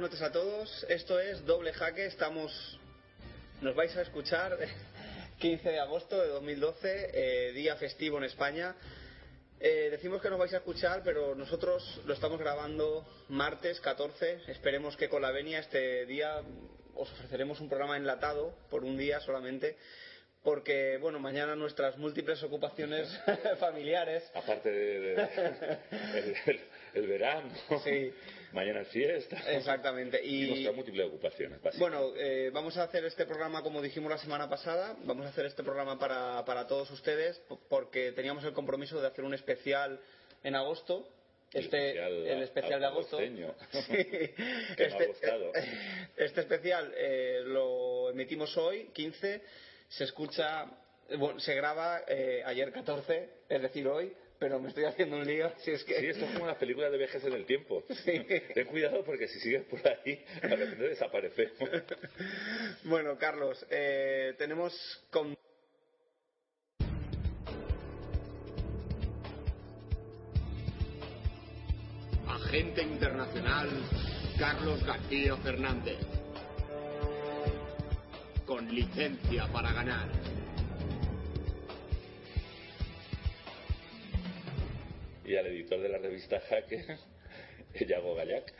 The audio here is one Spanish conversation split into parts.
Buenas noches a todos, esto es Doble Jaque, estamos... Nos vais a escuchar 15 de agosto de 2012, eh, día festivo en España. Eh, decimos que nos vais a escuchar, pero nosotros lo estamos grabando martes 14. Esperemos que con la venia este día os ofreceremos un programa enlatado por un día solamente porque bueno mañana nuestras múltiples ocupaciones familiares aparte de, el, verano sí. Mañana es fiesta. Exactamente y, múltiples ocupaciones bueno eh, vamos a hacer este programa como dijimos la semana pasada vamos a hacer este programa para, para todos ustedes porque teníamos el compromiso de hacer un especial en agosto. Este el especial, de agosto. sí. este, este, especial eh, lo emitimos hoy 15 se escucha, bueno, se graba eh, ayer 14, es decir, hoy, pero me estoy haciendo un lío. Si es que... Sí, esto es como las películas de viajes en el tiempo. Ten cuidado porque si sigues por ahí, de repente desaparecemos. bueno, Carlos, eh, tenemos con... Agente internacional Carlos García Fernández con licencia para ganar. Y al editor de la revista Jaque, Yago Gallac.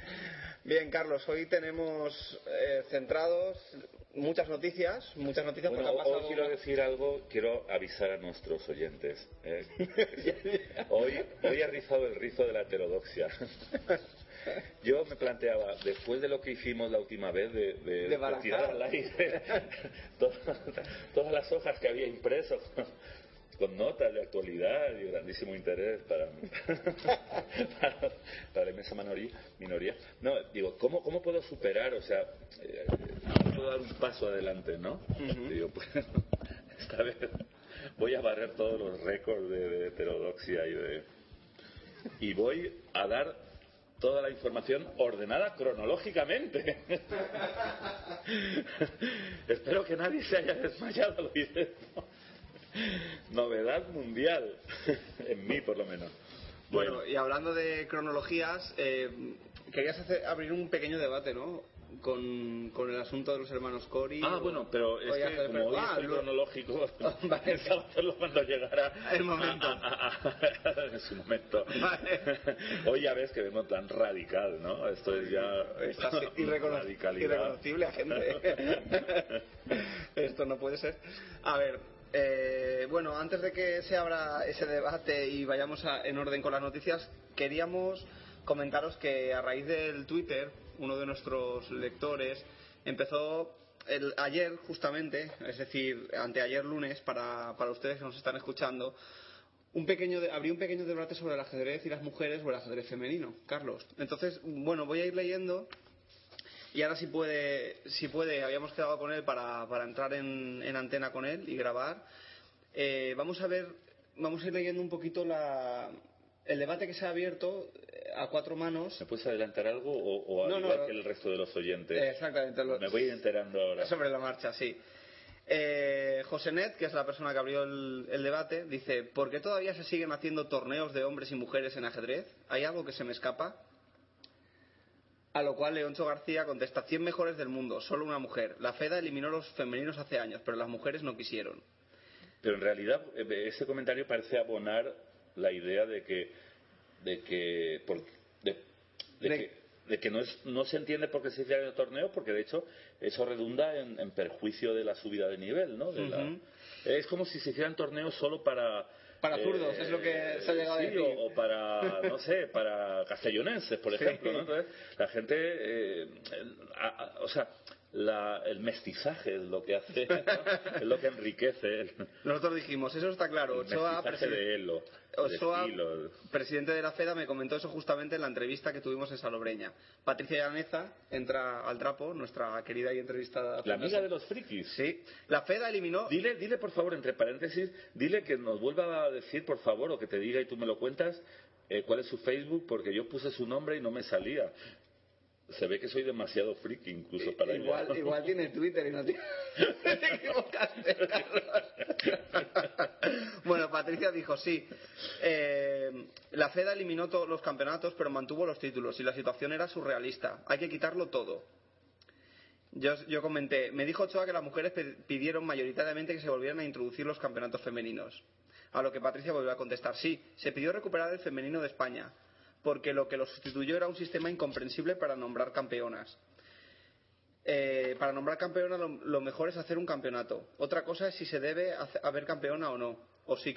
Bien, Carlos, hoy tenemos eh, centrados muchas noticias, muchas noticias. Bueno, hoy quiero decir algo, quiero avisar a nuestros oyentes. ¿eh? hoy, hoy ha rizado el rizo de la heterodoxia. Yo me planteaba, después de lo que hicimos la última vez, de, de, tirar al aire todas, las hojas que había impreso con notas de actualidad y grandísimo interés para, para, la inmensa minoría, No, digo, ¿cómo, ¿cómo puedo superar? O sea, eh, puedo dar un paso adelante, ¿no? Digo, pues, esta vez voy a barrer todos los récords de, de heterodoxia y de... Y voy a dar toda la información ordenada cronológicamente. Espero que nadie se haya desmayado al Novedad mundial, en mí por lo menos. Bueno, y hablando de cronologías, eh, querías hacer, abrir un pequeño debate, ¿no? con, con el asunto de los hermanos Cori. Ah, bueno, pero es que como hoy es cronológico, pensaba hacerlo cuando llegara el momento. en su momento. hoy ya ves que vemos tan radical, ¿no? Esto es ya irreconocible a gente. Esto no puede ser. A ver, eh, bueno, antes de que se abra ese debate y vayamos en orden con las noticias, queríamos comentaros que a raíz del Twitter, uno de nuestros lectores empezó el, ayer justamente, es decir, anteayer lunes, para, para ustedes que nos están escuchando, un pequeño un pequeño debate sobre el ajedrez y las mujeres o el ajedrez femenino, Carlos. Entonces, bueno, voy a ir leyendo y ahora si puede, si puede, habíamos quedado con él para, para entrar en, en, antena con él y grabar. Eh, vamos a ver, vamos a ir leyendo un poquito la, el debate que se ha abierto eh, a cuatro manos. ¿Me puedes adelantar algo o, o igual que el resto de los oyentes? exactamente. Me voy enterando ahora. Sobre la marcha, sí. Eh, José Net, que es la persona que abrió el, el, debate, dice: ¿Por qué todavía se siguen haciendo torneos de hombres y mujeres en ajedrez? ¿Hay algo que se me escapa? A lo cual Leoncho García contesta: 100 mejores del mundo, solo una mujer. La FEDA eliminó los femeninos hace años, pero las mujeres no quisieron. Pero en realidad eh, ese comentario parece abonar la idea de que de que de, que, no, es, no se entiende por qué se hicieron el torneo porque de hecho eso redunda en, perjuicio de la subida de nivel no es como si se hicieran torneos solo para para eh, zurdos, es lo que se ha llegado a decir. O, para, no sé, para castellonenses, por ejemplo. ¿no? Entonces, la gente, eh, o sea, la, el mestizaje es lo que hace, es lo que enriquece. Nosotros dijimos, eso está claro. El mestizaje de Elo. Ochoa, presidente de la FEDA, me comentó eso justamente en la entrevista que tuvimos en Salobreña. Patricia Llaneza entra al trapo, nuestra querida y entrevistada. La amiga de los frikis. Sí. La FEDA eliminó. Dile, dile por favor, entre paréntesis, dile que nos vuelva a decir, por favor, o que te diga y tú me lo cuentas, eh, cuál es su Facebook, porque yo puse su nombre y no me salía. Se ve que soy demasiado friki incluso para igual, Igual tiene Twitter y no tiene... Te equivocaste, bueno, Patricia dijo, sí. Eh, la FEDA eliminó todos los campeonatos, pero mantuvo los títulos y la situación era surrealista. Hay que quitarlo todo. Yo, yo comenté, me dijo Ochoa que las mujeres pidieron mayoritariamente que se volvieran a introducir los campeonatos femeninos. A lo que Patricia volvió a contestar, sí, se pidió recuperar el femenino de España, porque lo que lo sustituyó era un sistema incomprensible para nombrar campeonas. Eh, para nombrar campeona lo, mejor es hacer un campeonato. Otra cosa es si se debe haber campeona o no, o si,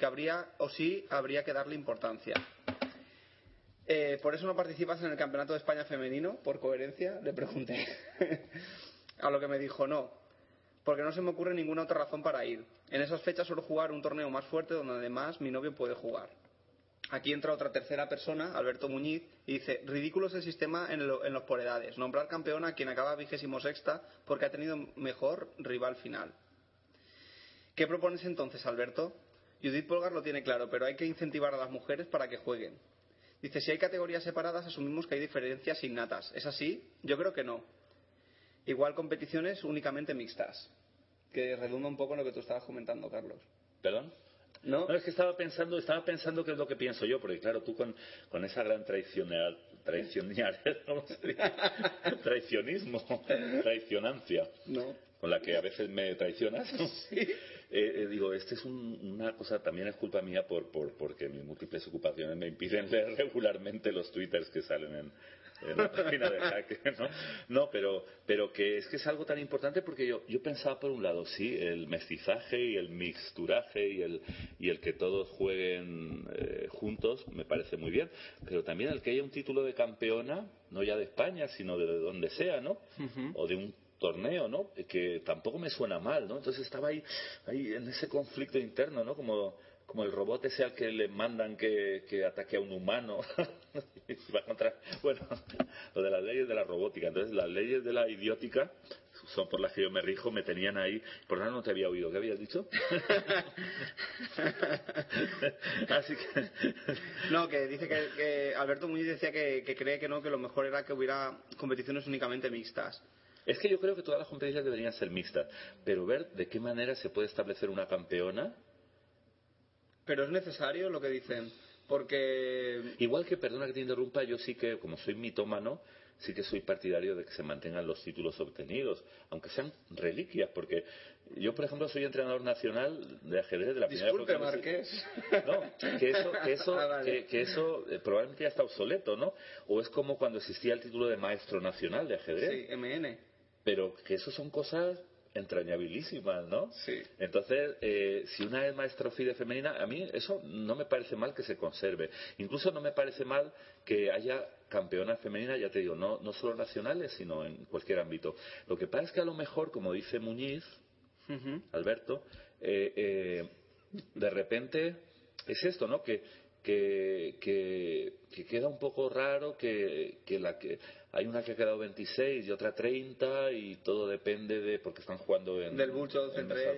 o si habría que darle importancia. Eh, ¿Por eso no participas en el Campeonato de España femenino? Por coherencia, le pregunté. A lo que me dijo, no, porque no se me ocurre ninguna otra razón para ir. En esas fechas suelo jugar un torneo más fuerte donde además mi novio puede jugar. Aquí entra otra tercera persona, Alberto Muñiz, y dice, ridículo es el sistema en, los por edades. Nombrar campeón a quien acaba vigésimo sexta porque ha tenido mejor rival final. ¿Qué propones entonces, Alberto? Judith Polgar lo tiene claro, pero hay que incentivar a las mujeres para que jueguen. Dice, si hay categorías separadas, asumimos que hay diferencias innatas. ¿Es así? Yo creo que no. Igual competiciones únicamente mixtas. Que redunda un poco en lo que tú estabas comentando, Carlos. ¿Perdón? ¿No? es que estaba pensando, estaba pensando qué es lo que pienso yo, porque claro, tú con, con esa gran traicionar, traicionismo, traicionancia, ¿No? con la que a veces me traicionas, ¿Sí? Eh, eh, digo, esta es una cosa, también es culpa mía por, por, porque mis múltiples ocupaciones me impiden leer regularmente los twitters que salen en, en la página de hacker, ¿no? No, pero, pero que es que es algo tan importante porque yo, yo pensaba por un lado, sí, el mestizaje y el mixturaje y el, y el que todos jueguen eh, juntos me parece muy bien, pero también el que haya un título de campeona, no ya de España, sino de donde sea, ¿no? O de un torneo, ¿no? Que tampoco me suena mal, ¿no? Entonces estaba ahí, ahí en ese conflicto interno, ¿no? Como como el robot ese al que le mandan que, que ataque a un humano. va bueno, lo de las leyes de la robótica. Entonces, las leyes de la idiótica son por las que yo me rijo, me tenían ahí. Por nada no te había oído. ¿Qué habías dicho? Así que. no, que dice que, Alberto Muñiz decía que, que cree que no, que lo mejor era que hubiera competiciones únicamente mixtas. Es que yo creo que todas las competiciones deberían ser mixtas, pero ver de qué manera se puede establecer una campeona pero es necesario lo que dicen, porque... Igual que, perdona que te interrumpa, yo sí que, como soy mitómano, sí que soy partidario de que se mantengan los títulos obtenidos, aunque sean reliquias, porque yo, por ejemplo, soy entrenador nacional de ajedrez de la primera Disculpe, Marqués. No, que eso, que eso, ah, que, eso eh, probablemente ya está obsoleto, ¿no? O es como cuando existía el título de maestro nacional de ajedrez. Sí, MN. Pero que eso son cosas entrañabilísimas, ¿no? Sí. Entonces, eh, si una es maestra FIDE femenina, a mí eso no me parece mal que se conserve. Incluso no me parece mal que haya campeonas femeninas, ya te digo, no, no solo nacionales, sino en cualquier ámbito. Lo que pasa es que a lo mejor, como dice Muñiz, Alberto, eh, eh, de repente es esto, ¿no? Que, que, que, queda un poco raro que, que la que hay una que ha quedado 26 y otra 30 y todo depende de porque están jugando en del mucho entre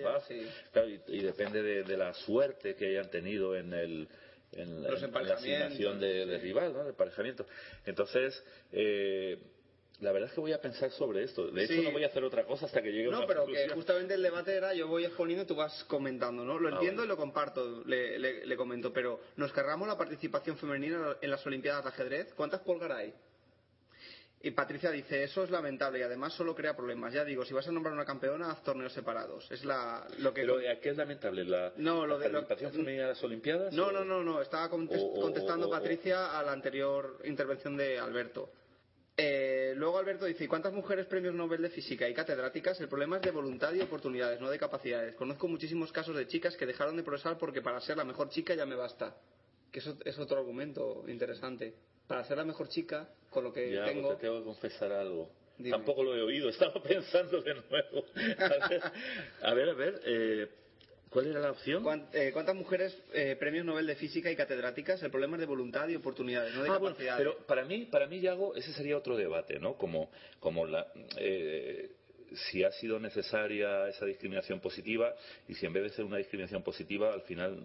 y, depende de, la suerte que hayan tenido en el en, la asignación de, rival, ¿no? De emparejamiento. Entonces, eh, la verdad es que voy a pensar sobre esto. De hecho, no voy a hacer otra cosa hasta que llegue no, una pero que justamente el debate era yo voy exponiendo y tú vas comentando, ¿no? Lo ah, entiendo y lo comparto, le, le, comento. Pero, ¿nos cargamos la participación femenina en las Olimpiadas de ajedrez? ¿Cuántas polgar hay? Y Patricia dice, eso es lamentable y además solo crea problemas. Ya digo, si vas a nombrar una campeona, haz torneos separados. Es la, lo que... ¿Pero qué es lamentable? ¿La, no, lo de, participación femenina en las Olimpiadas? No, no, no, no. Estaba contestando Patricia a la anterior intervención de Alberto. Eh, luego Alberto dice, ¿y cuántas mujeres premios Nobel de Física y catedráticas? El problema es de voluntad y oportunidades, no de capacidades. Conozco muchísimos casos de chicas que dejaron de progresar porque para ser la mejor chica ya me basta. Que eso es otro argumento interesante para ser la mejor chica con lo que ya, tengo. te tengo que confesar algo. Tampoco lo he oído, estaba pensando de nuevo. A ver, a ver, eh, ¿cuál era la opción? Eh, ¿Cuántas mujeres eh, premios Nobel de Física y catedráticas? El problema es de voluntad y oportunidades, no de ah, bueno, pero para mí, para mí, Yago, ese sería otro debate, ¿no? Como, como la, si ha sido necesaria esa discriminación positiva y si en vez de ser una discriminación positiva, al final,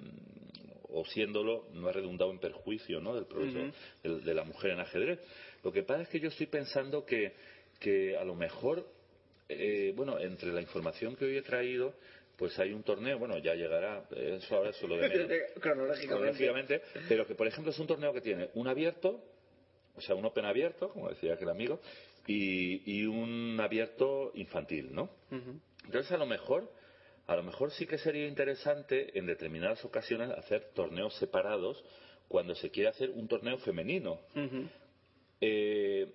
o siéndolo, no ha redundado en perjuicio ¿no? del progreso de, la mujer en ajedrez. Lo que pasa es que yo estoy pensando que, que a lo mejor, eh, bueno, entre la información que hoy he traído, pues hay un torneo, bueno, ya llegará, eso ahora es solo de menos, cronológicamente. pero que por ejemplo es un torneo que tiene un abierto, o sea, un Open abierto, como decía aquel amigo, y, un abierto infantil, ¿no? Entonces, a lo mejor, a lo mejor sí que sería interesante en determinadas ocasiones hacer torneos separados cuando se quiere hacer un torneo femenino. Eh,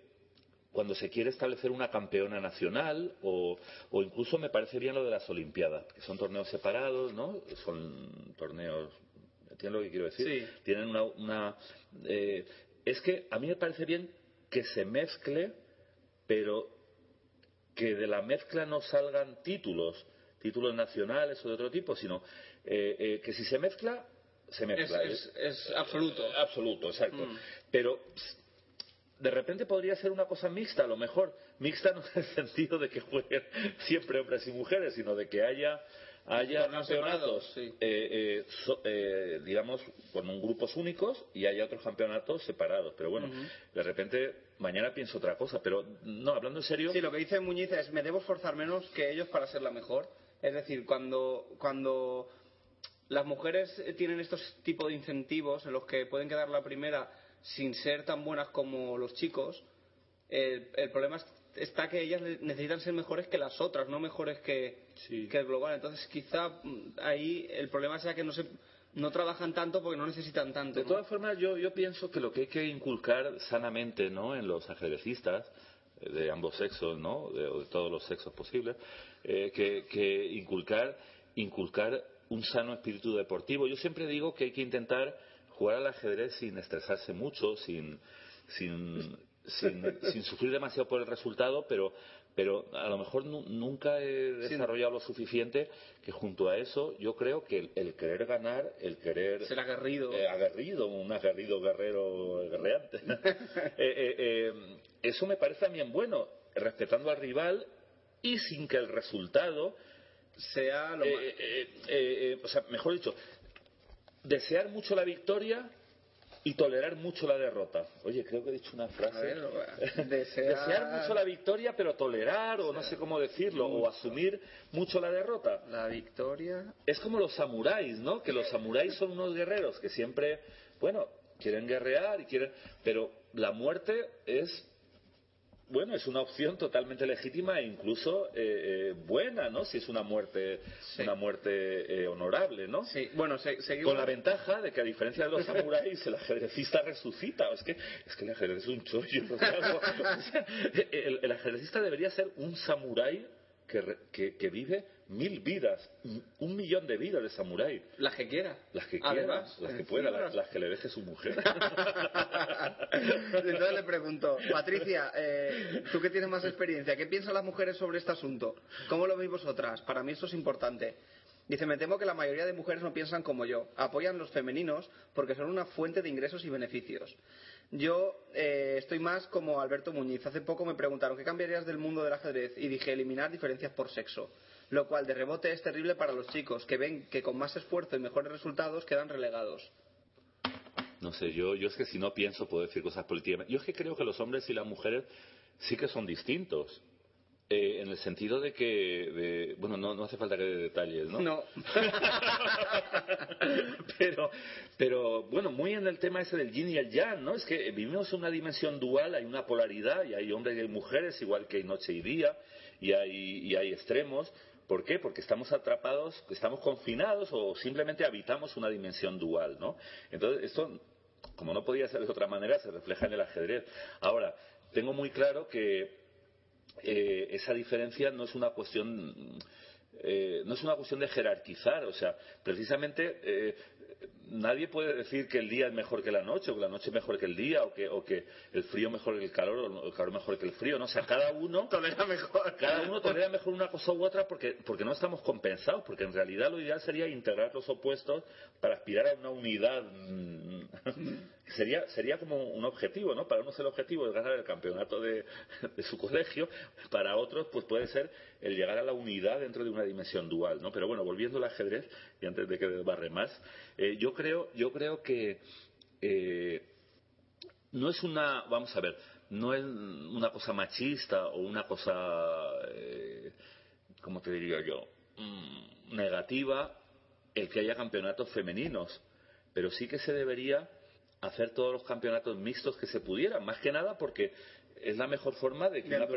cuando se quiere establecer una campeona nacional o, incluso me parece bien lo de las Olimpiadas, que son torneos separados, ¿no? Son torneos, ¿entiendes lo que quiero decir? Tienen una... Eh, es que a mí me parece bien que se mezcle pero que de la mezcla no salgan títulos, títulos nacionales o de otro tipo, sino eh, eh, que si se mezcla, se mezcla. Es, absoluto. absoluto, exacto. Mm. Pero de repente podría ser una cosa mixta, a lo mejor. Mixta no en el sentido de que jueguen siempre hombres y mujeres, sino de que haya haya campeonatos, eh, eh, eh, digamos, con un grupos únicos y haya otros campeonatos separados. Pero bueno, de repente mañana pienso otra cosa. Pero no, hablando en serio. Sí, lo que dice Muñiz es: me debo esforzar menos que ellos para ser la mejor. Es decir, cuando, cuando las mujeres tienen estos tipos de incentivos en los que pueden quedar la primera sin ser tan buenas como los chicos, el, el problema es está que ellas necesitan ser mejores que las otras, no mejores que, el global. Entonces, quizá mm, ahí el problema sea que no se no trabajan tanto porque no necesitan tanto. De todas formas, yo, yo pienso que lo que hay que inculcar sanamente ¿no? en los ajedrecistas de ambos sexos, ¿no? de, de todos los sexos posibles, eh, que, que inculcar, inculcar un sano espíritu deportivo. Yo siempre digo que hay que intentar jugar al ajedrez sin estresarse mucho, sin, sin sin, sufrir demasiado por el resultado, pero, pero a lo mejor nunca he desarrollado lo suficiente que junto a eso yo creo que el, querer ganar, el querer... Ser aguerrido. Eh, aguerrido, un aguerrido guerrero guerreante. Eh, eh, eso me parece también bueno, respetando al rival y sin que el resultado sea lo más... o sea, mejor dicho, desear mucho la victoria y tolerar mucho la derrota. Oye, creo que he dicho una frase. Desear... mucho la victoria, pero tolerar, o no sé cómo decirlo, o asumir mucho la derrota. La victoria. Es como los samuráis, ¿no? Que los samuráis son unos guerreros que siempre, bueno, quieren guerrear y quieren. Pero la muerte es bueno, es una opción totalmente legítima e incluso eh, eh, buena, ¿no? Si es una muerte, una muerte eh, honorable, ¿no? Sí. Bueno, con la ventaja de que a diferencia de los samuráis el ajedrecista resucita. Es que es que el ajedrez es un chollo. el, el ajedrecista debería ser un samurái que, vive mil vidas, un millón de vidas de samurái. Las que quiera. Las que quiera, las que pueda, las, que le deje su mujer. Entonces le pregunto, Patricia, eh, tú que tienes más experiencia, ¿qué piensan las mujeres sobre este asunto? ¿Cómo lo veis vosotras? Para mí esto es importante. Dice, me temo que la mayoría de mujeres no piensan como yo. Apoyan los femeninos porque son una fuente de ingresos y beneficios. Yo eh, estoy más como Alberto Muñiz. Hace poco me preguntaron qué cambiarías del mundo del ajedrez y dije eliminar diferencias por sexo, lo cual de rebote es terrible para los chicos que ven que con más esfuerzo y mejores resultados quedan relegados. No sé, yo, yo es que si no pienso puedo decir cosas políticas. Yo es que creo que los hombres y las mujeres sí que son distintos. Eh, en el sentido de que, bueno, no, no, hace falta que dé detalles, ¿no? No. pero, pero, bueno, muy en el tema ese del yin y el yang, ¿no? Es que vivimos en una dimensión dual, hay una polaridad, y hay hombres y hay mujeres, igual que hay noche y día, y hay, y hay extremos. ¿Por qué? Porque estamos atrapados, estamos confinados o simplemente habitamos una dimensión dual, ¿no? Entonces, esto, como no podía ser de otra manera, se refleja en el ajedrez. Ahora, tengo muy claro que eh, esa diferencia no es una cuestión eh, no es una cuestión de jerarquizar, o sea, precisamente eh, nadie puede decir que el día es mejor que la noche, o que la noche es mejor que el día, o que, o que el frío mejor que el calor, o el calor mejor que el frío. ¿no? O sea, cada uno tolera mejor. Cada uno tolera mejor una cosa u otra porque, porque no estamos compensados, porque en realidad lo ideal sería integrar los opuestos para aspirar a una unidad. Sería, sería como un objetivo, ¿no? Para unos el objetivo es ganar el campeonato de, de su colegio, para otros pues puede ser el llegar a la unidad dentro de una dimensión dual, ¿no? Pero bueno, volviendo al ajedrez, y antes de que desbarre más, eh, yo creo, yo creo que eh, no es una, vamos a ver, no es una cosa machista o una cosa, eh, ¿cómo te diría yo? Mm, negativa el que haya campeonatos femeninos, pero sí que se debería hacer todos los campeonatos mixtos que se pudieran, más que nada porque es la mejor forma de que De una-.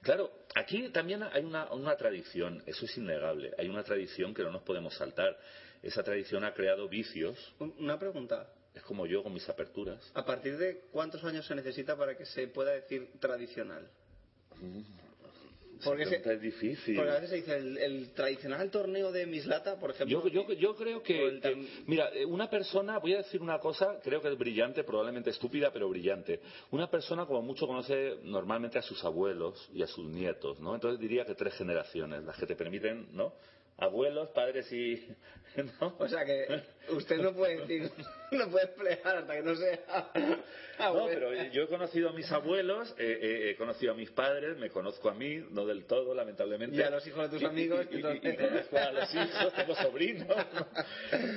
Claro, aquí también hay una, una tradición, eso es innegable, hay una tradición que no nos podemos saltar. Esa tradición ha creado vicios, Un- Una pregunta. es como yo con mis aperturas. ¿A partir de cuántos años se necesita para que se pueda decir tradicional? Porque, se- es difícil. porque a veces se dice el, el tradicional torneo de Mislata, por ejemplo. Yo, yo, yo creo que, el que- tam- mira, eh, una persona, voy a decir una cosa, creo que es brillante, probablemente estúpida, pero brillante. Una persona como mucho conoce normalmente a sus abuelos y a sus nietos, ¿no? Entonces diría que tres generaciones, las que te permiten, ¿no? Abuelos, padres y... ¿no? O sea que usted no puede decir, no puede emplear hasta que no sea. No, abuelo. pero yo he conocido a mis abuelos, eh, eh, he conocido a mis padres, me conozco a mí, no del todo, lamentablemente. Y a los hijos de tus amigos, Y, y- entonces- y conozco a los hijos, tengo sobrinos.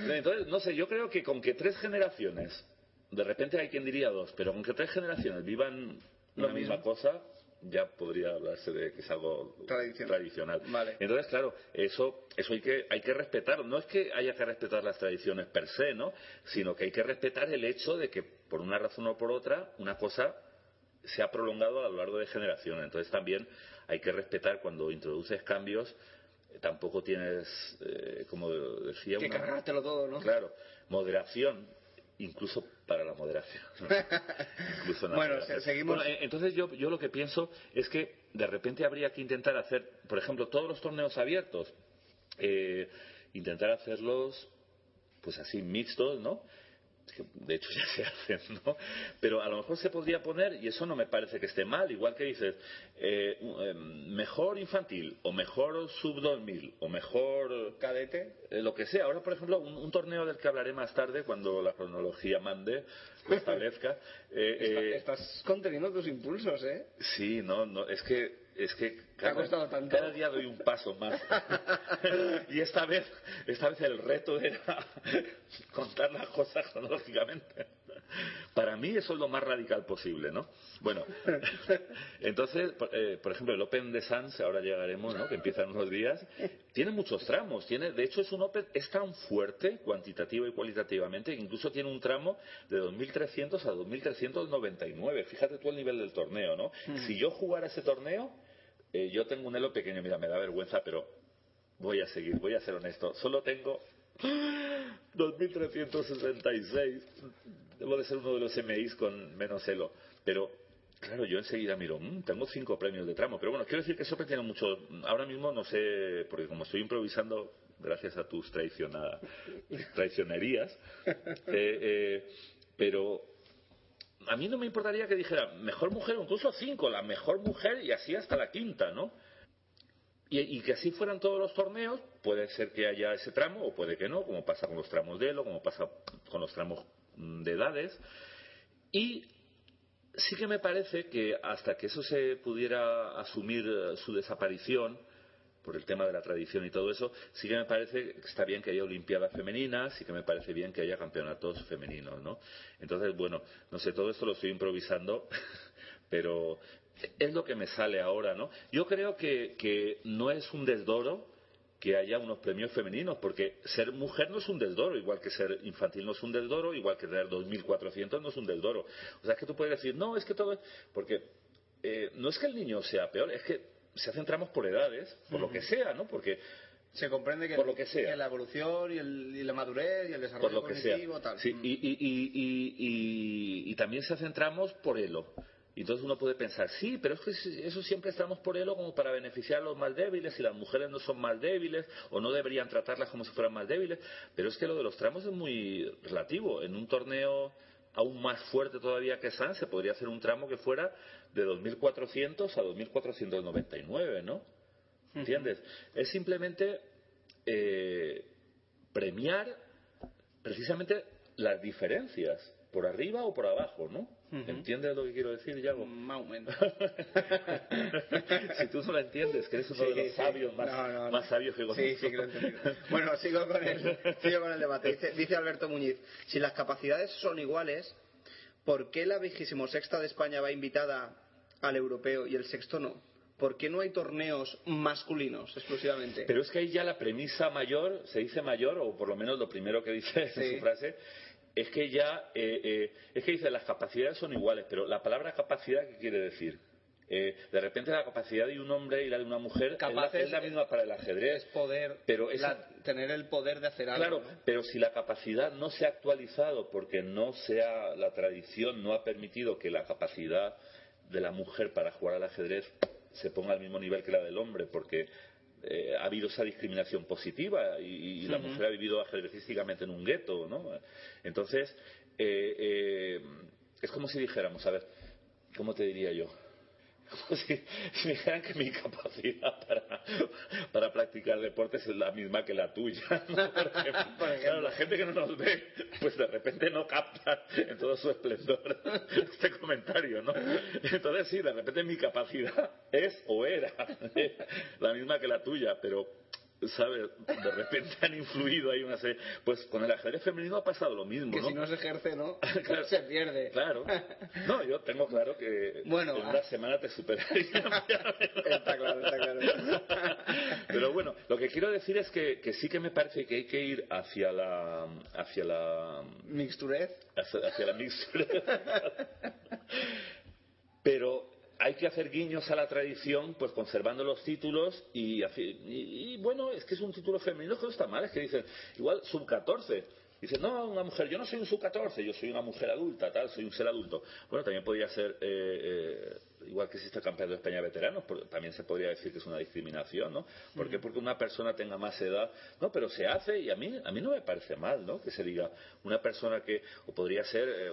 Entonces, no sé, yo creo que con que tres generaciones, de repente hay quien diría dos, pero con que tres generaciones vivan la misma cosa, ya podría hablarse de que es algo Tradicional. tradicional. Vale. Entonces, claro, eso, eso hay que, hay que respetar. No es que haya que respetar las tradiciones per se, ¿no? Sino que hay que respetar el hecho de que, por una razón o por otra, una cosa se ha prolongado a lo largo de generaciones. Entonces, también hay que respetar cuando introduces cambios, tampoco tienes, eh, como decía que una- cargártelo todo, ¿no? Claro, moderación, incluso para la moderación. Incluso la Bueno, moderación. seguimos- Bueno, eh, entonces yo, yo lo que pienso es que de repente habría que intentar hacer, por ejemplo, todos los torneos abiertos, eh, intentar hacerlos pues así mixtos, ¿no? Que de hecho ya se hacen, ¿no? Pero a lo mejor se podría poner, y eso no me parece que esté mal, igual que dices, eh, eh, mejor infantil, o mejor sub 2000, o mejor Cadete. eh, lo que sea. Ahora, por ejemplo, un, un torneo del que hablaré más tarde, cuando la cronología mande, lo establezca. eh, eh, estás conteniendo tus impulsos, ¿eh? sí, no, no, es que, es que ha costado tanto? cada día doy un paso más. y esta vez, esta vez el reto era contar las cosas cronológicamente. Para mí eso es lo más radical posible, ¿no? Bueno, entonces, por, eh, por ejemplo, el Open de Sans, ahora llegaremos, ¿no? Que empieza en unos días, tiene muchos tramos. Tiene, de hecho, es un Open, es tan fuerte, cuantitativa y cualitativamente, que incluso tiene un tramo de 2.300 a 2.399. Fíjate tú el nivel del torneo, ¿no? Si yo jugara ese torneo, eh, yo tengo un elo pequeño, mira, me da vergüenza, pero voy a seguir, voy a ser honesto. Solo tengo 2.366. Debo de ser uno de los MIs con menos elo. Pero, claro, yo enseguida miro, "Mm, tengo cinco premios de tramo. Pero bueno, quiero decir que eso tiene mucho. Ahora mismo no sé, porque como estoy improvisando, gracias a tus traiciona- traicionerías, eh, eh, pero a mí no me importaría que dijera mejor mujer, o incluso cinco, la mejor mujer y así hasta la quinta, ¿no? Y, y que así fueran todos los torneos, puede ser que haya ese tramo o puede que no, como pasa con los tramos de Elo, como pasa con los tramos mm, de edades. Y sí que me parece que hasta que eso se pudiera asumir eh, su desaparición, por el tema de la tradición y todo eso, sí que me parece que está bien que haya Olimpiadas femeninas, sí que me parece bien que haya campeonatos femeninos, ¿no? Entonces, bueno, no sé, todo esto lo estoy improvisando, pero es lo que me sale ahora, ¿no? Yo creo que, que no es un desdoro que haya unos premios femeninos, porque ser mujer no es un desdoro, igual que ser infantil no es un desdoro, igual que tener 2.400 no es un desdoro. O sea, es que tú puedes decir, no, es que todo es... Porque eh, no es que el niño sea peor, es que se hacen tramos por edades, por lo que sea, ¿no? Porque Se comprende que, Por lo que sea. la evolución y, el- y la madurez y el por desarrollo que sea. cognitivo, tal. Sí, Mm. y, también se hacen tramos por elo. Y entonces uno puede pensar, sí, pero es que eso siempre estamos por ello como para beneficiar a los más débiles y las mujeres no son más débiles o no deberían tratarlas como si fueran más débiles. Pero es que lo de los tramos es muy relativo. En un torneo aún más fuerte todavía que San se podría hacer un tramo que fuera de 2.400 a 2.499, ¿no? ¿Entiendes? Es simplemente eh, premiar precisamente las diferencias, por arriba o por abajo, ¿no? ¿Entiendes lo que quiero decir, Yago? Más o menos. si tú no lo entiendes, que eres uno de los sabios más, sabios que conozco. Sí, sí que lo entiendo. Bueno, sigo con el, sigo con el debate. Dice, dice Alberto Muñiz, si las capacidades son iguales, ¿por qué la vigésimo sexta de España va invitada al europeo y el sexto no? ¿Por qué no hay torneos masculinos exclusivamente? Pero es que ahí ya la premisa mayor, se dice mayor, o por lo menos lo primero que dice en su frase, es que ya, eh, eh, es que dice las capacidades son iguales, pero la palabra capacidad, ¿qué quiere decir? Eh, de repente la capacidad de un hombre y la de una mujer es, la, misma para el ajedrez. Es poder, pero es, tener el poder de hacer algo. Claro, pero si la capacidad no se ha actualizado porque no sea la tradición no ha permitido que la capacidad de la mujer para jugar al ajedrez se ponga al mismo nivel que la del hombre, porque eh, ha habido esa discriminación positiva y, la mujer ha vivido ajedrecísticamente en un gueto, ¿no? Entonces, eh, eh, es como si dijéramos, a ver, ¿cómo te diría yo? Como si, me dijeran que mi capacidad para, practicar deportes es la misma que la tuya. claro, la gente que no nos ve, pues de repente no capta en todo su esplendor este comentario, ¿no? Entonces sí, de repente mi capacidad es o era la misma que la tuya, pero ¿sabes? De repente han influido ahí una serie. Pues con el ajedrez femenino ha pasado lo mismo, que si no se ejerce, ¿no? claro, se pierde. Claro. No, yo tengo claro que bueno, en una ah. semana te superaría. está claro, está claro. Pero bueno, lo que quiero decir es que, que sí que me parece que hay que ir hacia la... hacia la... Mixturez. Hacia, hacia la mixturez. Pero hay que hacer guiños a la tradición, pues conservando los títulos y, bueno, es que es un título femenino que no está mal, es que dicen, igual sub 14. Dicen, no, una mujer, yo no soy un sub 14, yo soy una mujer adulta, tal, soy un ser adulto. Bueno, también podría ser eh, eh, igual que existe el campeonato de España de veteranos, también se podría decir que es una discriminación, ¿no? ¿Por qué? Porque una persona tenga más edad, no, pero se hace y a mí a mí no me parece mal, ¿no? Que se diga una persona que o podría ser eh,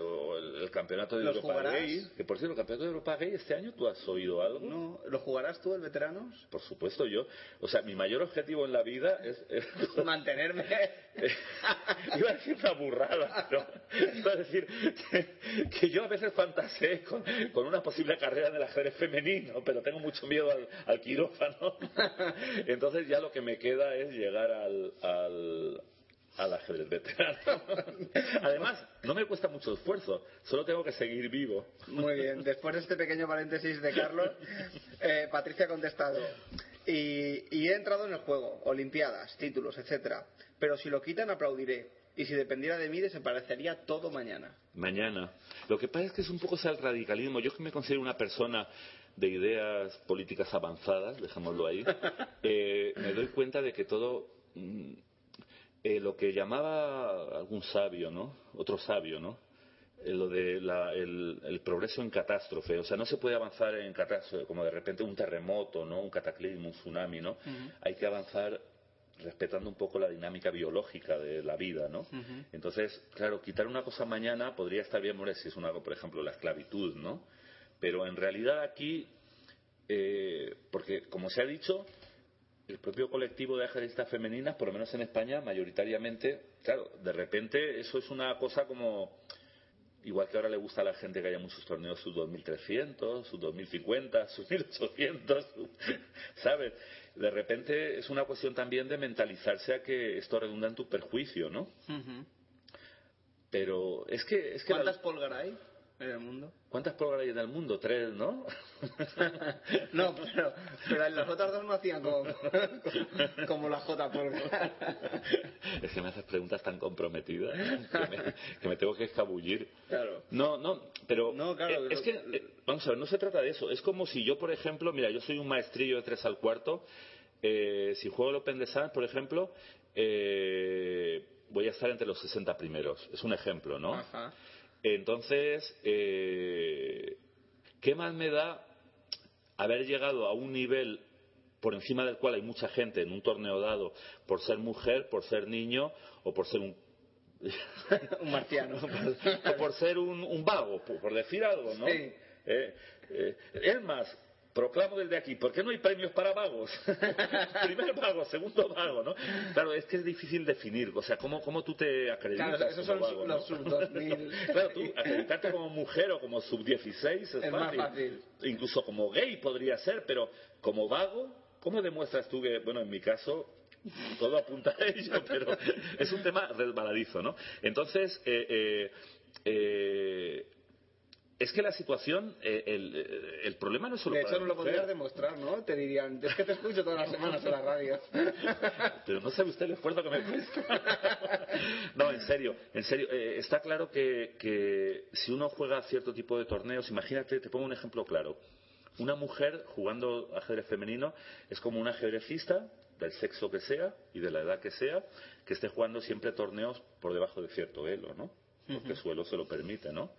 el, campeonato de Europa Gay, que por cierto el campeonato de Europa Gay este año tú has oído algo? No, ¿lo jugarás tú el veteranos? Por supuesto yo, o sea, mi mayor objetivo en la vida es, mantenerme. iba a decir una burrada, pero iba a decir que, yo a veces fantaseé con, con una posible carrera de ajedrez femenino, pero tengo mucho miedo al, quirófano. Entonces ya lo que me queda es llegar al, al, ajedrez veterano. Además, no me cuesta mucho esfuerzo, solo tengo que seguir vivo. Muy bien, después de este pequeño paréntesis de Carlos, eh, Patricia ha contestado. Y, y he entrado en el juego, Olimpiadas, títulos, etcétera. Pero si lo quitan, aplaudiré y si dependiera de mí, desaparecería todo mañana. Mañana. Lo que pasa es que es un poco el radicalismo. Yo que me considero una persona de ideas políticas avanzadas, dejémoslo ahí, eh, me doy cuenta de que todo mm, eh, lo que llamaba algún sabio, ¿no? Otro sabio, ¿no? Eh, lo de el, progreso en catástrofe, o sea, no se puede avanzar en catástrofe como de repente un terremoto, ¿no? Un cataclismo, un tsunami, ¿no? Hay que avanzar respetando un poco la dinámica biológica de la vida, ¿no? Entonces, claro, quitar una cosa mañana podría estar bien, si es una, por ejemplo, la esclavitud, ¿no? Pero en realidad aquí, eh, porque como se ha dicho, el propio colectivo de ajedristas femeninas, por lo menos en España, mayoritariamente, claro, de repente eso es una cosa como igual que ahora le gusta a la gente que haya muchos torneos sus 2300, sus 2050, sus 1800, ¿sabes? de repente es una cuestión también de mentalizarse a que esto redunda en tu perjuicio, ¿no? Pero es que... Es que ¿Cuántas la... hay en el mundo? ¿Cuántas Polgar hay en el mundo? Tres, ¿no? no, pero, pero las otras dos no hacían como, como la J Polgar. es que me haces preguntas tan comprometidas que me, tengo que escabullir. Claro. No, no, pero no, claro, es que, eh, vamos a ver, no se trata de eso. Es como si yo, por ejemplo, mira, yo soy un maestrillo de tres al cuarto. Eh, si juego el Open de Sanz, por ejemplo, eh, voy a estar entre los 60 primeros. Es un ejemplo, ¿no? Ajá. Entonces, eh, ¿qué más me da haber llegado a un nivel por encima del cual hay mucha gente en un torneo dado por ser mujer, por ser niño o por ser un un marciano. o por ser un, un vago, por, decir algo, ¿no? Sí. Eh, eh, es más, proclamo desde aquí, ¿por qué no hay premios para vagos? Primer vago, segundo vago, ¿no? Claro, es que es difícil definir, o sea, ¿cómo, cómo tú te acreditas Claro, esos son vago, los no? sub 2000. Claro, tú acreditarte como mujer o como sub-16 es, Es más fácil. Incluso como gay podría ser, pero como vago, ¿cómo demuestras tú que, bueno, en mi caso, todo apunta a ello, pero es un tema resbaladizo, ¿no? Entonces, eh, eh, eh, es que la situación, eh, el, eh, el problema no es solo De para hecho, no lo podrías demostrar, ¿no? Te dirían, es que te escucho todas las semanas en la radio. Pero no sabe usted el esfuerzo que me cuesta. no, en serio, en serio. eh, está claro que, que si uno juega cierto tipo de torneos, imagínate, te pongo un ejemplo claro. Una mujer jugando ajedrez femenino es como un ajedrecista del sexo que sea y de la edad que sea, que esté jugando siempre torneos por debajo de cierto elo, ¿no? Porque su elo se lo permite, ¿no?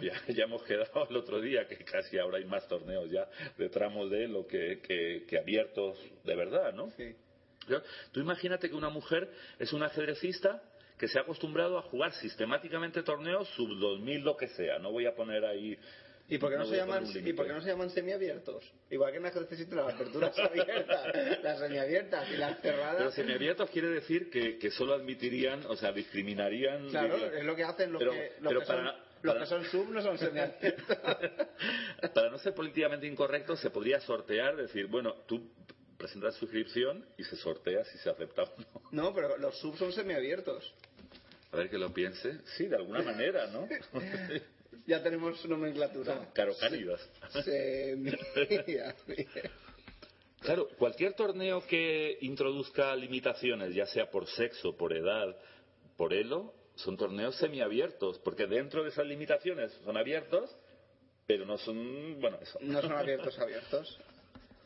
Ya, ya hemos quedado el otro día que casi ahora hay más torneos ya de tramos de elo que, que- que abiertos de verdad, ¿no? Sí. Tú imagínate que una mujer es una ajedrecista que se ha acostumbrado a jugar sistemáticamente torneos sub 2000 lo que sea. No voy a poner ahí. ¿Y por qué no, se llaman, ¿y límite. por qué no se llaman semiabiertos? Igual que en la que necesitan las aperturas abiertas, las semiabiertas y las Pero cerradas. semiabiertos quiere decir que, que solo admitirían, o sea, discriminarían. Claro, es lo que hacen los Pero- que, los pero que son, para- los para- que son sub no son semiabiertos. Para no ser políticamente incorrecto, se podría sortear, decir, bueno, tú presentas su inscripción y se sortea si se acepta o no. No, pero los sub son semiabiertos. A ver que lo piense. Sí, de alguna manera, ¿no? Ya tenemos nomenclatura. Caro cálidas. Claro, cualquier torneo que introduzca limitaciones, ya sea por sexo, por edad, por elo, son torneos semiabiertos, porque dentro de esas limitaciones son abiertos, pero no son, bueno, eso. No son abiertos abiertos.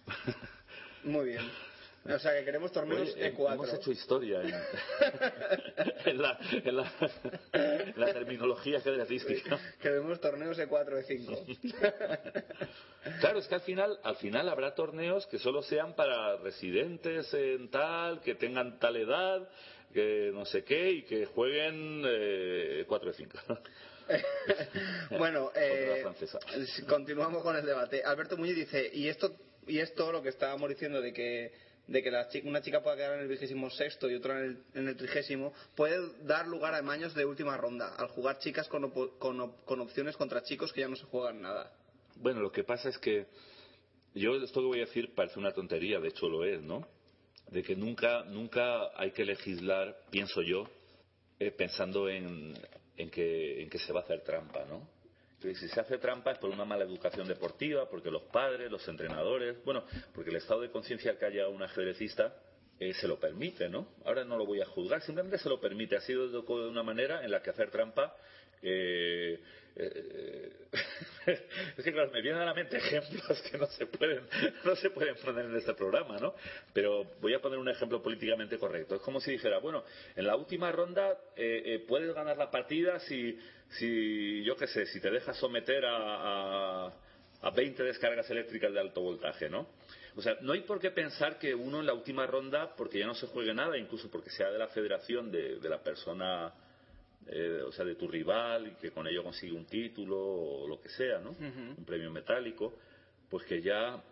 Muy bien. O sea que queremos torneos Oye, eh, E4. hemos hecho historia en, en la, en la- en la terminología ajedrecística. Queremos torneos E E4, E5. Claro, es que al final, al final habrá torneos que solo sean para residentes en tal, que tengan tal edad, que no sé qué, y que jueguen eh, 4 de 5. bueno, eh, continuamos con el debate. Alberto Muñoz dice, y esto y es todo lo que estábamos diciendo de que de que la chi- una chica pueda quedar en el vigésimo sexto y otra en el, en el trigésimo, puede dar lugar a maños de última ronda, al jugar chicas con, con, op- con opciones contra chicos que ya no se juegan nada. Bueno, lo que pasa es que yo esto que voy a decir parece una tontería, de hecho lo es, ¿no? De que nunca, nunca hay que legislar, pienso yo, eh, pensando en, en, que, en que se va a hacer trampa, ¿no? Que si se hace trampa es por una mala educación deportiva, porque los padres, los entrenadores, bueno, porque el estado de conciencia que haya un ajedrecista eh, se lo permite, ¿no? Ahora no lo voy a juzgar, simplemente se lo permite. Ha sido de una manera en la que hacer trampa eh, es que claro, me vienen a la mente ejemplos que no se pueden no se pueden poner en este programa, ¿no? Pero voy a poner un ejemplo políticamente correcto. Es como si dijera, bueno, en la última ronda eh, eh, puedes ganar la partida si, si yo qué sé, si te dejas someter a, a, a 20 descargas eléctricas de alto voltaje, ¿no? O sea, no hay por qué pensar que uno en la última ronda, porque ya no se juegue nada, incluso porque sea de la federación de, de la persona eh, o sea, de tu rival y que con ello consigue un título o lo que sea, ¿no? Un premio metálico, pues que ya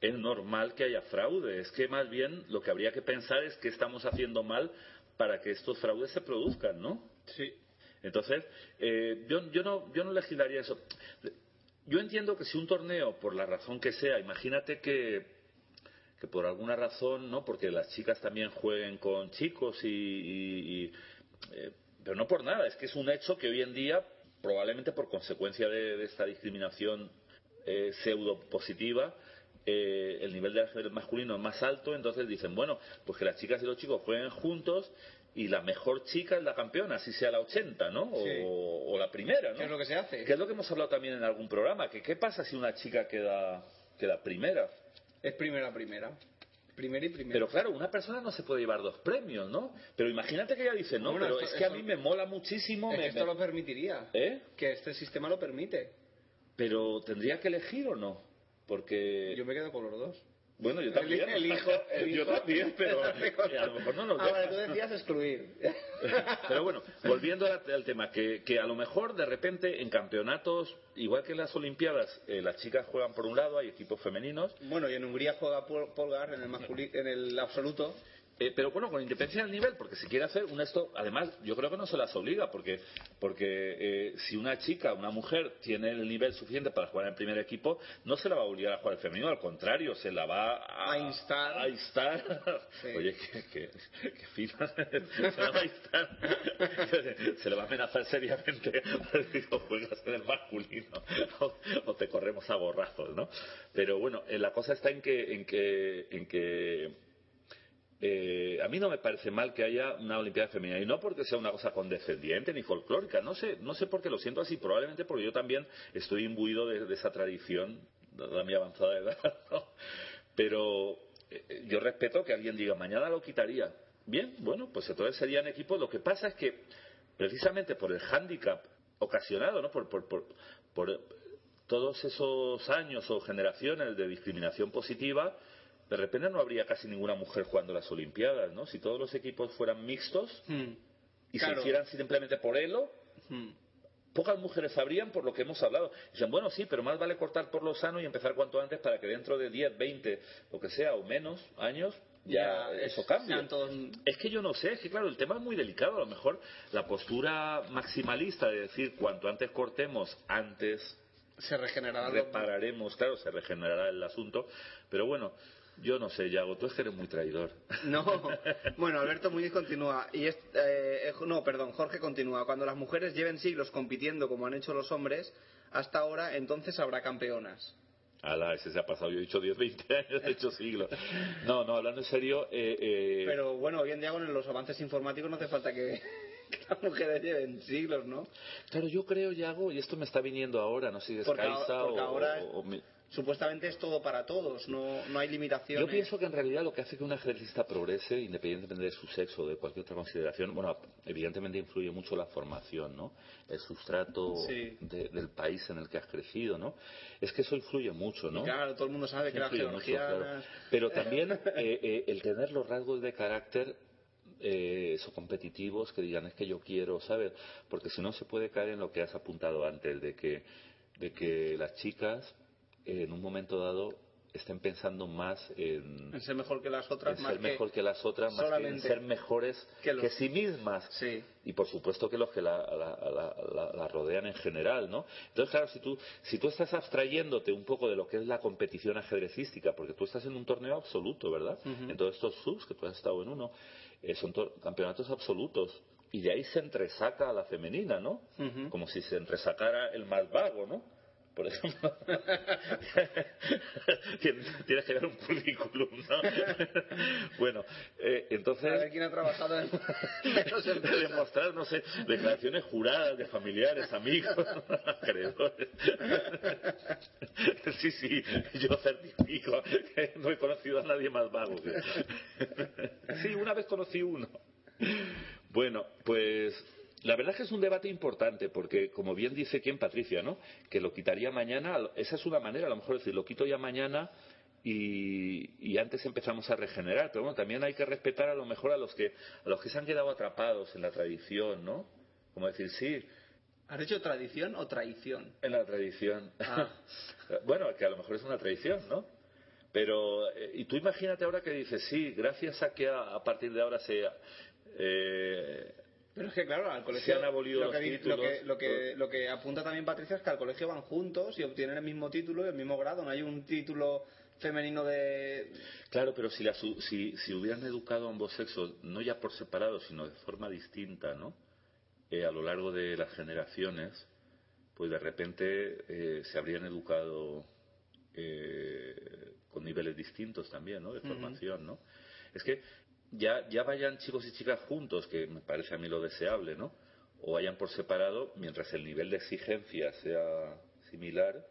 es normal que haya fraude. Es que más bien lo que habría que pensar es que estamos haciendo mal para que estos fraudes se produzcan, ¿no? Sí. Entonces, eh, yo, yo, no, yo no legislaría eso. Yo entiendo que si un torneo, por la razón que sea, imagínate que que por alguna razón, ¿no? Porque las chicas también jueguen con chicos y, y- y, eh, pero no por nada, es que es un hecho que hoy en día, probablemente por consecuencia de, de esta discriminación eh, pseudo positiva, eh, el nivel de masculino es más alto, entonces dicen, bueno, pues que las chicas y los chicos jueguen juntos y la mejor chica es la campeona, así sea la 80, ¿no? O, Sí. o la primera, ¿no? ¿Qué es lo que se hace? Que es lo que hemos hablado también en algún programa, que qué pasa si una chica queda, queda primera. Es primera, primera. Primera y primera. Pero claro, una persona no se puede llevar dos premios, ¿no? Pero imagínate que ella dice, no, Bueno, pero esto- es que a mí me mola muchísimo. Es que me- esto me- lo permitiría. ¿Eh? Que este sistema lo permite. Pero tendría que elegir o no, porque Yo me quedo con los dos. Bueno, yo también, Elijo, elijo. yo también, pero a lo mejor no nos vale, deja. tú decías excluir. Pero bueno, volviendo al, tema, que, que a lo mejor de repente en campeonatos, igual que en las Olimpiadas, eh, las chicas juegan por un lado, hay equipos femeninos, Bueno, y en Hungría juega Pol- Polgar en el, en el absoluto. Eh, pero bueno, con independencia del nivel, porque si quiere hacer un esto, además yo creo que no se las obliga, porque, porque eh, si una chica, una mujer, tiene el nivel suficiente para jugar en el primer equipo, no se la va a obligar a jugar el femenino, al contrario, se la va a, A instar. A instar. Sí. Oye, que, que, que fina. se la va a instar. se le va a amenazar seriamente. o juegas en el masculino o, o te corremos a borrazos, ¿no? Pero bueno, eh, la cosa está en que, en que, en que eh, a mí no me parece mal que haya una Olimpiada femenina y no porque sea una cosa condescendiente ni folclórica, no sé, no sé por qué lo siento así, probablemente porque yo también estoy imbuido de, de esa tradición, dada mi avanzada edad, pero eh, yo respeto que alguien diga mañana lo quitaría. Bien, bueno, pues entonces serían equipos. Lo que pasa es que precisamente por el hándicap ocasionado, ¿no? Por, por, por todos esos años o generaciones de discriminación positiva, de repente no habría casi ninguna mujer jugando las Olimpiadas, ¿no? Si todos los equipos fueran mixtos y Claro. se hicieran simplemente por elo, Hmm. pocas mujeres sabrían por lo que hemos hablado. Dicen, bueno, sí, pero más vale cortar por lo sano y empezar cuanto antes para que dentro de 10, 20, lo que sea, o menos años, ya, Ya, eso es- cambie. todos- Es que yo no sé, es que claro, el tema es muy delicado. A lo mejor la postura maximalista de decir cuanto antes cortemos, antes Se regenerará. repararemos, claro, se regenerará el asunto. Pero bueno, yo no sé, Yago, tú es que eres muy traidor. No, bueno, Alberto Muñiz continúa. Y es- eh, eh, no, perdón, Jorge continúa. Cuando las mujeres lleven siglos compitiendo como han hecho los hombres, hasta ahora, entonces habrá campeonas. Ala, ese se ha pasado, yo he dicho 10, 20 años, he dicho siglos. No, no, hablando en serio, eh, eh, Pero bueno, hoy en día con los avances informáticos no hace falta que, que las mujeres lleven siglos, ¿no? Claro, yo creo, Yago, y esto me está viniendo ahora, no sé si es Porque Caixa ahora- porque o, ahora- o- o Supuestamente es todo para todos, no, no hay limitaciones. Yo pienso que en realidad lo que hace que un ejercista progrese, independientemente de su sexo o de cualquier otra consideración, bueno, evidentemente influye mucho la formación, ¿no? El sustrato Sí. de- del país en el que has crecido, ¿no? Es que eso influye mucho, ¿no? Y claro, todo el mundo sabe que las georgianas... claro. Pero también eh, eh, el tener los rasgos de carácter eh, eso, competitivos que digan es que yo quiero, ¿sabes? Porque si no se puede caer en lo que has apuntado antes, de que, de que las chicas en un momento dado estén pensando más en, En ser mejor que las otras, en más ser mejor que las otras, más que en ser mejores que que, los- sí mismas. Sí. Y por supuesto que los que la, la- la- la- rodean en general, ¿no? Entonces, claro, si tú, si tú estás abstrayéndote un poco de lo que es la competición ajedrecística, porque tú estás en un torneo absoluto, ¿verdad? En todos estos subs, que tú has estado en uno, eh, son campeonatos absolutos. Y de ahí se entresaca a la femenina, ¿no? Como si se entresacara el más vago, ¿no? Por ejemplo, tienes que dar un currículum, ¿no? bueno, eh, entonces A ver quién ha trabajado en demostrar, no sé, declaraciones juradas de familiares, amigos, acreedores. Sí, sí, yo certifico que no he conocido a nadie más vago. que- Sí, una vez conocí uno. Bueno, pues la verdad es que es un debate importante porque, como bien dice quien Patricia, ¿no? Que lo quitaría mañana, esa es una manera, a lo mejor decir, lo quito ya mañana y, y antes empezamos a regenerar. Pero bueno, también hay que respetar a lo mejor a los que a los que se han quedado atrapados en la tradición, ¿no? Como decir, sí, ¿Has dicho tradición o traición? en la tradición. Ah. bueno, que a lo mejor es una tradición, ¿no? Pero, eh, y tú imagínate ahora que dices, sí, gracias a que a, a partir de ahora se... eh, Pero es que claro, al colegio Se han abolido lo, que, los títulos, lo, que, lo, que, todo. lo que apunta también Patricia es que al colegio van juntos y obtienen el mismo título y el mismo grado. No hay un título femenino de... Claro, pero si, la su- si, si hubieran educado a ambos sexos, no ya por separado, sino de forma distinta, ¿no? Eh, a lo largo de las generaciones, pues de repente eh, se habrían educado eh, con niveles distintos también, ¿no? De formación, ¿no? Es que ya, ya vayan chicos y chicas juntos, que me parece a mí lo deseable, ¿no? O vayan por separado, mientras el nivel de exigencia sea similar,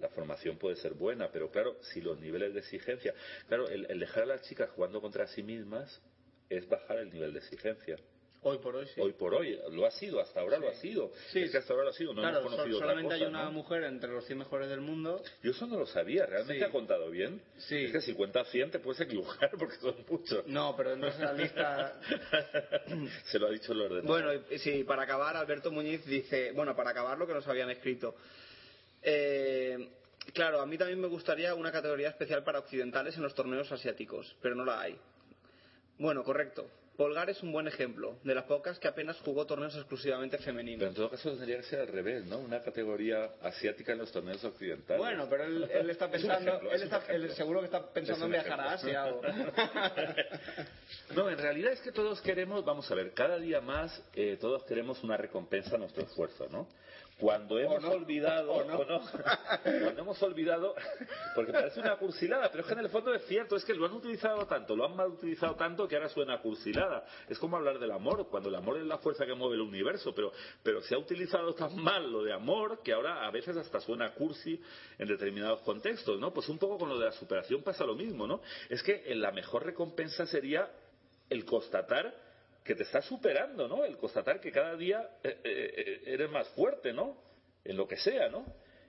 la formación puede ser buena, pero claro, si los niveles de exigencia, claro, el, el dejar a las chicas jugando contra sí mismas es bajar el nivel de exigencia. Hoy por hoy, sí. Hoy por hoy, lo ha sido, hasta ahora lo ha sido. Sí. Es que hasta ahora lo ha sido, no claro, hemos conocido otra solamente hay una ¿no? mujer entre los 100 mejores del mundo. Yo eso no lo sabía, ¿realmente Sí. ha contado bien? Sí. Es que si cuentas 100 te puedes equivocar porque son muchos. No, pero no es la lista. Se lo ha dicho el ordenador. Bueno, y- sí, para acabar, Alberto Muñiz dice, bueno, para acabar lo que nos habían escrito. Eh, claro, a mí también me gustaría una categoría especial para occidentales en los torneos asiáticos, pero no la hay. Bueno, correcto. Polgar es un buen ejemplo, de las pocas que apenas jugó torneos exclusivamente Pero en femeninos. todo caso tendría que ser al revés, ¿no? Una categoría asiática en los torneos occidentales. Bueno, pero él, él está Es pensando, ejemplo, él, es está, él seguro que está pensando Es en viajar a Asia. o- No, en realidad es que todos queremos, vamos a ver, cada día más eh, todos queremos una recompensa a nuestro esfuerzo, ¿no? Cuando hemos no. olvidado, no. no, cuando hemos olvidado, porque parece una cursilada, pero es que en el fondo es cierto, es que lo han utilizado tanto, lo han mal utilizado tanto que ahora suena cursilada. Es como hablar del amor, cuando el amor es la fuerza que mueve el universo, pero, pero se ha utilizado tan mal lo de amor que ahora a veces hasta suena cursi en determinados contextos, ¿no? Pues un poco con lo de la superación pasa lo mismo, ¿no? Es que la mejor recompensa sería el constatar que te estás superando, ¿no? El constatar que cada día eh, eh, eres más fuerte, ¿no? En lo que sea, ¿no?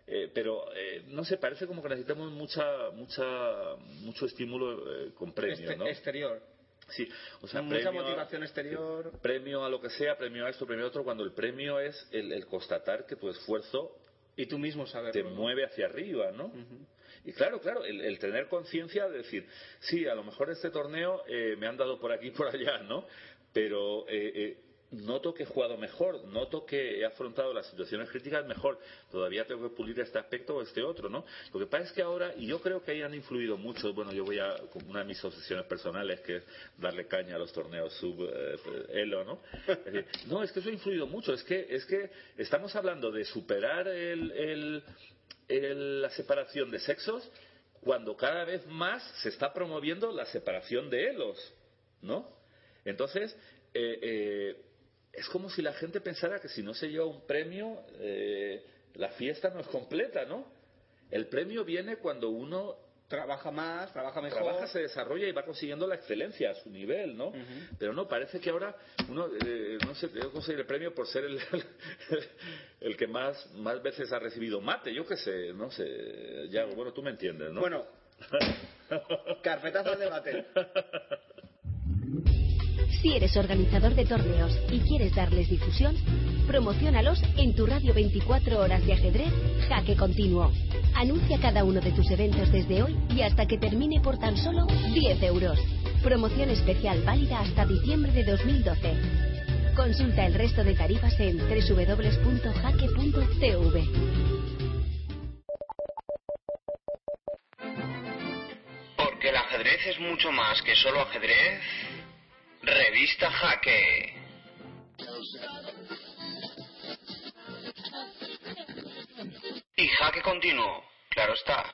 Eh, pero eh, no sé, parece como que necesitamos mucha, mucha, mucho estímulo eh, con premio, Este- ¿no? exterior. Sí, o sea, Mucha premio a- motivación exterior. premio a lo que sea, premio a esto, premio a otro, cuando el premio es el, el constatar que tu esfuerzo Y tú mismo saberlo. te ¿no? mueve hacia arriba, ¿no? Y claro, claro, el, el tener conciencia de decir, sí, a lo mejor este torneo eh, me han dado por aquí y por allá, ¿no? Pero eh, eh, noto que he jugado mejor, noto que he afrontado las situaciones críticas mejor, todavía tengo que pulir este aspecto o este otro, ¿no? Lo que pasa es que ahora, y yo creo que ahí han influido mucho, bueno, yo voy a, una de mis obsesiones personales, que es darle caña a los torneos sub-elo, ¿no? Es decir, no, es que eso ha influido mucho, es que, es que estamos hablando de superar el, el- la separación de sexos cuando cada vez más se está promoviendo la separación de elos, ¿no? Entonces, eh, eh, es como si la gente pensara que si no se lleva un premio, eh, la fiesta no es completa, ¿no? El premio viene cuando uno Trabaja más, trabaja mejor. trabaja, se desarrolla y va consiguiendo la excelencia a su nivel, ¿no? Pero no, parece que ahora uno, eh, no sé, debe conseguir el premio por ser el, el que más, más veces ha recibido mate, yo qué sé, no sé, ya, bueno, tú me entiendes, ¿no? Bueno, carpetazo al debate. Si eres organizador de torneos y quieres darles difusión, promocionalos en tu radio 24 horas de ajedrez Jaque Continuo. Anuncia cada uno de tus eventos desde hoy y hasta que termine por tan solo 10 euros. Promoción especial válida hasta diciembre de 2012. Consulta el resto de tarifas en www.jaque.tv. Porque el ajedrez es mucho más que solo ajedrez. Revista Jaque. Y jaque continuo, claro está.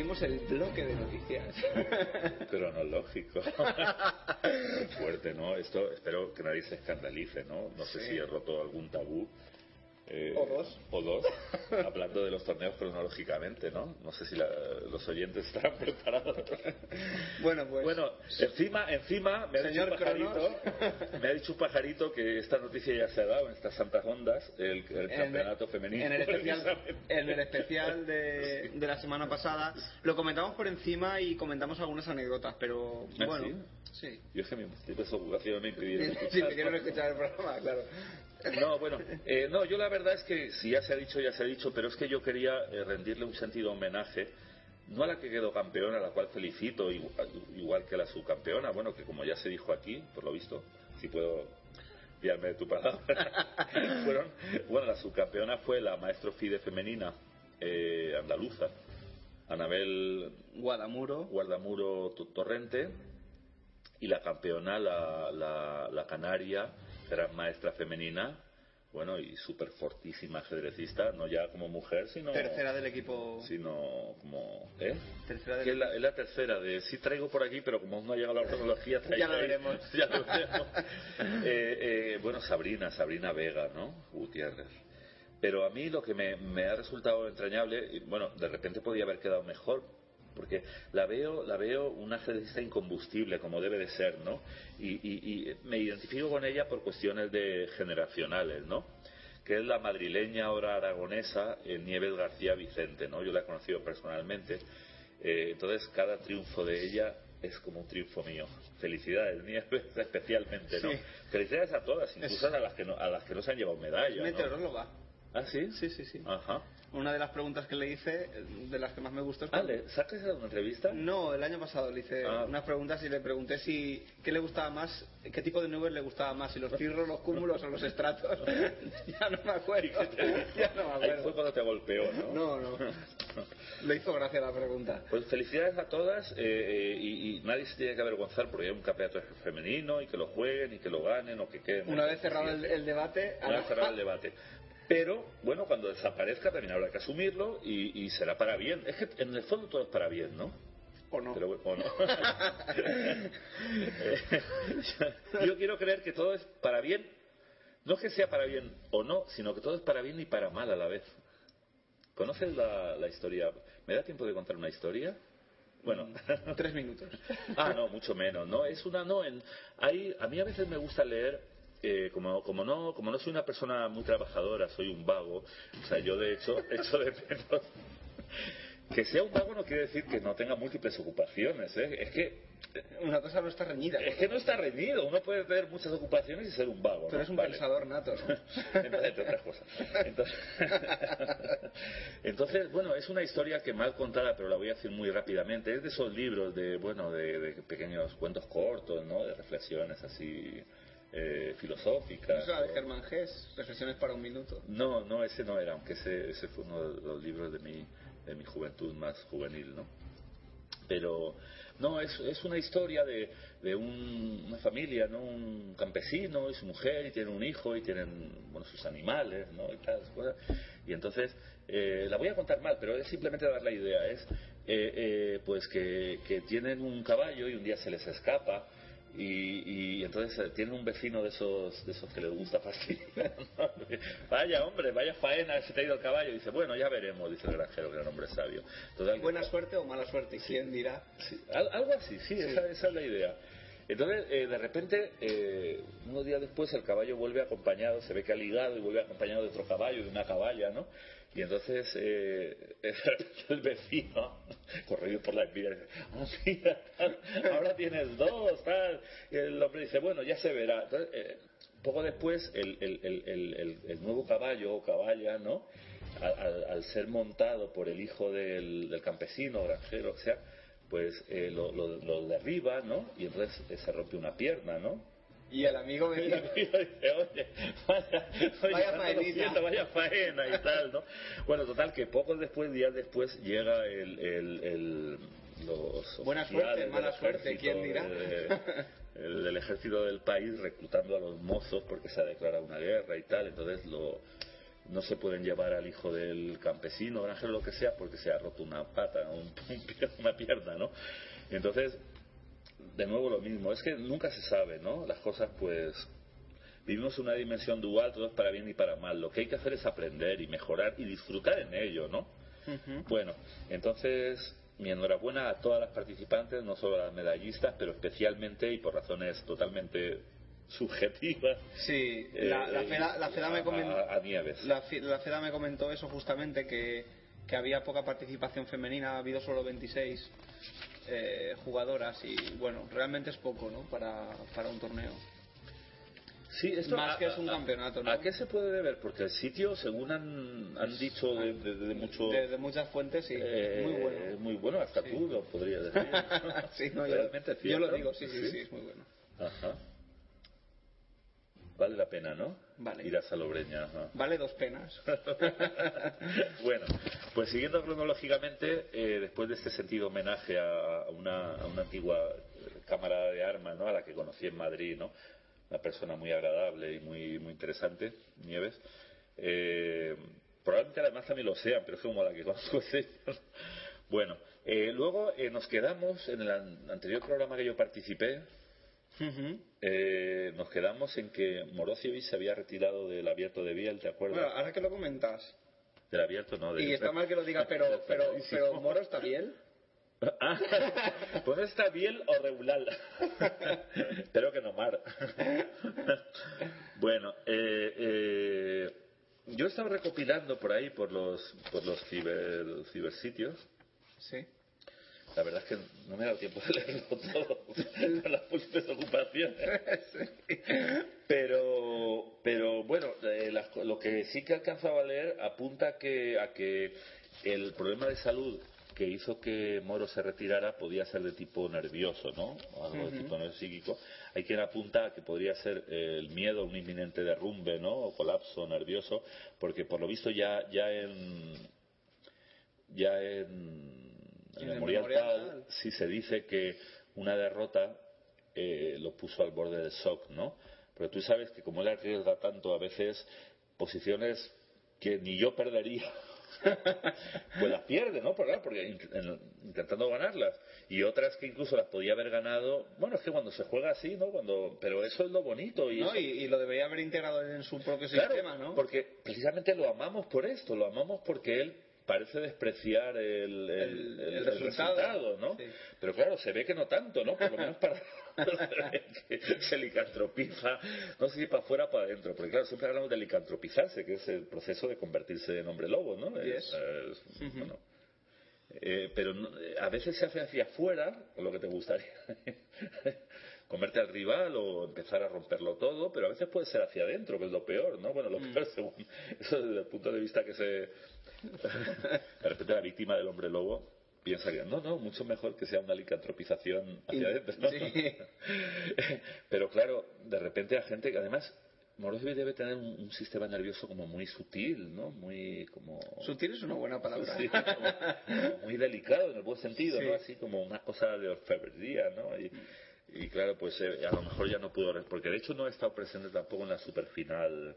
Abrimos el bloque de noticias. Cronológico. Fuerte, ¿no? Esto espero que nadie se escandalice, ¿no? No sé Sí. si he roto algún tabú. Eh, O dos. O dos. Hablando de los torneos cronológicamente, ¿no? No sé si la- los oyentes estarán preparados. Bueno, pues. Bueno, encima, encima me ha, dicho un pajarito, me ha dicho un pajarito que esta noticia ya se ha dado en estas santas ondas, el, el campeonato femenino. En el especial, precisamente. en el especial de, de la semana pasada lo comentamos por encima y comentamos algunas anécdotas, pero ¿Ah, bueno, sí? sí. Yo es que mis múltiples ocupaciones me impidieron escuchar. te quieren escuchar el programa, claro. No, bueno, eh, no, yo la verdad es que si ya se ha dicho, ya se ha dicho, pero es que yo quería eh, rendirle un sentido homenaje, no a la que quedó campeona, a la cual felicito, igual, igual que a la subcampeona, bueno, que como ya se dijo aquí, por lo visto, si puedo fiarme de tu palabra, fueron, bueno, la subcampeona fue la maestro FIDE femenina eh, andaluza, Anabel Guadamuro. Guardamuro Torrente y la campeona, la, la, la canaria, gran maestra femenina, bueno, y súper fortísima ajedrecista, no ya como mujer, sino... Tercera del equipo. Sino como... ¿Eh? Tercera del Que es la, es la tercera de sí traigo por aquí, pero como no ha llegado la cronología... Ya lo veremos. ya lo veremos. Eh, eh, bueno, Sabrina, Sabrina Vega, ¿no? Gutiérrez. Pero a mí lo que me, me ha resultado entrañable, y, bueno, de repente podía haber quedado mejor, porque la veo, la veo una ajedrecista incombustible, como debe de ser, ¿no? Y, y- y me identifico con ella por cuestiones de generacionales, ¿no? Que es la madrileña ahora aragonesa eh, Nieves García Vicente, ¿no? Yo la he conocido personalmente. Eh, entonces, cada triunfo de ella es como un triunfo mío. Felicidades, Nieves, especialmente, ¿no? Sí. Felicidades a todas, incluso a las que no, a las que no se han llevado medalla, ¿no? ¿Ah, sí? Sí, sí, sí. Ajá. Una de las preguntas que le hice, de las que más me gustó es Ah, ¿le sacas una entrevista? No, el año pasado le hice Ah. unas preguntas y le pregunté si qué le gustaba más, qué tipo de nubes le gustaba más, si los cirros, los cúmulos o los estratos. ya no me acuerdo. ya no me Ahí fue acuerdo. cuando te golpeó, ¿no? No, no. Le hizo gracia la pregunta. Pues felicidades a todas eh, eh, y, y nadie se tiene que avergonzar porque hay un campeonato femenino y que lo jueguen y que lo ganen o que queden. Una vez cerrado el, el debate, Una vez cerrado el debate. Pero, bueno, cuando desaparezca también habrá que asumirlo y, y será para bien. Es que en el fondo todo es para bien, ¿no? o no. Pero o no. Yo quiero creer que todo es para bien. No es que sea para bien o no, sino que todo es para bien y para mal a la vez. ¿Conoces la, la historia? ¿Me da tiempo de contar una historia? Bueno. Tres minutos. Ah, no, mucho menos, ¿no? Es una, no, en, hay, a mí a veces me gusta leer, eh, como, como, no, como no soy una persona muy trabajadora, soy un vago, o sea, yo de hecho, echo de menos. Que sea un vago no quiere decir que no tenga múltiples ocupaciones, ¿eh? Es que, Una cosa no está reñida. es que no está reñido, uno puede tener muchas ocupaciones y ser un vago, ¿no? eres un Vale. pensador nato, ¿no? entre otras cosas. Entonces, entonces, bueno, es una historia que mal contada, pero la voy a decir muy rápidamente. Es de esos libros de, bueno, de, de pequeños cuentos cortos, ¿no? De reflexiones así eh, filosóficas. Es la de Germán Gess, Reflexiones para un minuto. No, no, ese no era, aunque ese, ese fue uno de los libros de mi, de mi juventud más juvenil, ¿no? Pero, no, es, es una historia de, de un- una familia, ¿no? Un campesino y su mujer, y tienen un hijo, y tienen, bueno, sus animales, ¿no? Y tal, cosas. Y entonces, eh, la voy a contar mal, pero es simplemente dar la idea. Es, eh, eh, pues, que, que tienen un caballo y un día se les escapa. Y, y entonces eh, tienen un vecino de esos de esos que les gusta fastidiar. vaya hombre, vaya faena, se te ha ido el caballo. Y dice, bueno, ya veremos, dice el granjero, que era un hombre sabio. Buena suerte o mala suerte, ¿quién dirá? Sí, al- algo así, sí, Esa, esa es la idea. Entonces, eh, de repente, eh, unos días después, el caballo vuelve acompañado, se ve que ha ligado y vuelve acompañado de otro caballo, de una caballa, ¿no? Y entonces, eh, el vecino, corrido por la envidia, dice, "Ah, mira, ahora tienes dos, tal. Y el hombre dice, bueno, ya se verá. Entonces, eh, poco después, el, el- el- el- nuevo caballo o caballa, ¿no? Al ser montado por el hijo del, del campesino, granjero, o sea, pues eh, lo, lo- lo derriba, ¿no? Y entonces eh, se rompe una pierna, ¿no? Y el amigo me dice, oye, vaya, oye, Vaya faena y tal, ¿no? Bueno, total, que pocos después, días después, llega el, el, el- los Buena suerte, mala suerte, ¿quién dirá? el ejército del país reclutando a los mozos porque se ha declarado una guerra y tal, entonces lo, no se pueden llevar al hijo del campesino, granjero, lo que sea, porque se ha roto una pata, un, una pierna, ¿no? Entonces, de nuevo lo mismo, es que nunca se sabe, ¿no? Las cosas, pues, vivimos una dimensión dual, todo es para bien y para mal. Lo que hay que hacer es aprender y mejorar y disfrutar en ello, ¿no? Bueno, entonces, mi enhorabuena a todas las participantes, no solo a las medallistas, pero especialmente y por razones totalmente subjetivas. Sí, la, la eh, la FEDA me comentó... a- a Nieves. La, fi- la FEDA me comentó eso justamente, que, que había poca participación femenina, ha habido solo 26 eh, jugadoras y bueno, realmente es poco, ¿no? Para, para un torneo. Sí, esto Más a- que es un a- campeonato, ¿no? ¿A qué se puede deber? Porque el sitio, según han, han dicho de, de- de mucho... De, muchas fuentes, sí. eh, muy bueno. es Muy bueno, hasta Sí. tú lo podrías decir. sí, no, yo, Realmente yo cierto. lo digo, sí, sí, sí, es muy bueno. Ajá. Vale la pena, ¿no? Vale. Ir a Salobreña. ajá. Vale dos penas. bueno, pues siguiendo cronológicamente, eh, después de este sentido homenaje a una, a una antigua eh, cámara de armas, ¿no? A la que conocí en Madrid, ¿no? una persona muy agradable y muy, muy interesante, Nieves. Eh, probablemente además también lo sean, pero es como la que conozco Bueno, eh, luego eh, nos quedamos en el anterior programa que yo participé, eh, nos quedamos en que Morocievic se había retirado del abierto de Biel, ¿te acuerdas? Bueno, ahora que lo comentas. Del abierto, no. Y está mal que lo diga, pero, pero, pero Moro está bien. Ah, pues está Biel o regular. Espero que no mar. bueno, eh, eh, yo estaba recopilando por ahí, por los, por los ciber, cibersitios. Sí. La verdad es que no me he dado tiempo de leerlo todo con las múltiples ocupaciones. Pero, pero bueno, eh, lo que sí que alcanzaba a leer apunta que, a que el problema de salud que hizo que Moro se retirara podía ser de tipo nervioso, ¿no? O algo de tipo psíquico. Hay quien apunta a que podría ser el miedo a un inminente derrumbe, ¿no? O colapso nervioso, porque por lo visto ya, ya en, ya en, el memorial, tal, sí se dice que una derrota eh, lo puso al borde del shock, ¿no? Pero tú sabes que como él arriesga tanto, a veces posiciones que ni yo perdería pues las pierde, ¿no? Porque, intentando ganarlas. Y otras que incluso las podía haber ganado. Bueno, es que cuando se juega así, ¿no? Cuando, pero eso es lo bonito. Y, y, lo debería haber integrado en su propio sistema, ¿no? Porque precisamente lo amamos por esto, lo amamos porque él parece despreciar el, el, resultado, ¿no? Pero claro, se ve que no tanto, ¿no? Por lo menos para que se licantropiza, no sé si para afuera o para adentro, porque claro, siempre hablamos de licantropizarse, que es el proceso de convertirse en hombre lobo, ¿no? Eh, pero a veces se hace hacia afuera, lo que te gustaría, comerte al rival o empezar a romperlo todo, pero a veces puede ser hacia adentro, que es lo peor, ¿no? Bueno, lo mm. peor según eso desde el punto de vista que se de repente la víctima del hombre lobo piensa que no, no, mucho mejor que sea una licantropización hacia adentro. Pero claro, de repente hay gente que además Morozovich debe tener un, sistema nervioso como muy sutil, ¿no? Muy como... Sutil es una buena palabra. muy delicado en el buen sentido, ¿no? Así como una cosa de orfebrería, ¿no? Y, claro, pues eh, a lo mejor ya no pudo... Porque de hecho no ha estado presente tampoco en la superfinal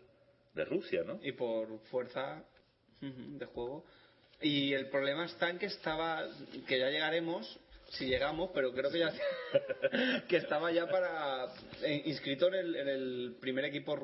de Rusia, ¿no? Y por fuerza de juego. Y el problema está en que estaba, que ya llegaremos, si llegamos, pero creo que ya que estaba ya para eh, inscrito en el, en el, primer equipo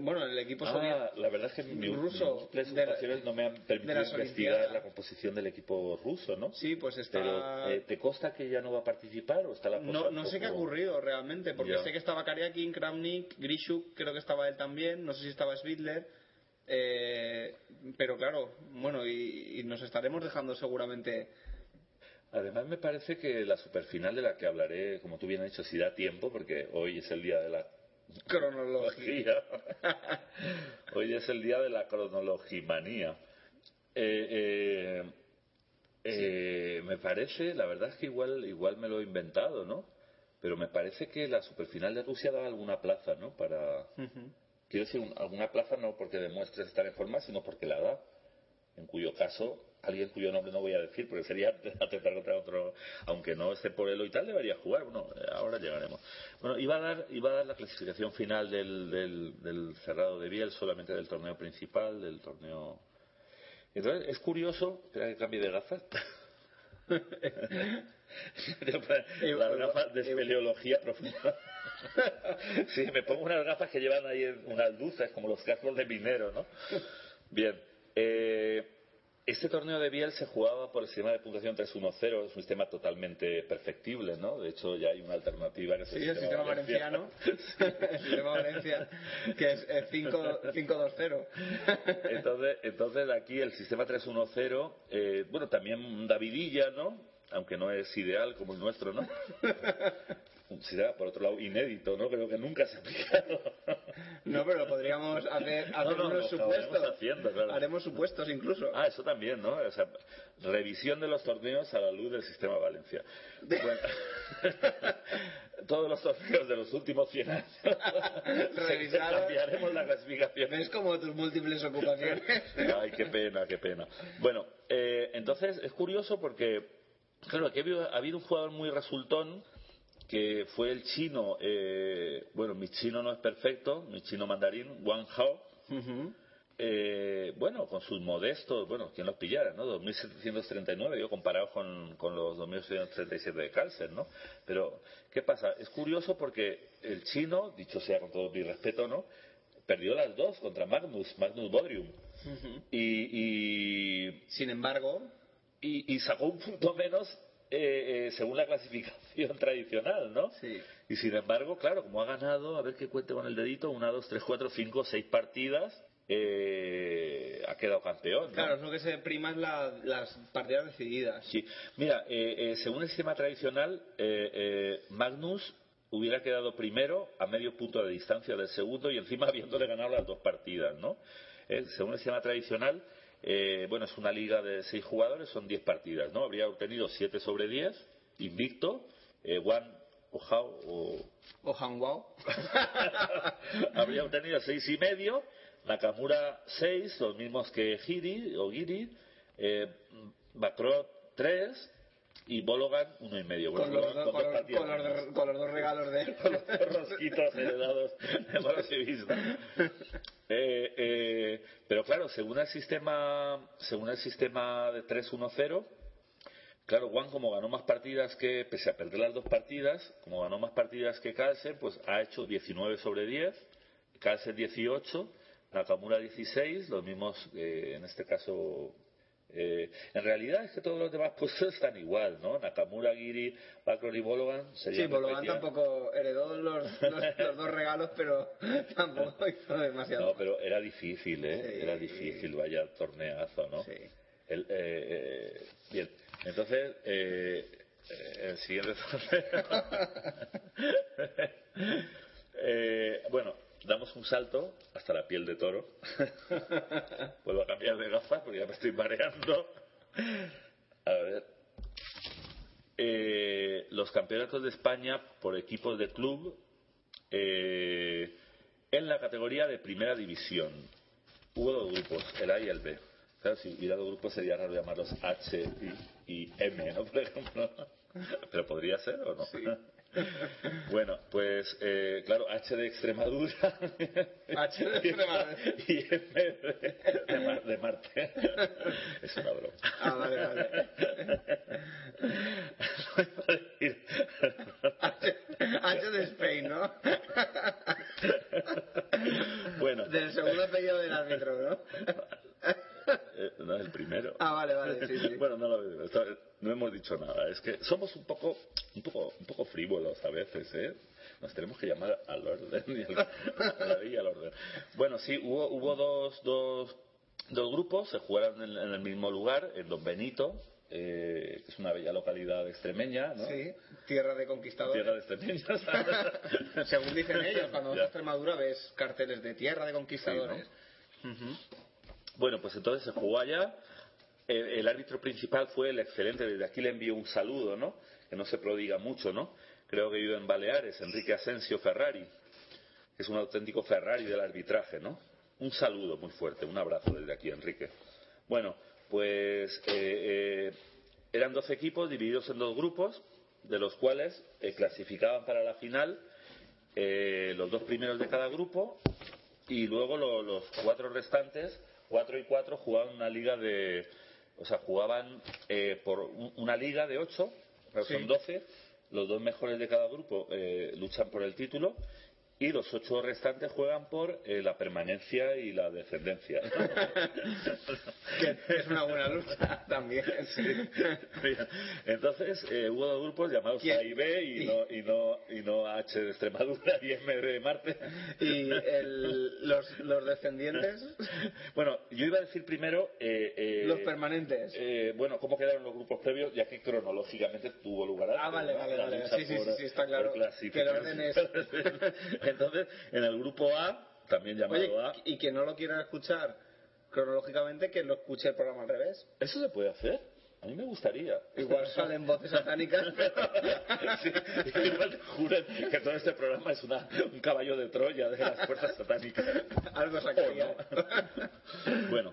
bueno en el equipo ah, la verdad es que mi, ruso de no me han permitido investigar la composición del equipo ruso no sí pues está pero eh, te consta que ya no va a participar o está la cosa no no sé qué ha ocurrido realmente porque sé que estaba Kariakin Kramnik Grishuk creo que estaba él también no sé si estaba Svitler eh, pero claro, bueno, y, nos estaremos dejando seguramente. Además, me parece que la superfinal de la que hablaré, como tú bien has dicho, si da tiempo, porque hoy es el día de la cronología. hoy es el día de la cronologimanía. Eh, eh, eh, Me parece, la verdad es que igual, igual me lo he inventado, ¿no? Pero me parece que la superfinal de Rusia da alguna plaza, ¿no? Para. Quiero decir, alguna plaza no porque demuestres estar en forma, sino porque la da. En cuyo caso, alguien cuyo nombre no voy a decir, porque sería atentar contra otro, aunque no esté por y tal, debería jugar. Bueno, ahora llegaremos. Bueno, iba a dar, iba a dar la clasificación final del, del, cerrado de Biel, solamente del torneo principal, del torneo. Entonces, es curioso, espera que cambie de gafas. las gafas de espeleología profunda. sí, me pongo unas gafas que llevan ahí unas luces, como los cascos de minero, ¿no? Bien. Eh, este torneo de Biel se jugaba por el sistema de puntuación 3-1-0, es un sistema totalmente perfectible, ¿no? De hecho, ya hay una alternativa que es el, sí, el sistema valenciano. el sistema Valencia, que es 5-2-0. entonces, entonces, aquí el sistema 3-1-0, eh, bueno, también Davidilla, ¿no? aunque no es ideal como el nuestro, ¿no? Será, por otro lado, inédito, ¿no? Creo que nunca se ha aplicado. no, pero podríamos hacer, unos supuestos. Haremos supuestos incluso. Ah, eso también, ¿no? O sea, revisión de los torneos a la luz del sistema Valencia. Bueno, todos los torneos de los últimos 100 años. Revisados. Cambiaremos la clasificación. ¿Ves como tus múltiples ocupaciones? Ay, qué pena, qué pena. Bueno, eh, entonces es curioso porque Claro, aquí ha habido, un jugador muy resultón que fue el chino, eh, bueno, mi chino no es perfecto, mi chino mandarín, Wang Hao, eh, bueno, con sus modestos, bueno, quien los pillara, ¿no? 2.739, yo comparado con, con los 2.737 de Carlsen, ¿no? Pero, ¿qué pasa? Es curioso porque el chino, dicho sea con todo mi respeto, ¿no? Perdió las dos contra Magnus, Magnus Bodrium. y, y, Sin embargo, y, y sacó un punto menos eh, eh, según la clasificación tradicional, ¿no? Sí. Y sin embargo, claro, como ha ganado, a ver qué cuente con el dedito, una, dos, tres, cuatro, cinco, seis partidas, eh, ha quedado campeón. ¿no? claro, es lo que se prima es la- las partidas decididas. Sí. Mira, eh, eh, según el sistema tradicional, eh, eh, Magnus hubiera quedado primero a medio punto de distancia del segundo y encima habiéndole ganado las dos partidas, ¿no? Según el sistema tradicional, eh, bueno, es una liga de seis jugadores, son diez partidas, ¿no? Habría obtenido siete sobre diez, invicto, eh, Juan Ojao o O Hanwao. habría obtenido seis y medio, Nakamura seis, los mismos que Giri o Giri, eh, Bacrot tres y Bologan uno y medio. con, Bueno, los, dos- con con dos los- con los con los dos regalos de Con los dos rosquitos heredados de Bolshevista. Eh, eh, pero claro, según el sistema, según el sistema de 3-1-0, claro, Juan como ganó más partidas que, pese a perder las dos partidas, como ganó más partidas que Carlsen, pues ha hecho 19 sobre 10, Carlsen 18, Nakamura 16, los mismos, eh, en este caso, eh, en realidad es que todos los demás puestos están igual, ¿no? Nakamura, Giri, Bacron y Bologan Sí, Bologan tampoco heredó los, los- los dos regalos, pero tampoco hizo demasiado. No, pero era difícil, ¿eh? Sí. Era difícil, vaya torneazo, ¿no? Sí. El, eh, eh, bien, entonces, eh, el siguiente. Eh, bueno, damos un salto hasta la piel de toro. Vuelvo a cambiar de gafas porque ya me estoy mareando. A ver. Eh, los campeonatos de España por equipos de club eh, en la categoría de primera división. Hubo dos grupos, el A y el B. Claro, si hubiera dos grupos sería raro llamarlos H y, y M, ¿no? Por ejemplo. Pero podría ser o no. Bueno, pues eh, claro, H de Extremadura. H de Extremadura. Y M de, de de Marte. Es una broma. Ah, vale, vale. H, H de Spain, ¿no? Bueno, Del segundo apellido del árbitro, ¿no? Eh, no es el primero. Ah, vale, vale, sí, sí. Bueno, no, lo- esto- no hemos dicho nada. Es que somos un poco, un poco, un poco frívolos a veces, ¿eh? Nos tenemos que llamar al orden y al, a la y al orden. Bueno, sí, hubo, hubo dos, dos, dos grupos, se jugaron en, en el mismo lugar, en Don Benito, eh, que es una bella localidad extremeña, ¿no? Sí, tierra de conquistadores. Tierra de extremeños. Según dicen ellos, cuando vas a Extremadura ves carteles de tierra de conquistadores. Bueno, pues entonces se jugó allá. El, árbitro principal fue el excelente, desde aquí le envío un saludo, ¿no? Que no se prodiga mucho, ¿no? Creo que vive en Baleares, Enrique Asensio Ferrari, que es un auténtico Ferrari del arbitraje, ¿no? Un saludo muy fuerte, un abrazo desde aquí, Enrique. Bueno, pues eh, eh, eran dos equipos divididos en dos grupos, de los cuales eh, clasificaban para la final eh, los dos primeros de cada grupo y luego lo- los cuatro restantes, cuatro y cuatro, jugaban una liga de, o sea, jugaban eh, por un- una liga de ocho, pero Sí. son doce, los dos mejores de cada grupo eh, luchan por el título y los ocho restantes juegan por eh, la permanencia y la descendencia. Que es una buena lucha también. Bien. Entonces eh, hubo dos grupos llamados ¿Quién? A y B y no, y no, y no H de Extremadura y M de Marte. Y el- los, los descendientes, Bueno, yo iba a decir primero. eh, eh, los permanentes. eh, bueno, ¿cómo quedaron los grupos previos? Ya que cronológicamente tuvo lugar. Ah, vale, vale, La vale. Sí, sí, sí, sí, está claro. Que el orden es- Entonces, en el grupo A, también llamado Oye, A, y quien no lo quiera escuchar cronológicamente, que lo escuche el programa al revés. ¿eso se puede hacer? A mí me gustaría. Igual salen voces satánicas. Sí, igual te juran que todo este programa es una, un caballo de Troya de las fuerzas satánicas. Algo sacaría. Bueno,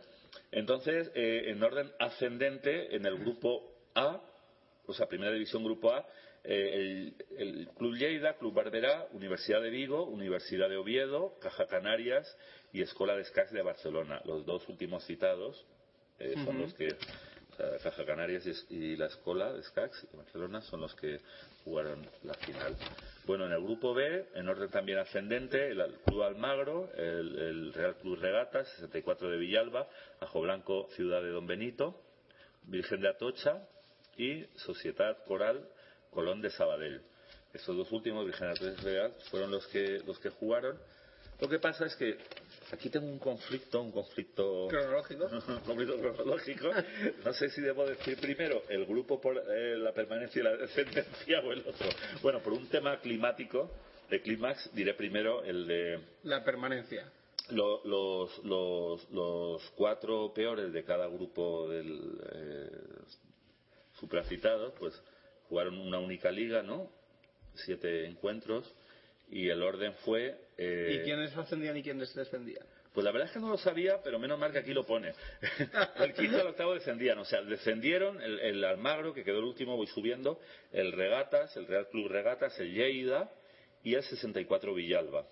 entonces, eh, en orden ascendente, en el grupo A, o sea, Primera División Grupo A, eh, el, Club Lleida, Club Barberá, Universidad de Vigo, Universidad de Oviedo, Caja Canarias y Escuela de Escacs de Barcelona. Los dos últimos citados eh, son los que, o sea, Caja Canarias y, la Escuela de Escacs de Barcelona son los que jugaron la final. Bueno, en el grupo B, en orden también ascendente, el Club Almagro, el, Real Club Regatas, 64 de Villalba, Ajo Blanco, Ciudad de Don Benito, Virgen de Atocha y Sociedad Coral Colón de Sabadell. Estos dos últimos, Virgen Real, fueron los que, los que jugaron. Lo que pasa es que aquí tengo un conflicto, un conflicto cronológico. un conflicto cronológico. No sé si debo decir primero el grupo por eh, la permanencia y la descendencia o el otro. Bueno, por un tema climático, de clímax, diré primero el de. La permanencia. los, los, los, cuatro peores de cada grupo del eh, supracitado, pues jugaron una única liga, ¿no? Siete encuentros y el orden fue. Eh... ¿Y quiénes ascendían y quiénes descendían? Pues la verdad es que no lo sabía, pero menos mal que aquí lo pone. el quinto al octavo descendían, o sea, descendieron el, Almagro, que quedó el último, voy subiendo, el Regatas, el Real Club Regatas, el Lleida y el 64 Villalba.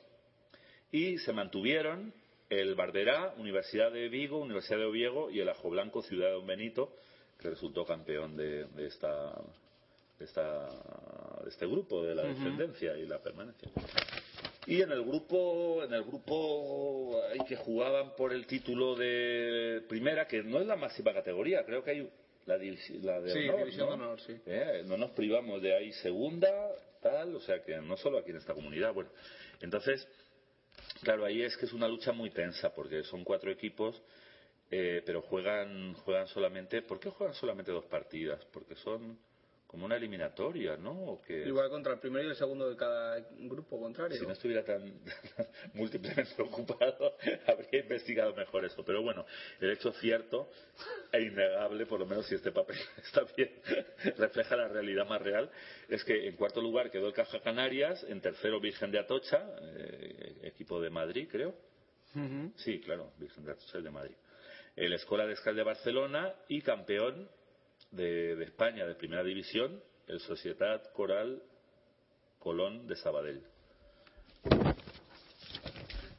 Y se mantuvieron el Barberá, Universidad de Vigo, Universidad de Oviedo y el Ajo Blanco, Ciudad de Don Benito, que resultó campeón de esta de, este grupo de la descendencia y la permanencia. Y en el grupo, en el grupo hay que jugaban por el título de primera, que no es la máxima categoría, creo que hay la, la de sí, honor, división ¿no? honor, sí. Eh, no nos privamos de ahí segunda, tal, o sea que no solo aquí en esta comunidad, bueno. Entonces, claro, ahí es que es una lucha muy tensa, porque son cuatro equipos, eh, pero juegan, juegan solamente, ¿por qué juegan solamente dos partidas? Porque son como una eliminatoria, ¿no? Igual contra el primero y el segundo de cada grupo contrario. Si no estuviera tan múltiplemente ocupado, habría investigado mejor eso. Pero bueno, el hecho cierto e innegable, por lo menos si este papel está bien, refleja la realidad más real, es que en cuarto lugar quedó el Caja Canarias, en tercero Virgen de Atocha, eh, equipo de Madrid, creo. Sí, claro, Virgen de Atocha, el de Madrid. El Escuela de Escal de Barcelona y campeón de, España de Primera División, el Sociedad Coral Colón de Sabadell.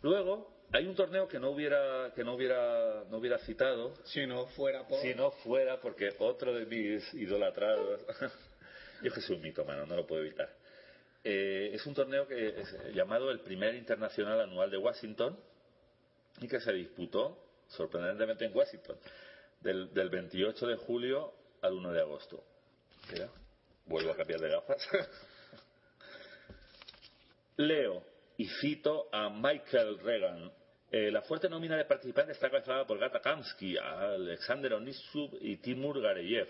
Luego hay un torneo que no hubiera que no hubiera no hubiera citado si no fuera por si no fuera porque otro de mis idolatrados yo que soy un mito mano no lo puedo evitar eh, es un torneo que es llamado el primer internacional anual de Washington y que se disputó sorprendentemente en Washington del, del 28 de julio al 1 de agosto. Vuelvo a cambiar de gafas. Leo y cito a Michael Reagan. Eh, la fuerte nómina de participantes está cabezada por Gata Kamsky, Alexander Onishub y Timur Gareyev.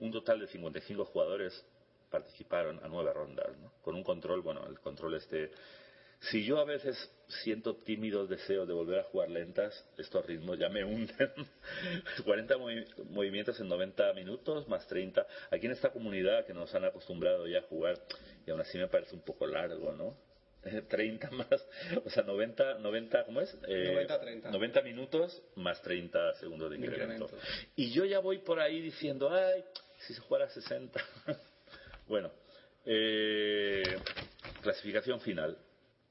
Un total de 55 jugadores participaron a nueve rondas, ¿no? con un control, bueno, el control este si yo a veces siento tímidos deseos de volver a jugar lentas, estos ritmos ya me hunden. 40 movimientos en 90 minutos más 30. Aquí en esta comunidad que nos han acostumbrado ya a jugar, y aún así me parece un poco largo, ¿no? 30 más, o sea, 90, 90 ¿cómo es? 90, 30. 90 minutos más 30 segundos de incremento. Y yo ya voy por ahí diciendo, ay, si se jugara 60. bueno, eh, clasificación final.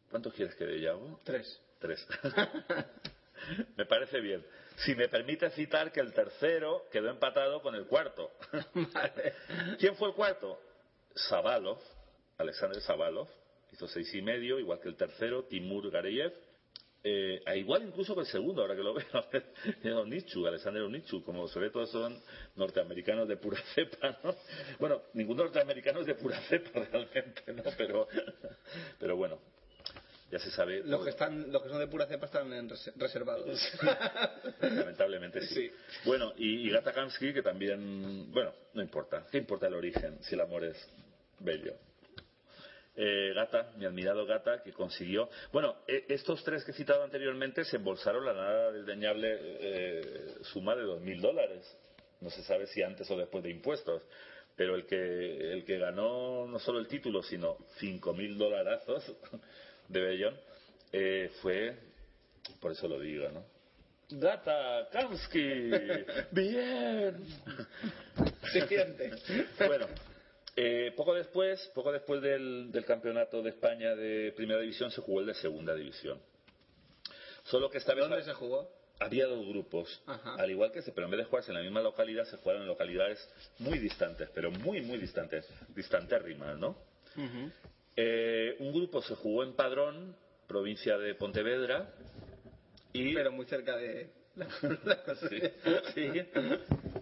¿Cuántos quieres que dé, Yago? Tres. Tres. me parece bien. Si me permite citar que el tercero quedó empatado con el cuarto. ¿Quién fue el cuarto? Sabalov, Alexander Sabalov, hizo seis y medio, igual que el tercero, Timur Gareyev, eh, igual incluso que el segundo, ahora que lo veo, Onichu, Alexander Onichu, como se ve todos son norteamericanos de pura cepa, ¿no? Bueno, ningún norteamericano es de pura cepa realmente, ¿no? Pero, pero bueno, ya se sabe. Los que, están, los que son de pura cepa están reservados. Lamentablemente sí. Bueno, y, y Gata Kamsky, que también, bueno, no importa. ¿Qué importa el origen si el amor es bello? Eh, Gata, mi admirado Gata, que consiguió. Bueno, e, estos tres que he citado anteriormente se embolsaron la nada desdeñable eh, suma de dos mil dólares. No se sabe si antes o después de impuestos. Pero el que, el que ganó no solo el título, sino cinco mil dolarazos de Bellón, eh, fue, por eso lo digo, ¿no? Gata Kamsky, bien. Se siente. bueno, Eh, poco después, poco después del, del campeonato de España de Primera División se jugó el de Segunda División. Solo que esta vez ¿Dónde se jugó? había dos grupos, Ajá. al igual que ese, pero en vez de jugarse en la misma localidad, se jugaron en localidades muy distantes, pero muy, muy distantes, distantérrimas, ¿no? Eh, un grupo se jugó en Padrón, provincia de Pontevedra, y Pero muy cerca de la. Sí, sí.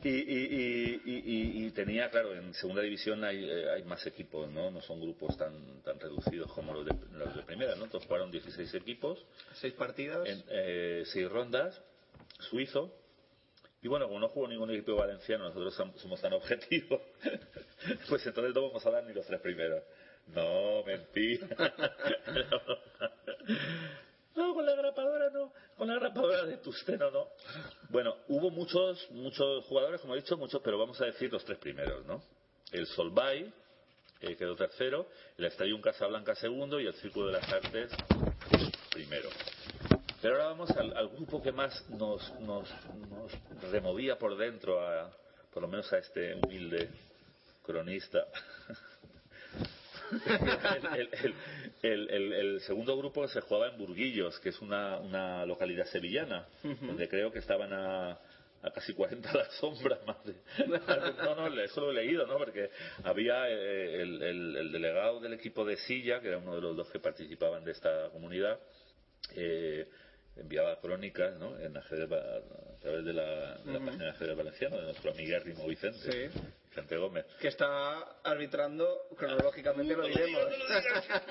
Y, y- y- y- tenía, claro, en segunda división hay, eh, hay más equipos, ¿no? No son grupos tan, tan reducidos como los de, los de primera, ¿no? Entonces jugaron 16 equipos Seis partidos. en eh, seis rondas, suizo. Y bueno, como no jugó ningún equipo valenciano, nosotros som- somos tan objetivos, pues entonces no vamos a dar ni los tres primeros. No, mentira. No, con la grapadora no, con la grapadora de Tusteno no. Bueno, hubo muchos, muchos jugadores, como he dicho, muchos, pero vamos a decir los tres primeros, ¿no? El Solvay, eh, quedó tercero, el Estadio Casablanca segundo y el Círculo de las Artes primero. Pero ahora vamos al, al grupo que más nos, nos, nos removía por dentro, a, por lo menos a este humilde cronista. El, el- el- segundo grupo se jugaba en Burguillos, que es una, una localidad sevillana, donde creo que estaban a, a casi 40 a la sombra. Más de, no, no, eso lo he leído, ¿no? Porque había eh, el, el- el delegado del equipo de Silla, que era uno de los dos que participaban de esta comunidad, eh, enviaba crónicas ¿no? en ajedrez, a través de la, de la página de ajedrez valenciano de nuestro amiguérrimo Vicente, Sí. Vicente Gómez. Que está arbitrando cronológicamente, lo diremos.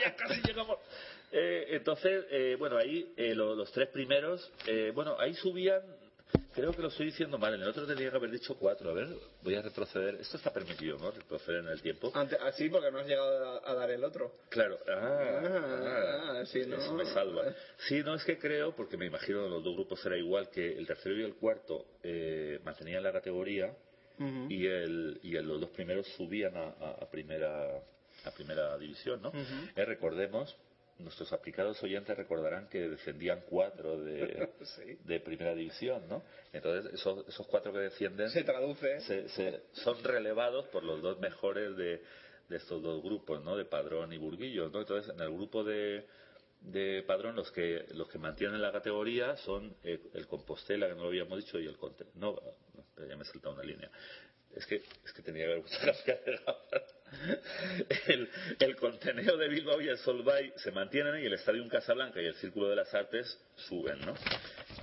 ya casi llegamos. Eh, entonces, eh, bueno, ahí eh, lo- los tres primeros, eh, bueno, ahí subían, creo que lo estoy diciendo mal, en el otro tendría que haber dicho cuatro. A ver, voy a retroceder. Esto está permitido, ¿no? Retroceder en el tiempo. Ante- Así, porque no has llegado a, a dar el otro. Claro, ah, Ah, ah, sí, ¿no? eso me salva. Sí, no es que creo, porque me imagino que los dos grupos era igual, que el tercero y el cuarto eh, mantenían la categoría y, el, y el- los dos primeros subían a, a- a primera a primera división, ¿no? Eh, recordemos, nuestros aplicados oyentes recordarán que descendían cuatro de, Sí. de primera división, ¿no? Entonces, esos, esos cuatro que descienden Se traduce. se- se- son relevados por los dos mejores de, de estos dos grupos, ¿no? De Padrón y Burguillos, ¿no? Entonces, en el grupo de, de Padrón, los que los que mantienen la categoría son eh, el Compostela, que no lo habíamos dicho, y el Conte. No, espera, ya me he saltado una línea. Es que, es que tenía que haber. El, el Conteneo de Bilbao y el Solvay se mantienen y el Estadio Casablanca y el Círculo de las Artes suben, ¿no?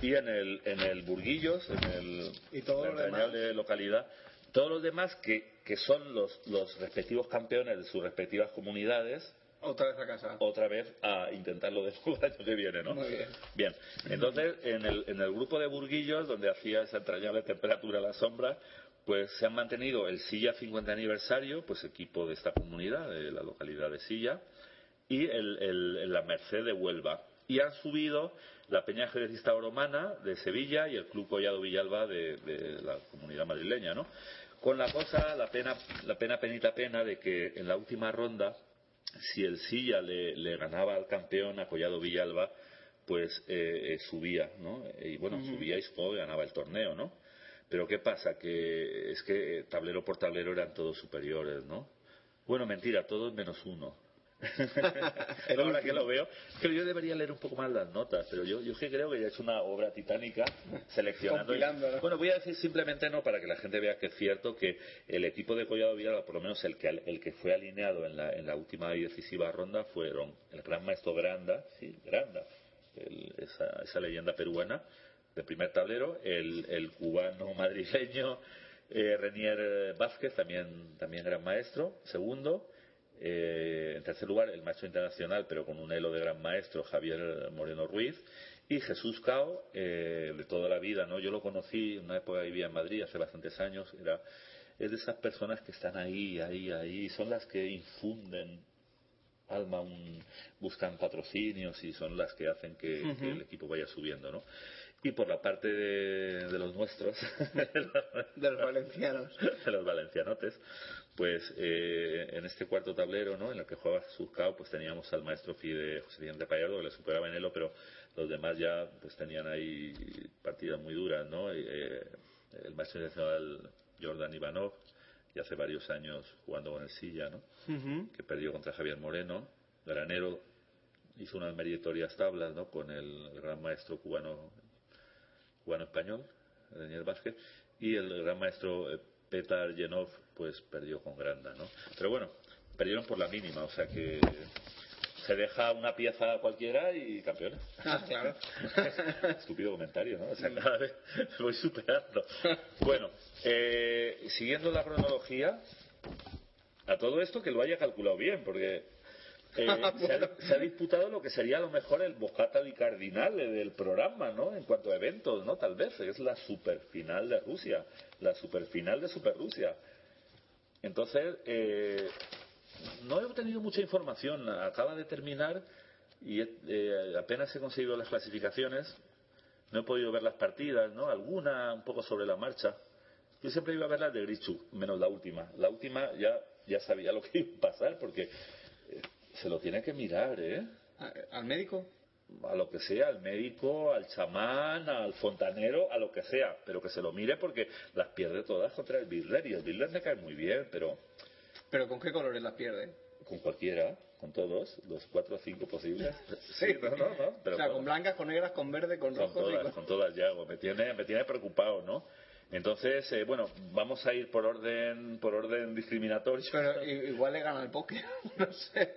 Y en el, en el Burguillos, en el, Y todo la demás. entrañable localidad, todos los demás que, que son los, los respectivos campeones de sus respectivas comunidades, Otra vez a casa. otra vez a intentarlo de nuevo el año que viene, ¿no? Muy bien. Bien, entonces en el, en el grupo de Burguillos, donde hacía esa entrañable temperatura a la sombra, pues se han mantenido el Silla 50 aniversario, pues equipo de esta comunidad, de la localidad de Silla, y el, la Merced de Huelva. Y han subido la Peña Ajedrecista Oromana de Sevilla y el Club Collado Villalba de, de la comunidad madrileña, ¿no? Con la cosa, la pena, la pena penita pena de que en la última ronda, si el Silla le, le ganaba al campeón, a Collado Villalba, pues eh, eh, subía, ¿no? Y bueno, subía y supongo que ganaba el torneo, ¿no? Pero ¿qué pasa? Que es que eh, tablero por tablero eran todos superiores, ¿no? Bueno, mentira, todos menos uno. Ahora que lo veo, creo yo debería leer un poco más las notas, pero yo, yo creo que ya he hecho una obra titánica seleccionando. Bueno, voy a decir simplemente no para que la gente vea que es cierto que el equipo de Collado Villalba, por lo menos el que, el que fue alineado en la, en la última y decisiva ronda, fueron el gran maestro Granda, sí, Granda, el- esa, esa leyenda peruana de primer tablero, el, el cubano madrileño eh, Renier Vázquez, también, también gran maestro, segundo. Eh, en tercer lugar, el maestro internacional, pero con un elo de gran maestro, Javier Moreno Ruiz. Y Jesús Cao, eh, de toda la vida, ¿no? Yo lo conocí en una época que vivía en Madrid, hace bastantes años. Era, es de esas personas que están ahí, ahí, ahí. Son las que infunden alma, un- buscan patrocinios y son las que hacen que, que el equipo vaya subiendo, ¿no? Y por la parte de, de los nuestros, De los valencianos. de los valencianotes, pues eh, en este cuarto tablero, ¿no? En el que jugaba Jesús Cao, pues teníamos al maestro Fide José Vicente Payardo, que le superaba en Elo, pero los demás ya pues tenían ahí partidas muy duras, ¿no? Y, eh, el maestro internacional Jordan Ivanov y hace varios años jugando con el Silla, ¿no? Que perdió contra Javier Moreno. Granero hizo unas meritorias tablas ¿no? con el gran maestro cubano cubano español, Daniel Vázquez, y el gran maestro eh, Petar Yenov pues perdió con Granda, ¿no? Pero bueno, perdieron por la mínima, o sea que se deja una pieza cualquiera y campeones. Ah, claro. Estúpido comentario, ¿no? O sea, cada vez voy superando. Bueno, eh, siguiendo la cronología, a todo esto que lo haya calculado bien, porque eh, se, ha, se ha disputado lo que sería a lo mejor el bocata di cardinale del programa, ¿no? En cuanto a eventos, ¿no? Tal vez, es la superfinal de Rusia, la superfinal de Super Rusia. Entonces, eh, no he obtenido mucha información. Acaba de terminar y eh, apenas he conseguido las clasificaciones. No he podido ver las partidas, ¿no? Alguna un poco sobre la marcha. Yo siempre iba a ver las de Grichuk, menos la última. La última ya, ya sabía lo que iba a pasar porque eh, se lo tiene que mirar, ¿eh? ¿A- ¿Al médico? a lo que sea, al médico, al chamán, al fontanero, a lo que sea, pero que se lo mire porque las pierde todas contra el Birler y el Birler me cae muy bien, pero ¿Pero con qué colores las pierde? con cualquiera, con todos, los cuatro o cinco posibles. Sí, no, no, no, pero o sea, con, con blancas, con negras, con verde, con con y todas, con... con todas ya, me tiene, me tiene preocupado, ¿no? Entonces, eh, bueno, vamos a ir por orden, por orden discriminatorio. Pero igual le gana el póker, no sé.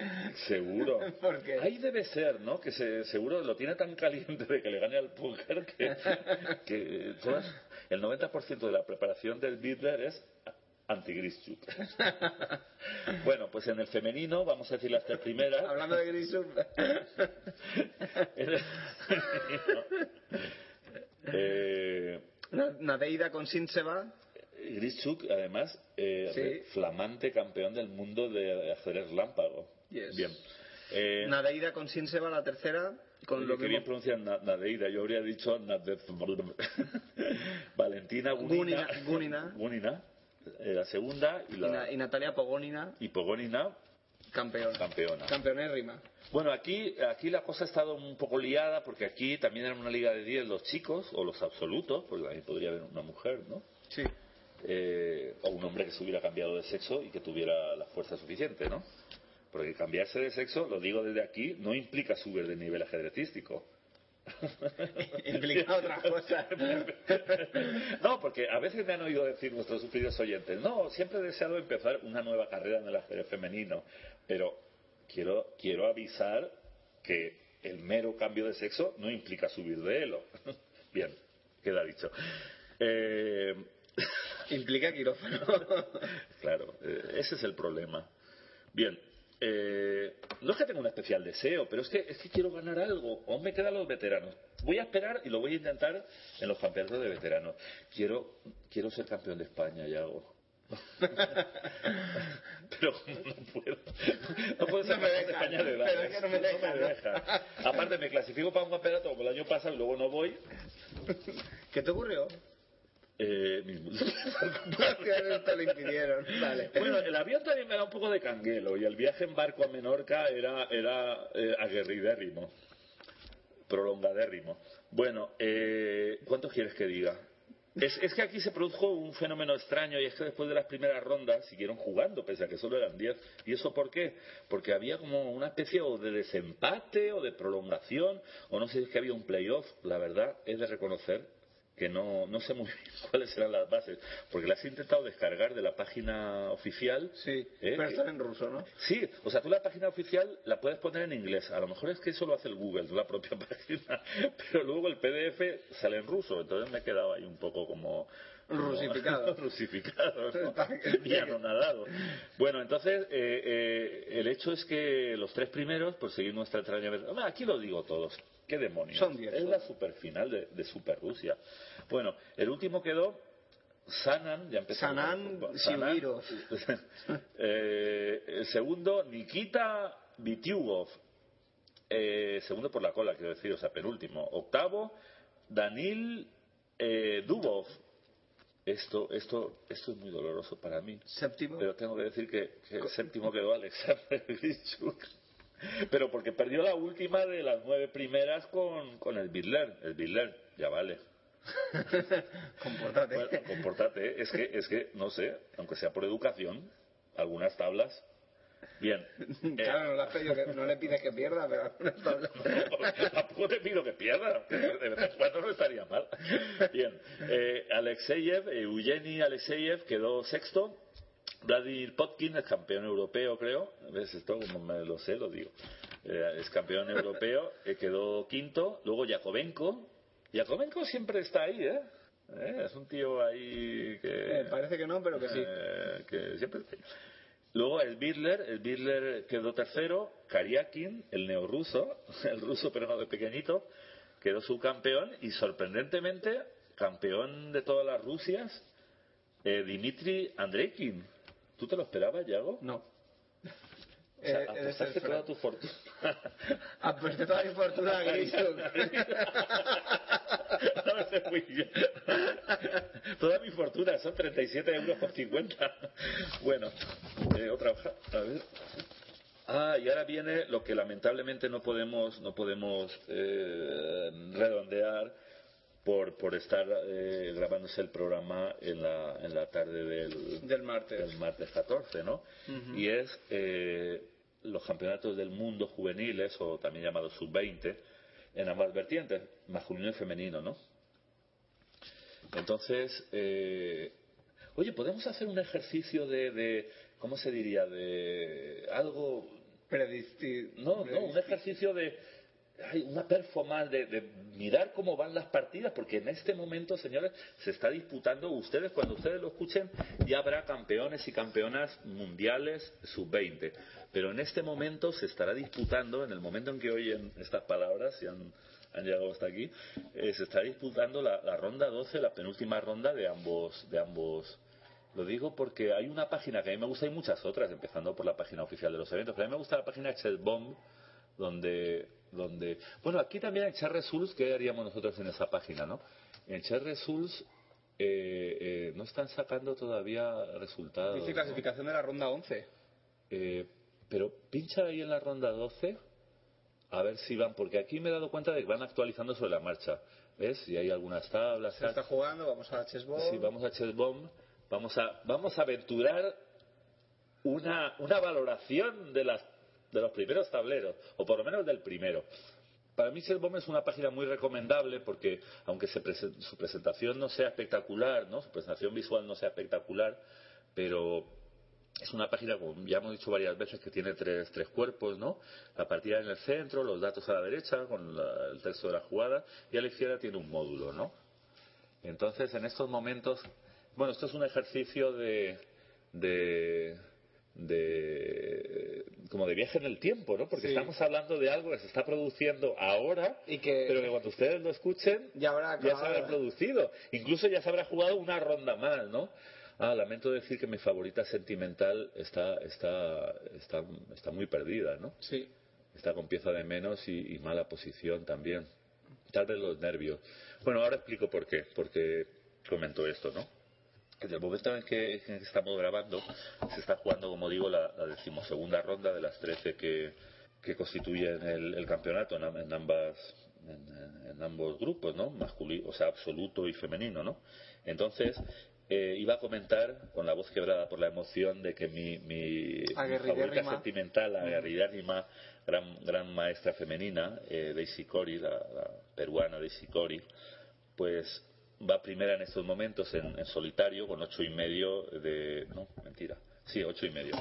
Seguro. ¿Por qué? Ahí debe ser, ¿no? Que se, seguro lo tiene tan caliente de que le gane al póker que, que todas- el 90% de la preparación del Bidler es anti-Grischuk. bueno, pues en el femenino, vamos a decir las tres primeras. Hablando de Grisur, En el femenino, eh, Nadeida con Sinseba, Grischuk, además, eh, Sí. flamante campeón del mundo de ajedrez lámpago. Yes. Bien. Eh, Nadeida con la tercera, con lo que bien pronuncian Na- Nadeira, yo habría dicho Nade- Valentina Gunina, Gunina- Gunina. Eh, la segunda y la y Natalia Pogonina, y Pogonina campeona. campeona. Campeonérrima. Bueno, aquí, aquí la cosa ha estado un poco liada porque aquí también era una liga de 10 los chicos o los absolutos, porque también podría haber una mujer, ¿no? Sí. Eh, o un hombre que se hubiera cambiado de sexo y que tuviera la fuerza suficiente, ¿no? Porque cambiarse de sexo, lo digo desde aquí, no implica subir de nivel ajedrecístico. Implica otras cosas. No, porque a veces me han oído decir nuestros sufridos oyentes, no, siempre he deseado empezar una nueva carrera en el ajedrez femenino, pero quiero, quiero avisar que el mero cambio de sexo no implica subir de elo. Bien, queda dicho. Eh, Implica quirófano. Claro, eh, ese es el problema. Bien, eh, no es que tenga un especial deseo, pero es que, es que quiero ganar algo. Aún me quedan los veteranos. Voy a esperar y lo voy a intentar en los campeonatos de veteranos. Quiero, quiero ser campeón de España, Yago. pero como no puedo. No puedo ser No de pero es que no me dejan, ¿no? dejan. Aparte, me clasifico para un campeonato como el año pasado y luego no voy. ¿Qué te ocurrió? Eh, mis- te lo impidieron. Vale. Bueno, el avión también me da un poco de canguelo y el viaje en barco a Menorca era, era eh, aguerridérrimo, prolongadérrimo. Bueno, eh, ¿cuánto quieres que diga? Es, es que aquí se produjo un fenómeno extraño y es que después de las primeras rondas siguieron jugando, pese a que solo eran 10. ¿Y eso por qué? Porque había como una especie o de desempate o de prolongación, o no sé si es que había un playoff, la verdad, es de reconocer que no, no sé muy bien cuáles eran las bases, porque las he intentado descargar de la página oficial. Sí, ¿eh? pero están en ruso, ¿no? Sí, o sea, tú la página oficial la puedes poner en inglés. A lo mejor es que eso lo hace el Google, la propia página. Pero luego el PDF sale en ruso, entonces me he quedado ahí un poco como... Rusificado. rusificado, ¿no? Y anonadado. Bueno, entonces, eh, eh, el hecho es que los tres primeros, por seguir nuestra extraña... Aquí lo digo todos. ¿Qué demonios? Son diez, Es la superfinal de, de Super Rusia. Bueno, el último quedó Sanan, ya empezamos. Sanan con- Siuirov. Eh, el segundo, Nikita Vitiugov. Eh, segundo por la cola, quiero decir, o sea, penúltimo. Octavo, Danil eh, Dubov. Esto, esto, esto es muy doloroso para mí. Séptimo. Pero tengo que decir que, que el séptimo quedó Alexander Grichuk. Pero porque perdió la última de las nueve primeras con, con el Bidler. El Bidler, ya vale. Comportate. Bueno, comportate, es que, es que, no sé, aunque sea por educación, algunas tablas. Bien. Eh, Claro, no le, has pedido que- no le pides que pierda, pero algunas tablas. Tampoco te pido que pierda. De vez en cuando no estaría mal. Bien. Eh, Alexeyev, Eugeni Alexeyev quedó sexto. Vladimir Potkin es campeón europeo, creo. ¿Ves esto? Como me lo sé, lo digo. Eh, es campeón europeo, eh, quedó quinto. Luego Yakovenko. Yakovenko siempre está ahí, ¿eh? Eh, Es un tío ahí que. Eh, parece que no, pero que sí. Que siempre está ahí. Luego el Birler, el Birler quedó tercero, Karyakin, el neorruso, el ruso pero no de pequeñito, quedó subcampeón y sorprendentemente campeón de todas las Rusias, eh, Dimitri Andreikin. ¿Tú te lo esperabas, Yago? No. O sea, Eh, ser apostaste toda tu fortuna. Aposté toda mi fortuna a Grayson. No. Toda mi fortuna son 37 euros por 50. Bueno, eh, otra hoja. A ver. Ah, y ahora viene lo que lamentablemente no podemos, no podemos eh, redondear por, por estar eh, grabándose el programa en la, en la tarde del, Del martes. del martes 14, ¿no? Y es eh, los campeonatos del mundo juveniles, o también llamados sub-20, en ambas vertientes, masculino y femenino, ¿no? Entonces, eh, oye, ¿podemos hacer un ejercicio de, de, ¿cómo se diría? De algo Predisti- no, no, un ejercicio de ay, una performance de, de mirar cómo van las partidas, porque en este momento, señores, se está disputando, ustedes, cuando ustedes lo escuchen, ya habrá campeones y campeonas mundiales sub-20. Pero en este momento se estará disputando, en el momento en que oyen estas palabras, y han, llegado hasta aquí, eh, se está disputando la, la ronda 12, la penúltima ronda de ambos, de ambos lo digo porque hay una página que a mí me gusta y muchas otras, empezando por la página oficial de los eventos, pero a mí me gusta la página Chessbomb, donde, donde... Bueno, aquí también en Chess Results, ¿qué haríamos nosotros en esa página, no? En Chess Results eh, eh, no están sacando todavía resultados. Dice ¿no? clasificación de la ronda 11. Eh, pero pincha ahí en la ronda 12 a ver si van, porque aquí me he dado cuenta de que van actualizando sobre la marcha. ¿Ves? Y hay algunas tablas. Se está jugando, vamos a Chessball. Sí, vamos a Chessbomb, vamos a, vamos a aventurar una, una valoración de, las, de los primeros tableros, o por lo menos del primero. Para mí Chessbomb es una página muy recomendable porque, aunque se su presentación no sea espectacular, ¿no? su presentación visual no sea espectacular, pero es una página, como ya hemos dicho varias veces, que tiene tres, tres cuerpos, ¿no? La partida en el centro, los datos a la derecha, con el texto de la jugada, y a la izquierda tiene un módulo, ¿no? Entonces, en estos momentos, bueno, esto es un ejercicio de, de como de viaje en el tiempo, ¿no? Porque Sí. estamos hablando de algo que se está produciendo ahora, Y que- pero que cuando ustedes lo escuchen Ya se habrá producido. Incluso ya se habrá jugado una ronda más, ¿no? Ah, lamento decir que mi favorita sentimental está, está, está, está muy perdida, ¿no? Sí. Está con pieza de menos y, y mala posición también. Tal vez los nervios. Bueno, ahora explico por qué. Porque comento esto, ¿no? Desde el momento en que, en que estamos grabando, se está jugando, como digo, la, la decimosegunda ronda de las 13 que, que constituyen el, el campeonato en, am- en ambas en, en ambos grupos, ¿no? Masculino, o sea, absoluto y femenino, ¿no? Entonces, eh, iba a comentar, con la voz quebrada por la emoción, de que mi, mi, mi favorita sentimental, la aguerridérrima gran, gran maestra femenina, eh, Daisy Cori, la, la peruana Daisy Cori, pues va primera en estos momentos en, en solitario con ocho y medio de... No, mentira. Sí, ocho y medio.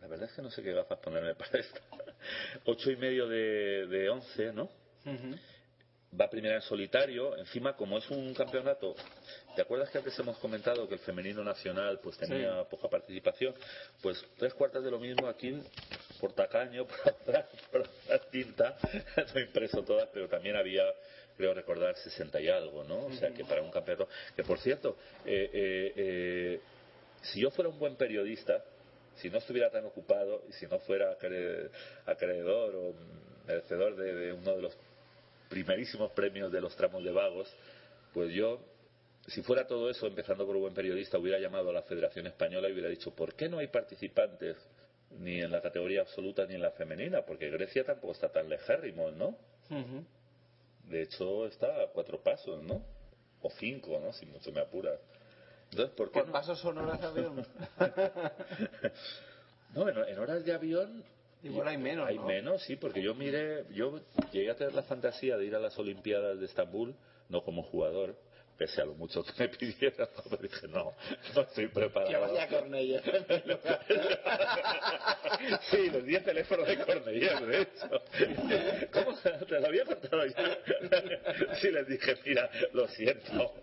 La verdad es que no sé qué gafas ponerme para esto. Ocho y medio de, de once, ¿no? va primera en solitario, encima como es un campeonato, ¿te acuerdas que antes hemos comentado que el femenino nacional pues tenía poca participación? Pues tres cuartas de lo mismo aquí por tacaño, por por ahorrar tinta, no he impreso todas, pero también había, creo recordar, 60 y algo, ¿no? O sea que para un campeonato, que por cierto, eh, eh, eh, si yo fuera un buen periodista, si no estuviera tan ocupado y si no fuera acre- acreedor o merecedor de, de uno de los primerísimos premios de los tramos de vagos, pues yo, si fuera todo eso, empezando por un buen periodista, hubiera llamado a la Federación Española y hubiera dicho, ¿por qué no hay participantes ni en la categoría absoluta ni en la femenina? Porque Grecia tampoco está tan lejérrimo, ¿no? De hecho, está a cuatro pasos, ¿no? o cinco, ¿no? Si mucho me apuras. Entonces, ¿por qué no? pasos sonoras de avión. No, en, en horas de avión Igual hay menos, Hay ¿no? menos, sí, porque yo miré, yo llegué a tener la fantasía de ir a las Olimpiadas de Estambul, no como jugador, pese a lo mucho que me pidieran, ¿no? pero dije, no, no estoy preparado. Que vaya Cornellà. Sí, los 10 teléfonos de Cornellà, de hecho. ¿Cómo? Te lo había contado yo. Sí, les dije, mira, lo siento.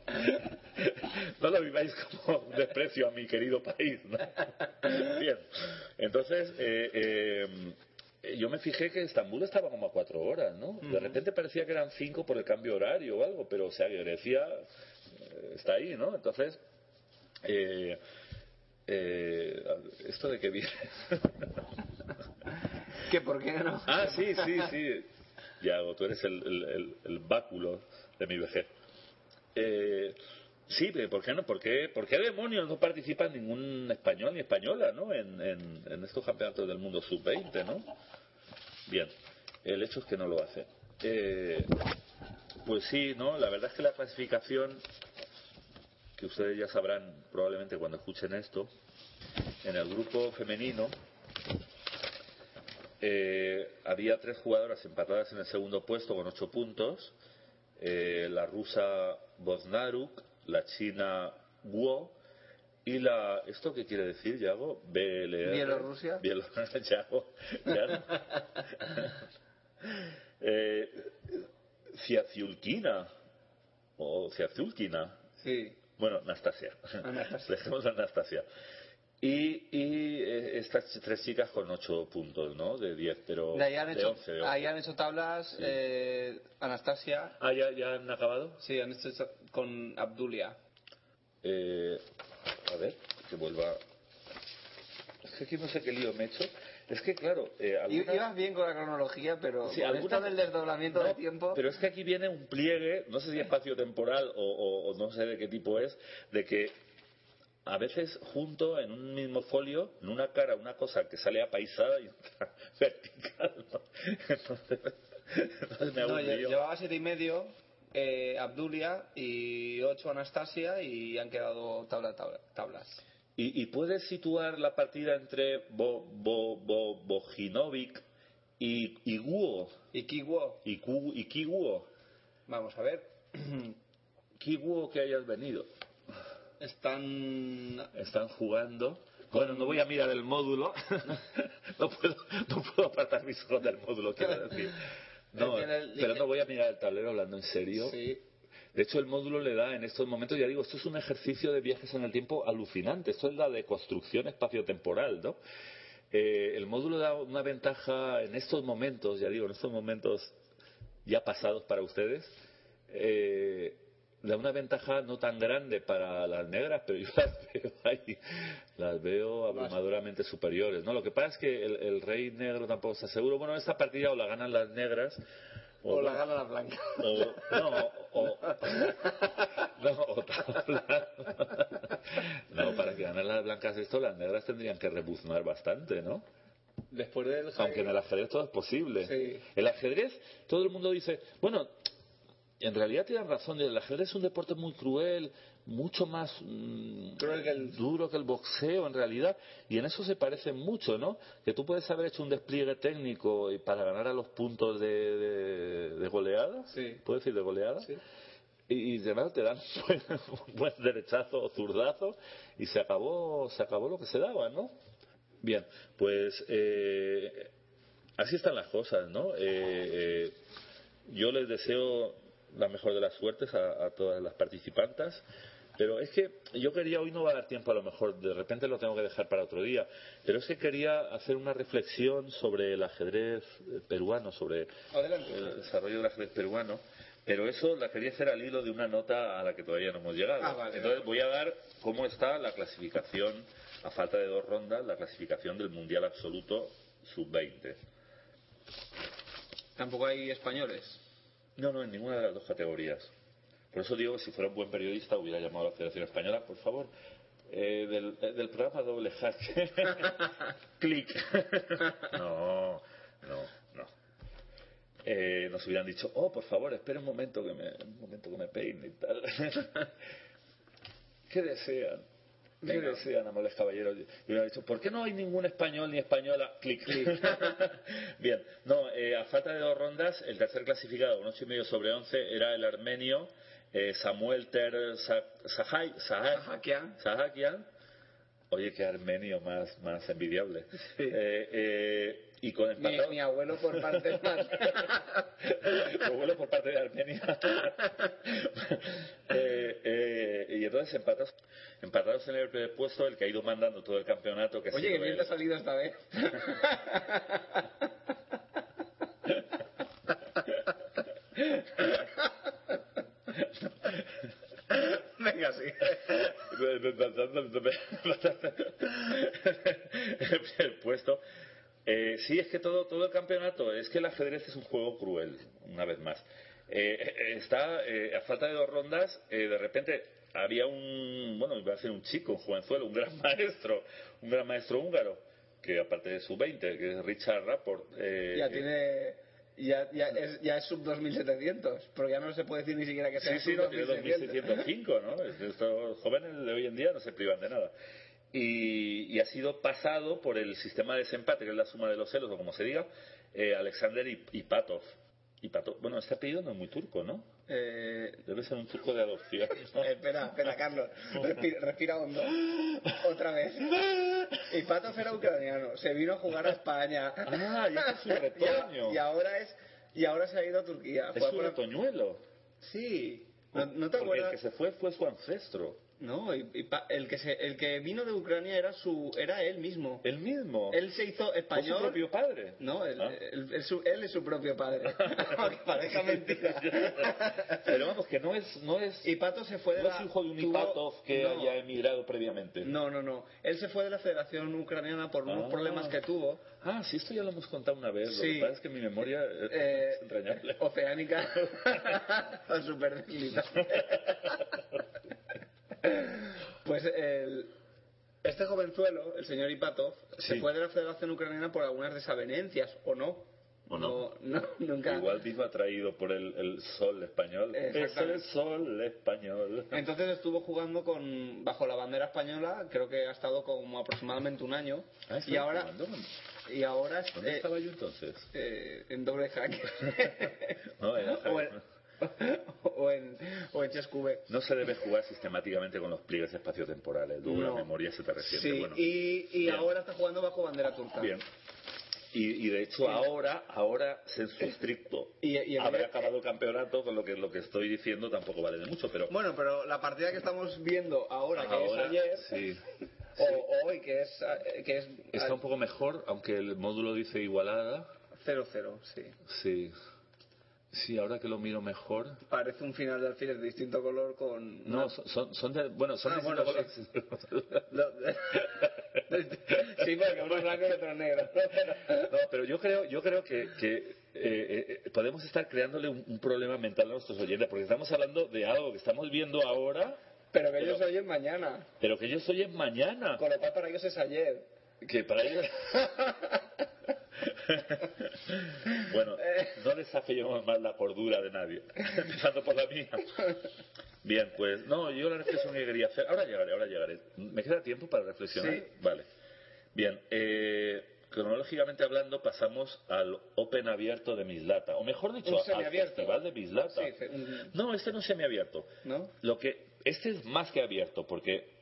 No lo viváis como un desprecio a mi querido país. ¿no? Bien, entonces, eh, eh, yo me fijé que Estambul estaba como a cuatro horas, ¿no? De repente parecía que eran cinco por el cambio horario o algo, pero o sea, Grecia eh, está ahí, ¿no? Entonces, eh, eh, esto de que viene. ¿Que por qué no? ah, sí, sí, sí. Yago, tú eres el, el, el- el báculo de mi vejez. Eh, sí, pero ¿por qué no? ¿Por por qué demonios no participa ningún español ni española, ¿no? En, en, en estos campeonatos del mundo sub-20, ¿no? Bien, el hecho es que no lo hace. Eh, pues sí, ¿no? La verdad es que la clasificación, que ustedes ya sabrán probablemente cuando escuchen esto, en el grupo femenino eh, había tres jugadoras empatadas en el segundo puesto con ocho puntos. Eh, la rusa Boznaruk, la china Guo y la... ¿Esto qué quiere decir, Yago? BLR. Bielorrusia. Bielorrusia, Yago. Ya. eh. O Ciazulquina. Sí. Bueno, Anastasia. Anastasia. Dejemos a Anastasia. Y, y eh, estas tres chicas con ocho puntos, ¿no? De 10, pero. De ahí han de hecho, 11, de 11. ahí han hecho tablas eh, Anastasia. Ah, ¿ya, ¿ya han acabado? Sí, han hecho con Abdulia. Eh, a ver, que vuelva. Es que aquí no sé qué lío me he hecho. Es que, claro. Eh, algunas- Ibas bien con la cronología, pero Sí, esto del desdoblamiento No, de tiempo. Pero es que aquí viene un pliegue, no sé si espacio-temporal o, o- o no sé de qué tipo es, de que a veces junto en un mismo folio, en una cara, una cosa que sale apaisada y otra vertical. ¿no? Entonces, entonces me hago No, un lle- lío. llevaba siete y medio eh, Abdulia y ocho Anastasia y han quedado tabla, tabla- tablas. ¿Y, y puedes situar la partida entre Bo, Bo, Bo, Bojinovic y, y Guo? Y Ku- y Kiguo. vamos a ver, Kiguo que hayas venido. Están están jugando. Bueno, no voy a mirar el módulo. no, puedo, no puedo apartar mis ojos del módulo, quiero decir. No, pero no voy a mirar el tablero hablando en serio. Sí. De hecho, el módulo le da en estos momentos, ya digo, esto es un ejercicio de viajes en el tiempo alucinante. Esto es la de construcción espaciotemporal, ¿no? Eh, el módulo da una ventaja en estos momentos, ya digo, en estos momentos ya pasados para ustedes, eh, da una ventaja no tan grande para las negras, pero yo las veo ahí, las veo abrumadoramente superiores, ¿no? Lo que pasa es que el, el rey negro tampoco está seguro. Bueno, esta partida o la ganan las negras O la gana la blanca. o, no, o, no, o tabla. No, para que ganen las blancas esto, las negras tendrían que rebuznar bastante, ¿no? Después del Aunque en el ajedrez todo es posible. Sí. El ajedrez, todo el mundo dice, bueno, en realidad tienen razón, el ajedrez es un deporte muy cruel, mucho más mm, Cruel que el- duro que el boxeo en realidad, y en eso se parecen mucho, ¿no? Que tú puedes haber hecho un despliegue técnico y para ganar a los puntos de, de, de goleada, Sí. ¿puedo decir de goleada? Sí. y, y de verdad te dan un buen derechazo o zurdazo y se acabó se acabó lo que se daba no bien pues eh, así están las cosas no Eh, eh, yo les deseo la mejor de las suertes a, a todas las participantes pero es que yo quería, hoy no va a dar tiempo a lo mejor, de repente lo tengo que dejar para otro día, pero es que quería hacer una reflexión sobre el ajedrez eh, peruano, sobre Adelante. el desarrollo del ajedrez peruano, pero eso la quería hacer al hilo de una nota a la que todavía no hemos llegado. Ah, vale, Entonces voy a dar cómo está la clasificación, a falta de dos rondas, la clasificación del Mundial Absoluto Sub-20. Tampoco hay españoles. No, no, en ninguna de las dos categorías. Por eso digo que si fuera un buen periodista hubiera llamado a la Federación Española, por favor, eh, del, eh, del programa doble hack. Clic. no, no, no. eh, nos hubieran dicho, oh, por favor, espera un momento que me, un momento que me peine y tal. ¿Qué desean? ¿Qué Venga. desean, amables caballeros? Y hubieran dicho, ¿por qué no hay ningún español ni española? Clic, clic. Bien, no, eh, a falta de dos rondas, el tercer clasificado, un ocho y medio sobre 11, era el armenio eh, Samuel Ter Sa- Sahai- Sahakian. Sahakian. Oye, qué armenio más, más envidiable. Eh, eh, y con Mi, abuelo por parte más. Mi abuelo por parte de Armenia. Eh, eh, y entonces empatados, empatados en el primer puesto, el que ha ido mandando todo el campeonato. Que Oye, que bien te ha salido esta vez. Venga, sí. el puesto. Eh, sí, es que todo, todo el campeonato, es que el ajedrez es un juego cruel, una vez más. Eh, eh, está, eh, a falta de dos rondas, eh, de repente había un, bueno, iba a ser un chico, un jovenzuelo, un gran maestro, un gran maestro húngaro, que aparte de su 20, que es Richard Rapport. eh, Ya tiene. Ya, ya, es, ya es sub 2700, pero ya no se puede decir ni siquiera que sea Sí, sí, sub no, tiene 2605, ¿no? Es- Estos jóvenes de hoy en día no se privan de nada. Y, y ha sido pasado por el sistema de desempate, que es la suma de los celos, o como se diga, eh, Alexander y, y Patov. Y Patov. Bueno, este apellido no es muy turco, ¿no? Eh, Debe ser un turco de adopción. ¿no? Espera, espera, Carlos. Respira, respira hondo. Otra vez. Y Patov era ucraniano. Se vino a jugar a España. Ah, y es a- retoño. Y, ahora es. Y ahora se ha ido a Turquía. Es por- retoñuelo. Sí. ¿No, no te Porque el que se fue fue su ancestro. No, y- y pa- el, que se, el que vino de Ucrania era su era él mismo. El mismo. Él se hizo español. su propio padre. No, él, Ah. él- él su- él es su propio padre. Aunque parezca mentira. Pero vamos, que no es, no es, Y Pato se fue de no la... es hijo de un Ipatov que no. haya emigrado previamente. No, no, no. Él se fue de la Federación Ucraniana por unos Ah. problemas que tuvo. Ah, sí, esto ya lo hemos contado una vez. Lo Sí. que pasa es que mi memoria es, eh, es entrañable. oceánica super deslizante. Pues el, este jovenzuelo, el señor Ipatov, se Sí. fue de la Federación Ucraniana por algunas desavenencias, ¿o no? ¿O no? no, nunca. Igual vivo atraído por el, el sol español. Es Exactamente. el sol español. Entonces estuvo jugando con bajo la bandera española, creo que ha estado como aproximadamente un año. Ah, y ¿estaba ahora jugando? y ahora es- ¿Dónde eh, estaba yo entonces? eh, en doble jaque. No, era o, o en o en chess cube. No se debe jugar sistemáticamente con los pliegues espaciotemporales. Luego No. la memoria se te resiente. Sí, bueno, y, ahora está jugando bajo bandera turca. Bien. Y, y de hecho ahora, ahora sensu estricto. Y- y el- Habrá acabado campeonato, con lo que lo que estoy diciendo tampoco vale de mucho, pero Bueno, pero la partida que estamos viendo ahora, que ahora es ayer, sí. o hoy, que es, eh, que es Está un poco mejor, aunque el módulo dice igualada. 0-0, sí. Sí. Sí, ahora que lo miro mejor. Parece un final de alfiler de distinto color con... No, son, son, son de. Bueno, son Ah, de bueno, colores. Lo- sí, porque uno es blanco y otro es negro. No, pero yo creo, yo creo que, que eh, eh, podemos estar creándole un, un problema mental a nuestros oyentes, porque estamos hablando de algo que estamos viendo ahora, Pero que ellos oyen mañana. pero que ellos oyen mañana. Con lo cual para ellos es ayer. Que para ellos. bueno, no desafiemos más la cordura de nadie, empezando por la mía. Bien, pues no, yo la reflexión que quería hacer. Ahora llegaré, ahora llegaré. ¿Me queda tiempo para reflexionar? Sí. Vale. Bien, eh, cronológicamente hablando, pasamos al Open abierto de Mislata, o mejor dicho, al. Festival de Mislata. Sí, un- No, este no es semiabierto. ¿No? Lo que este es más que abierto, porque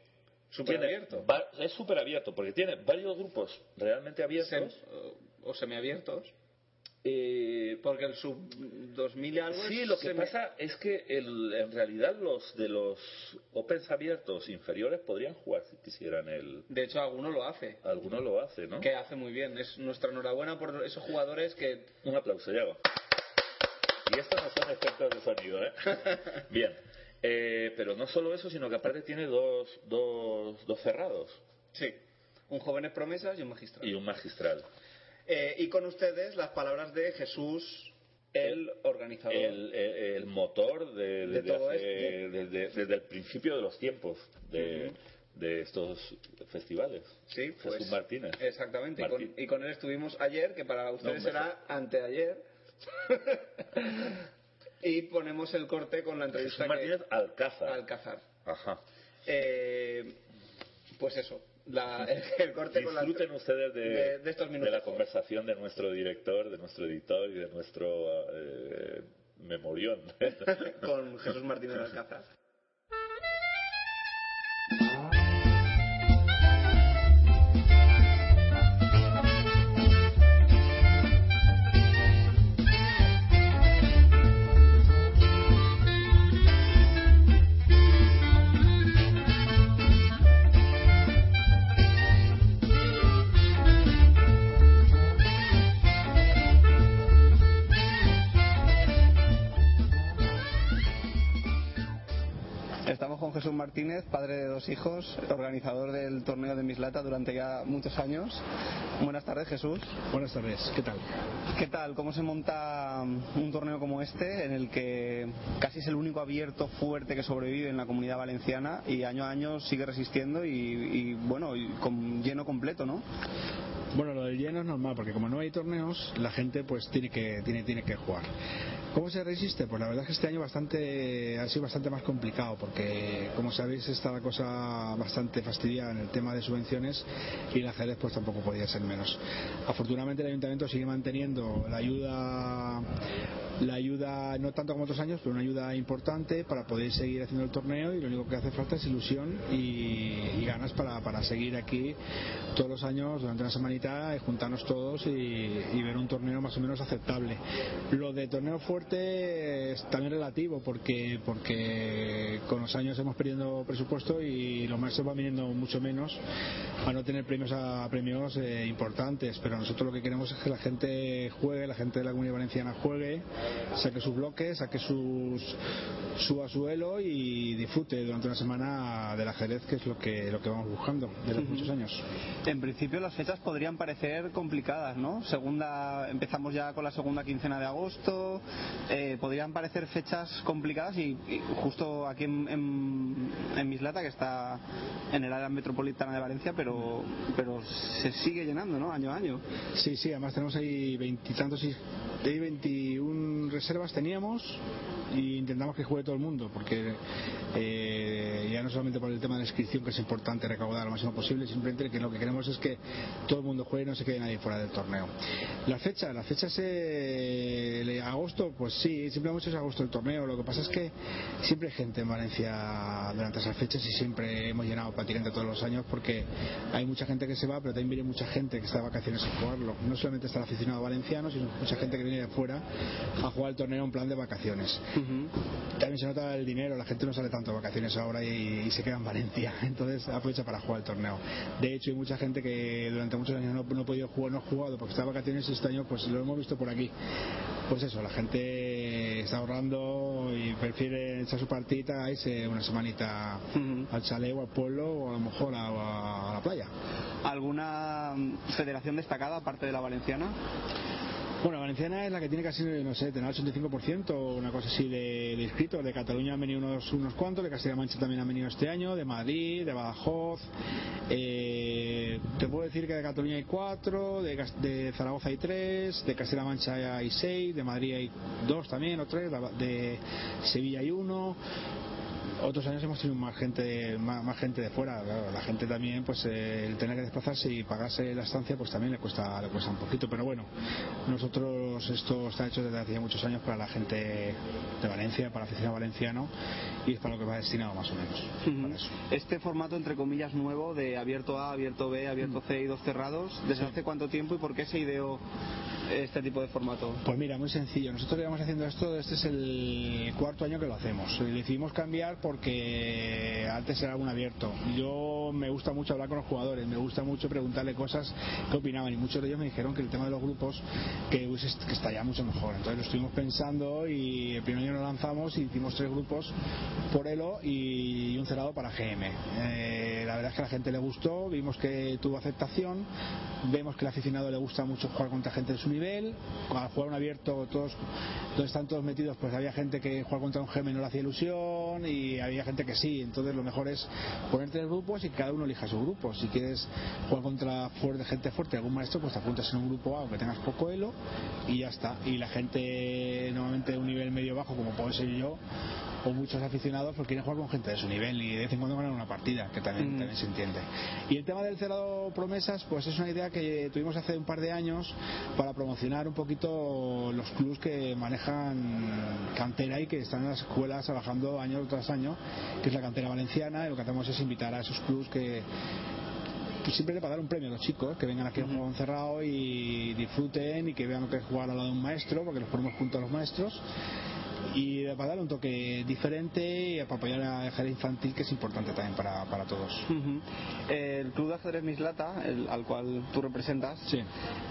tiene abierto. va- es súper abierto, porque tiene varios grupos realmente abiertos. Sem- o semiabiertos. Eh, Porque el sub 2000 y algo sí, es lo que pasa es que el- en realidad los de los Opens abiertos inferiores podrían jugar si quisieran el. De hecho, alguno lo hace. Alguno lo hace, ¿no? Que hace muy bien. Es nuestra enhorabuena por esos jugadores que... Un aplauso, Yago. Y estos no son efectos de sonido, ¿eh? Bien. Eh, pero no solo eso, sino que aparte tiene dos, dos, dos cerrados Sí. Un jóvenes promesas y un magistral. y un magistral. Eh, y con ustedes las palabras de Jesús, el organizador. el, el- el motor de, todo hace- desde- desde el principio de los tiempos de, de estos festivales. Sí, pues, Jesús Martínez. Exactamente. Y con, y con él estuvimos ayer, que para ustedes No, será anteayer. y ponemos el corte con la entrevista Jesús Martínez que... Alcázar. Alcázar. Ajá. Eh, pues eso, la- el, el corte con la Disfruten ustedes de, de- de estos de minutos. la conversación de nuestro director, de nuestro editor y de nuestro eh, memorión. con Jesús Martínez Alcázar. Martínez, padre de dos hijos, organizador del torneo de Mislata durante ya muchos años. Buenas tardes, Jesús. Buenas tardes, ¿qué tal? ¿Qué tal? ¿Cómo se monta un torneo como este en el que casi es el único abierto fuerte que sobrevive en la comunidad valenciana y año a año sigue resistiendo y, y, bueno, y con lleno completo, ¿no? Bueno, lo del lleno es normal porque como no hay torneos, la gente pues tiene que tiene tiene que jugar. ¿Cómo se resiste? Pues la verdad es que este año bastante ha sido bastante más complicado porque como sabéis está la cosa bastante fastidiada en el tema de subvenciones y el ajedrez pues tampoco podía ser menos. Afortunadamente el ayuntamiento sigue manteniendo la ayuda la ayuda no tanto como otros años, pero una ayuda importante para poder seguir haciendo el torneo y lo único que hace falta es ilusión y, y ganas para, para seguir aquí todos los años durante una semanita y juntarnos todos y, y ver un torneo más o menos aceptable. Lo de torneo fuerte es también relativo porque porque con los años hemos perdiendo presupuesto y los maestros van viniendo mucho menos a no tener premios a premios eh, importantes, pero nosotros lo que queremos es que la gente juegue, la gente de la comunidad valenciana juegue, saque sus bloques, saque sus suba su elo y disfrute durante una semana del ajedrez, que es lo que lo que vamos buscando desde hace muchos años. En principio las fechas podrían parecer complicadas, ¿no? Segunda, empezamos ya con la segunda quincena de agosto, eh, podrían parecer fechas complicadas y, justo aquí en, en, Mislata, que está en el área metropolitana de Valencia, pero, pero se sigue llenando, ¿no? Año a año. Sí, sí, además tenemos ahí veintitantos y de 21 reservas teníamos y intentamos que juegue todo el mundo porque eh, ya no solamente por el tema de la inscripción que es importante recaudar lo máximo posible simplemente que lo que queremos es que todo el mundo juegue y no se quede nadie fuera del torneo. La fecha la fecha es eh, agosto pues sí siempre mucho es agosto el torneo. Lo que pasa es que siempre hay gente en Valencia durante esas fechas y siempre hemos llenado patinete todos los años porque hay mucha gente que se va pero también viene mucha gente que está de vacaciones a jugarlo. No solamente está el aficionado valenciano sino mucha gente que viene de fuera a jugar el torneo en plan de vacaciones. También se nota el dinero, la gente no sale tanto de vacaciones ahora y, y se queda en Valencia, entonces aprovecha para jugar el torneo. De hecho, hay mucha gente que durante muchos años no, no ha podido jugar, no ha jugado porque está vacaciones este año pues lo hemos visto por aquí. Pues eso, la gente está ahorrando y prefiere echar su partida, irse una semanita al chalet o al pueblo o a lo mejor a la playa. ¿Alguna federación destacada aparte de la valenciana? Bueno, Valenciana es la que tiene casi, no sé, tener el 85% o una cosa así de, inscritos. De Cataluña han venido unos, unos cuantos, de Castilla-La Mancha también han venido este año, de Madrid, de Badajoz. Eh, te puedo decir que de Cataluña hay cuatro, de, de Zaragoza hay tres, de Castilla-La Mancha hay seis, de Madrid hay dos también o tres, de Sevilla hay uno otros años hemos tenido más gente más, más gente de fuera claro, la gente también pues eh, el tener que desplazarse y pagarse la estancia pues también le cuesta le cuesta un poquito pero bueno nosotros esto está hecho desde hace muchos años para la gente de Valencia para el aficionado valenciano y es para lo que va destinado más o menos para eso. Este formato, entre comillas, nuevo de abierto A, abierto B, abierto C y dos cerrados, ¿desde hace cuánto tiempo y por qué se ideó este tipo de formato? Pues mira, muy sencillo. Nosotros llevamos haciendo esto, este es el cuarto año que lo hacemos. Decidimos cambiar porque antes era un abierto. Yo me gusta mucho hablar con los jugadores, me gusta mucho preguntarle cosas que opinaban y muchos de ellos me dijeron que el tema de los grupos que, que estaría mucho mejor. Entonces lo estuvimos pensando y el primer año lo lanzamos y hicimos tres grupos por Elo y un cerrado para GM. Eh, la verdad es que a la gente le gustó, vimos que tuvo aceptación, vemos que al aficionado le gusta mucho jugar contra gente de su nivel, al jugar un abierto todos donde están todos metidos pues había gente que jugar contra un GM no le hacía ilusión afición y había gente que sí. Entonces lo mejor es poner tres grupos y cada uno elija su grupo. Si quieres jugar contra fuerte, gente fuerte, algún maestro, pues te apuntas en un grupo A aunque tengas poco elo y ya está. Y la gente normalmente de un nivel medio bajo, como puedo ser yo, o muchos aficionados pues quieren jugar con gente de su nivel y de vez en cuando ganar una partida, que también, también se entiende. Y el tema del cerrado promesas, pues es una idea que tuvimos hace un par de años para promocionar un poquito los clubs que manejan cantera y que están en las escuelas trabajando año tras año, que es la cantera valenciana, y lo que hacemos es invitar a esos clubs que siempre para dar un premio a los chicos que vengan aquí a un juego encerrado y disfruten y que vean lo que es jugar al lado de un maestro porque los ponemos junto a los maestros y para darle un toque diferente y para apoyar a ajedrez infantil que es importante también para, para todos. El Club de Ajedrez Mislata, el, al cual tú representas, Sí.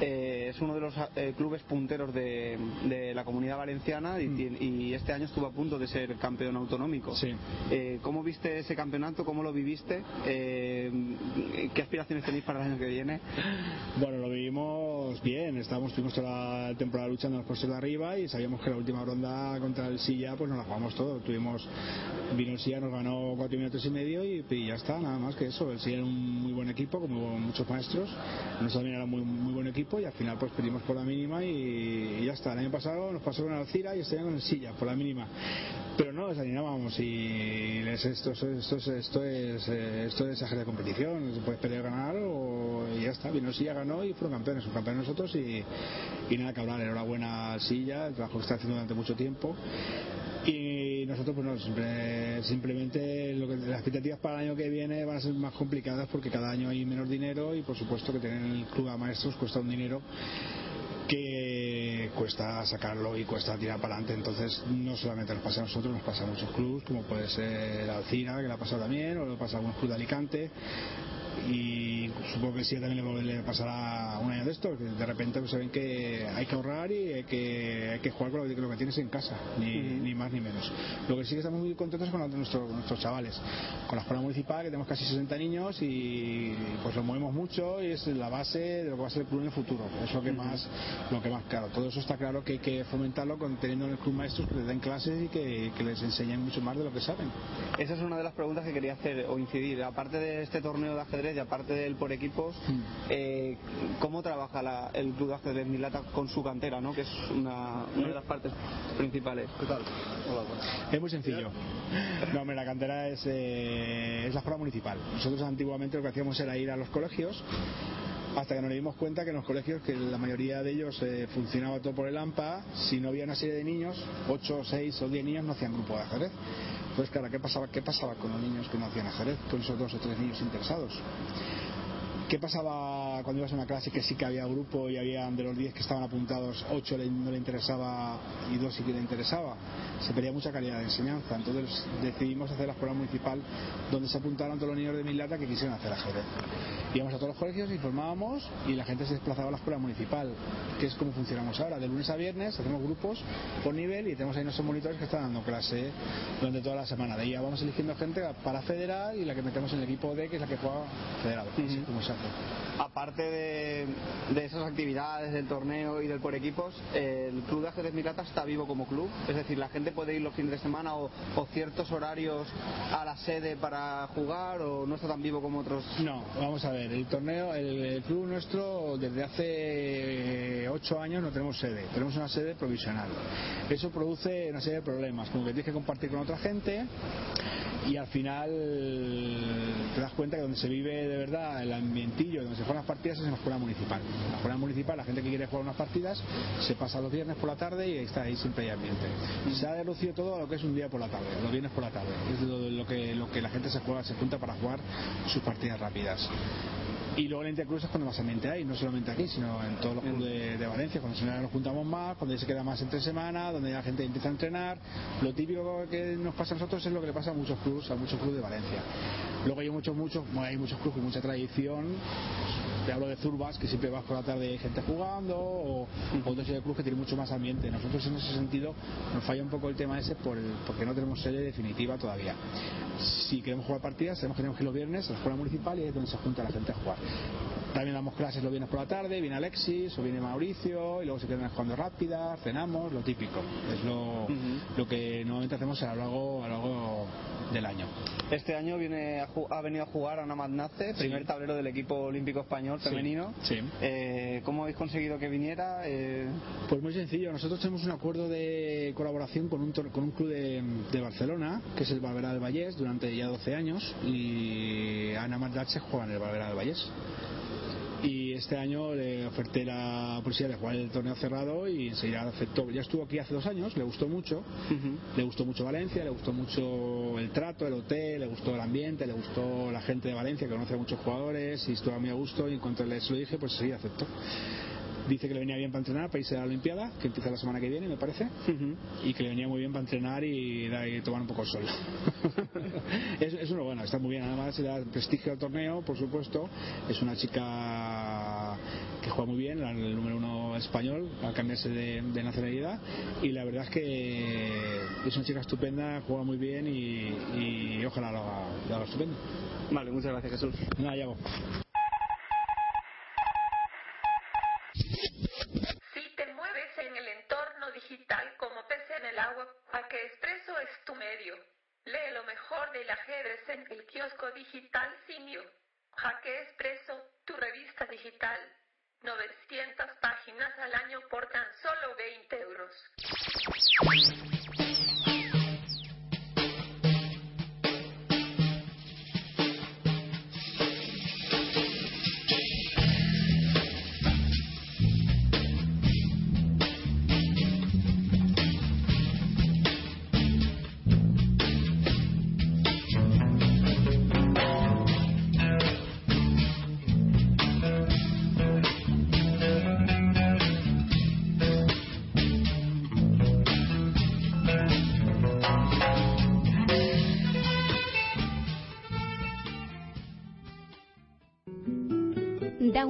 eh, es uno de los eh, clubes punteros de, de la comunidad valenciana y, tien- y este año estuvo a punto de ser campeón autonómico. Sí. Eh, ¿Cómo viste ese campeonato? ¿Cómo lo viviste? Eh, ¿Qué aspiraciones tenéis para el año que viene? Bueno, lo vivimos bien, estábamos, tuvimos toda la temporada luchando en los puestos de arriba y sabíamos que la última ronda contra el Silla pues nos la jugamos todo. Tuvimos, vino el Silla, nos ganó cuatro minutos y medio y, ya está, nada más que eso. El Silla era un muy buen equipo, como muchos maestros, nosotros también era muy, muy buen equipo y al final pues perdimos por la mínima y, ya está. El año pasado nos pasó con Alcira y este año con el Silla, por la mínima. Pero no desanimábamos y les- esto, esto, esto, es- esto es eh, esto es ajedrez de competición, se puede pelear ganar o y ya está. Vino el Silla, ganó y fueron campeones, son campeones nosotros y, y nada que hablar, enhorabuena al Silla, el trabajo que está haciendo durante mucho tiempo. Y nosotros, pues no, simplemente lo que, las expectativas para el año que viene van a ser más complicadas porque cada año hay menos dinero y por supuesto que tener el club a maestros cuesta un dinero que cuesta sacarlo y cuesta tirar para adelante. Entonces, no solamente nos pasa a nosotros, nos pasa a muchos clubes, como puede ser Alcina, que le ha pasado también, o le pasa a algún club de Alicante. Y supongo que sí también le, pasará un año de esto, que de repente pues, saben que hay que ahorrar y hay que, hay que jugar con lo que, lo que tienes en casa, ni, ni más ni menos. Lo que sí que estamos muy contentos es con nuestro- nuestros chavales, con la escuela municipal, que tenemos casi 60 niños y pues lo movemos mucho y es la base de lo que va a ser el club en el futuro. Es lo que más, lo que más claro. Todo eso está claro que hay que fomentarlo con, teniendo en el club maestros que les den clases y que, que les enseñen mucho más de lo que saben. Esa es una de las preguntas que quería hacer o incidir. Aparte de este torneo de ajedrez y aparte del por equipos, eh, ¿cómo trabaja la- el Club de Ajedrez Milata con su cantera, ¿no? que es una, una de las partes principales? ¿Qué tal? Es muy sencillo. No, hombre, la cantera es, eh, es la escuela municipal. Nosotros antiguamente lo que hacíamos era ir a los colegios hasta que nos dimos cuenta que en los colegios, que la mayoría de ellos eh, funcionaba todo por el AMPA, si no había una serie de niños, 8, 6 o 10 niños no hacían grupo de ajedrez. Entonces, claro, ¿qué pasaba, ¿qué pasaba con los niños que no hacían ajedrez? Con esos dos o tres niños interesados. ¿Qué pasaba cuando ibas a una clase que sí que había grupo y había de los 10 que estaban apuntados, 8 le- no le interesaba y 2 sí que le interesaba? Se perdía mucha calidad de enseñanza. Entonces decidimos hacer la escuela municipal donde se apuntaron todos los niños de Milata que quisieran hacer ajedrez. Íbamos a todos los colegios, informábamos y la gente se desplazaba a la escuela municipal, que es como funcionamos ahora. De lunes a viernes hacemos grupos por nivel y tenemos ahí nuestros monitores que están dando clase durante toda la semana. De ahí vamos eligiendo gente para federal y la que metemos en el equipo D, que es la que juega federado. Así es como se hace. Aparte de, de esas actividades del torneo y del por equipos, el Club de Ajedrez Milata está vivo como club. Es decir, la gente puede ir los fines de semana o, ciertos horarios a la sede para jugar o no está tan vivo como otros. No, vamos a ver, el torneo, el, el club nuestro desde hace ocho años no tenemos sede, tenemos una sede provisional. Eso produce una serie de problemas, como que tienes que compartir con otra gente y al final te das cuenta que donde se vive de verdad el ambientillo, donde se juegan las partidas es en la escuela municipal. En la escuela municipal la gente que quiere jugar unas partidas se pasa los viernes por la tarde y está ahí siempre hay ambiente. Se ha reducido todo a lo que es un día por la tarde, los viernes por la tarde. Es lo que, lo que la gente se juega, se junta para jugar sus partidas rápidas. Y luego el Intercruz es cuando más ambiente hay, no solamente aquí, sino en todos los clubes de, Valencia, cuando se nos juntamos más, cuando se queda más entre semana, donde la gente empieza a entrenar. Lo típico que nos pasa a nosotros es lo que le pasa a muchos clubes, a muchos clubes de Valencia. Luego hay muchos, muchos, bueno, hay muchos clubes con mucha tradición, te hablo de Zurbas, que siempre vas por la tarde y hay gente jugando, o otros de club que tiene mucho más ambiente. Nosotros en ese sentido nos falla un poco el tema ese por el- porque no tenemos sede definitiva todavía. Si queremos jugar partidas, tenemos que tenemos que ir los viernes a la escuela municipal y es donde se junta la gente a jugar. También damos clases los viernes por la tarde, viene Alexis o viene Mauricio y luego se quedan jugando rápida, cenamos, lo típico. Es lo, lo que normalmente hacemos a lo largo, a lo largo del año. Este año viene a ha venido a jugar Ana Madnace, primer tablero del equipo olímpico español Sí, femenino. sí. Eh, ¿Cómo habéis conseguido que viniera? Eh, Pues muy sencillo, nosotros tenemos un acuerdo de colaboración con un, con un club de, de Barcelona, que es el Valvera del Vallés, durante ya 12 años, y Ana Mardache juega en el Valvera del Vallés. Y este año le oferté la posibilidad de jugar el torneo cerrado y enseguida aceptó. Ya estuvo aquí hace dos años, le gustó mucho, le gustó mucho Valencia, le gustó mucho el trato, el hotel, le gustó el ambiente, le gustó la gente de Valencia que conoce a muchos jugadores y estuvo muy a gusto y en cuanto les lo dije pues sí, aceptó. Dice que le venía bien para entrenar, para irse a la Olimpiada, que empieza la semana que viene, me parece, y que le venía muy bien para entrenar y, y tomar un poco el sol. es, es uno bueno, está muy bien, además le da prestigio al torneo, por supuesto. Es una chica que juega muy bien, el número uno español, al cambiarse de, de nacionalidad, y la verdad es que es una chica estupenda, juega muy bien y, y ojalá lo haga, lo haga estupendo. Vale, muchas gracias Jesús. Nada, Yago. Si te mueves en el entorno digital como pez en el agua, Jaque Expreso es tu medio. Lee lo mejor del ajedrez en el kiosco digital Simio. Jaque Expreso, tu revista digital. 900 páginas al año por tan solo 20 euros.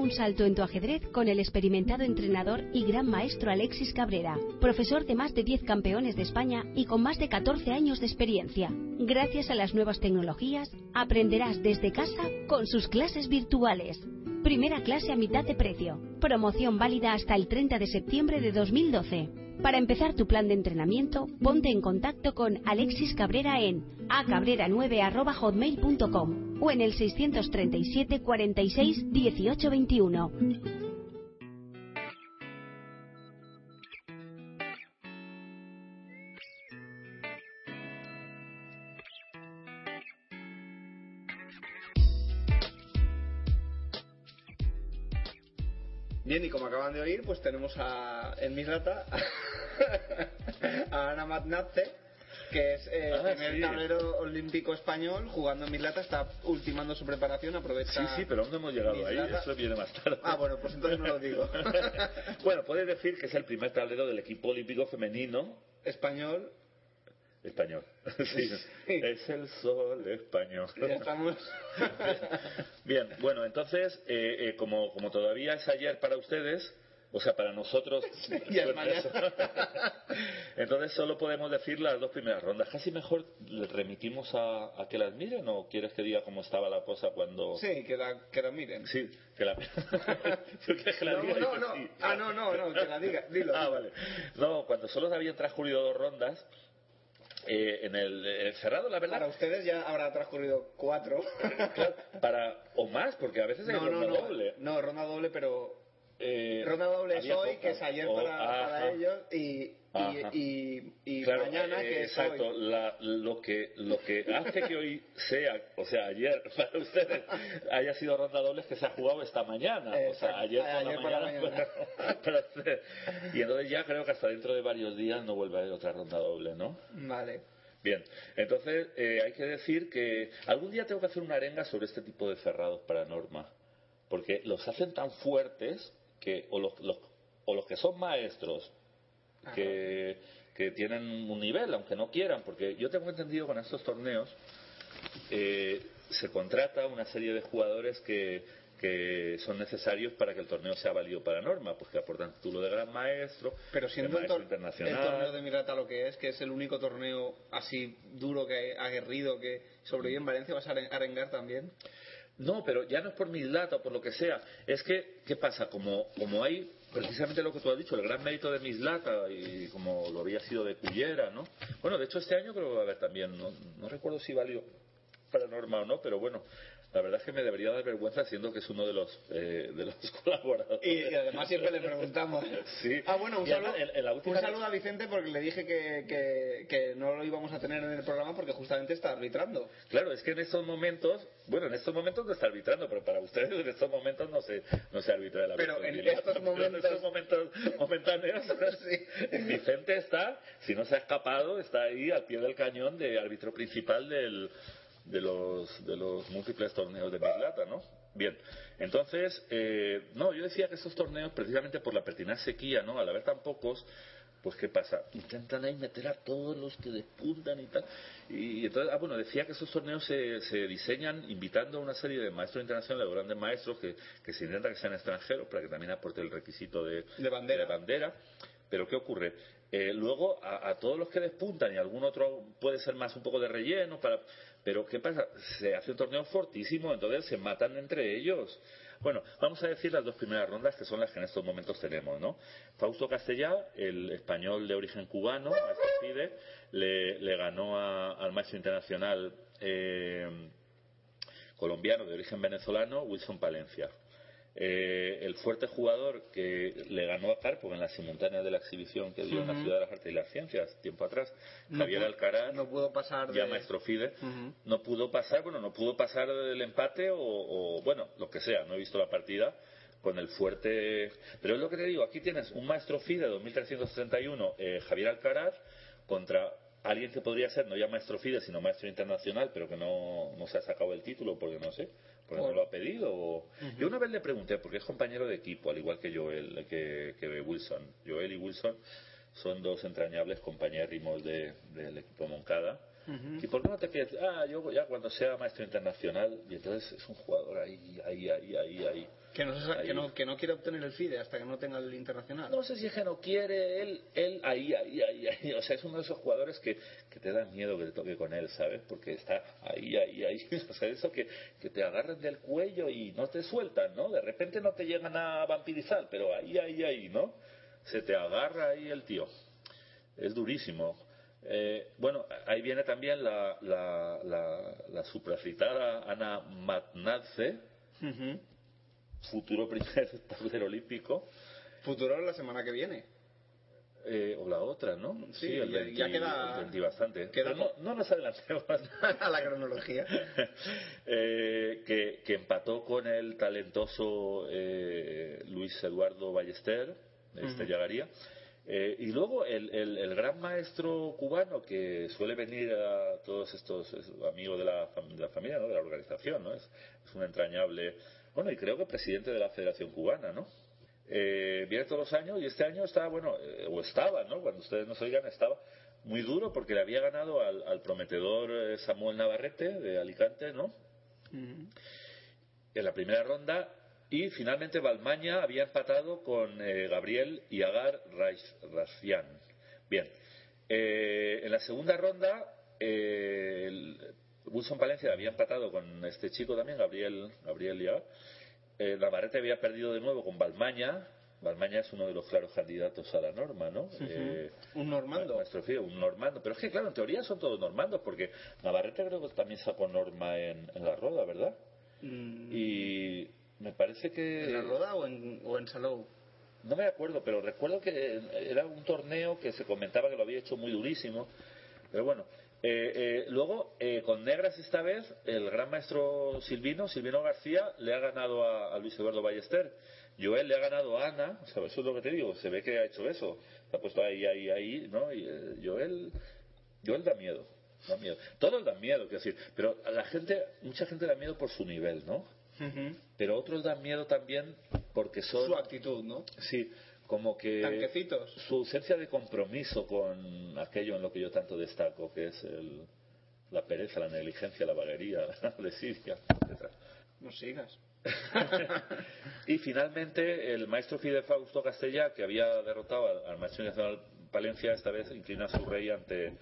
Un salto en tu ajedrez con el experimentado entrenador y gran maestro Alexis Cabrera, profesor de más de 10 campeones de España y con más de 14 años de experiencia. Gracias a las nuevas tecnologías, aprenderás desde casa con sus clases virtuales. Primera clase a mitad de precio. Promoción válida hasta el 30 de septiembre de 2012. Para empezar tu plan de entrenamiento, ponte en contacto con Alexis Cabrera en acabrera9.hotmail.com o en el 637 46 18 21. Bien, y como acaban de oír, pues tenemos a, en Misrata a Ana Matnace, que es eh, Ah, el primer sí. tablero olímpico español jugando en Mislata, está ultimando su preparación, aprovecha... Sí, sí, pero aún no hemos llegado ahí, eso viene más tarde. Ah, bueno, pues entonces no lo digo. bueno, puedes decir que es el primer tablero del equipo olímpico femenino Español, español. Sí, es el sol español. ya estamos... Bien, bueno, entonces, eh, eh, como, como todavía es ayer para ustedes, o sea, para nosotros, pues mañana. eso. entonces solo podemos decir las dos primeras rondas. Casi mejor le remitimos a, a que las miren o quieres que diga cómo estaba la cosa cuando... Sí, que la, que la miren. Sí, que la... ¿Tú quieres que la No, diga? no, Dices no. sí. Ah, no, no, no, que la diga. Dilo. Ah, vale. No, cuando solo habían transcurrido dos rondas, eh, en el, el cerrado, la verdad, Para ustedes ya habrá transcurrido cuatro. claro, para o más, porque a veces hay No, no, ronda no. doble. No, ronda doble, pero Eh, Ronda doble es hoy, que es ayer O- para, para ellos, y, y, Ajá. y, y Claro, mañana, eh, que es exacto, hoy. la- lo que lo que hace que hoy sea, o sea, ayer para ustedes haya sido ronda doble es que se ha jugado esta mañana, o sea, ayer por Ayer la por la mañana, mañana. para- para ustedes. y entonces ya creo que hasta dentro de varios días no vuelve a haber otra ronda doble, ¿no? Vale. Bien, entonces eh, hay que decir que algún día tengo que hacer una arenga sobre este tipo de cerrados para Norma, porque los hacen tan fuertes que o los, los- o los que son maestros que, que tienen un nivel, aunque no quieran, porque yo tengo entendido con estos torneos eh, se contrata una serie de jugadores que, que son necesarios para que el torneo sea válido para norma, pues que aportan título de gran maestro, Pero siendo el, tor- el internacional. torneo de Mirata lo que es, que es el único torneo así duro, que aguerrido, que sobrevive en Valencia, ¿vas a are- arengar también? No, pero ya no es por Mislata o por lo que sea. Es que, ¿qué pasa? Como, como hay precisamente lo que tú has dicho, el gran mérito de Mislata y como lo había sido de Cullera, ¿no? Bueno, de hecho este año creo que va a haber también, no, no recuerdo si valió para Norma o no, pero bueno, la verdad es que me debería dar vergüenza siendo que es uno de los, eh, de los colaboradores. Y, y además siempre le preguntamos. Sí. Ah, bueno, un además, saludo, la un saludo a Vicente porque le dije que, que, que no lo íbamos a tener en el programa porque justamente está arbitrando. Claro, es que en estos momentos, bueno, en estos momentos no está arbitrando, pero para ustedes en estos momentos no se, no se arbitra el Pero en estos momentos- en estos momentos momentáneos, Vicente está, si no se ha escapado, está ahí al pie del cañón de árbitro principal del, de, los, de los múltiples torneos de Mislata, ¿no? Bien, entonces, eh, no, yo decía que estos torneos, precisamente por la pertinaz sequía, ¿no? Al haber tan pocos, pues ¿qué pasa? Intentan ahí meter a todos los que despuntan y tal. Y entonces, ah, bueno, decía que esos torneos se, se diseñan invitando a una serie de maestros internacionales, de grandes maestros, que, que se intenta que sean extranjeros, para que también aporte el requisito de, De bandera. de bandera. Pero ¿qué ocurre? Eh, luego a, a todos los que despuntan y algún otro puede ser más un poco de relleno, para... pero ¿qué pasa? Se hace un torneo fortísimo, entonces se matan entre ellos. Bueno, vamos a decir las dos primeras rondas que son las que en estos momentos tenemos, ¿no? Fausto Castellá, el español de origen cubano, maestro FIDE, le, le ganó a- al maestro internacional eh, colombiano de origen venezolano, Wilson Palencia. Eh, el fuerte jugador que le ganó a Carpo en la simultánea de la exhibición que dio en la. Ciudad de las Artes y las Ciencias tiempo atrás, No Javier pu- Alcaraz, No pudo pasar ya de... maestro FIDE, no pudo pasar, bueno, no pudo pasar el empate o, o, bueno, lo que sea, no he visto la partida con el fuerte... Pero es lo que te digo, aquí tienes un maestro FIDE 2331, eh, Javier Alcaraz, contra alguien que podría ser no ya maestro FIDE, sino maestro internacional, pero que no, no se ha sacado el título porque no sé, porque no lo ha pedido. o- Yo una vez le pregunté, porque es compañero de equipo, al igual que Joel, que, que Wilson. Joel y Wilson son dos entrañables compañeros de, del equipo Moncada. ¿Y por qué no te quieres? Ah, yo ya cuando sea maestro internacional, y entonces es un jugador ahí, ahí, ahí, ahí, ahí. Que no, se sa- Ahí. que, no, que no quiere obtener el FIDE hasta que no tenga el internacional. No sé si es que no quiere, él, él ahí, ahí, ahí, ahí. O sea, es uno de esos jugadores que, que te da miedo que te toque con él, ¿sabes? Porque está ahí, ahí, ahí. O sea, eso que, que te agarran del cuello y no te sueltan, ¿no? De repente no te llegan a vampirizar, pero ahí, ahí, ahí, ¿no? Se te agarra ahí el tío. Es durísimo. Eh, bueno, ahí viene también la, la, la, la supracitada Ana Matnadze. Futuro primer tablero olímpico. Futuro la semana que viene. Eh, o la otra, ¿no? Sí, el ya- 20, ya queda- el 20 bastante. queda- no, no nos adelantemos. a la cronología. Eh, que, que empató con el talentoso eh, Luis Eduardo Ballester, de Estella Garía. Eh, y luego el, el- el gran maestro cubano que suele venir a todos estos es amigos de la, de la familia, ¿no? de la organización, ¿no? es, es un entrañable, bueno, y creo que presidente de la Federación Cubana, ¿no? Eh, viene todos los años y este año está, bueno, eh, o estaba, ¿no? Cuando ustedes nos oigan, estaba muy duro porque le había ganado al, al prometedor eh, Samuel Navarrete de Alicante, ¿no? En la primera ronda y finalmente Balmaña había empatado con eh, Gabriel y Agar. Bien, Eh, en la segunda ronda eh, el- Wilson Palencia había empatado con este chico también, Gabriel, Gabriel. Eh, Navarrete había perdido de nuevo con Balmaña. Balmaña es uno de los claros candidatos a la norma, ¿no? Eh, Un normando. Nuestro fío, un normando. Pero es que, claro, en teoría son todos normandos, porque Navarrete creo que también sacó norma en, en la roda, ¿verdad? Mm, Y me parece que... ¿En la roda o en, o en Salou? No me acuerdo, pero recuerdo que era un torneo que se comentaba que lo había hecho muy durísimo. Pero bueno, eh, eh, luego eh, con Negras esta vez, el gran maestro Silvino, Silvino García, le ha ganado a, a Luis Eduardo Ballester. Joel le ha ganado a Ana, o sea, eso es lo que te digo, se ve que ha hecho eso. Se ha puesto ahí, ahí, ahí, ¿no? Y eh, Joel, Joel da miedo, da miedo. Todos dan miedo, quiero decir, pero a la gente, mucha gente da miedo por su nivel, ¿no? Pero otros dan miedo también porque son... Su actitud, ¿no? Sí, como que Tanquecitos. su ausencia de compromiso con aquello en lo que yo tanto destaco, que es el- la pereza, la negligencia, la vaguería, la desidia, etcétera. No sigas. y finalmente el maestro Fide Fausto Castella, que había derrotado al, maestro nacional Palencia, esta vez inclina su rey ante,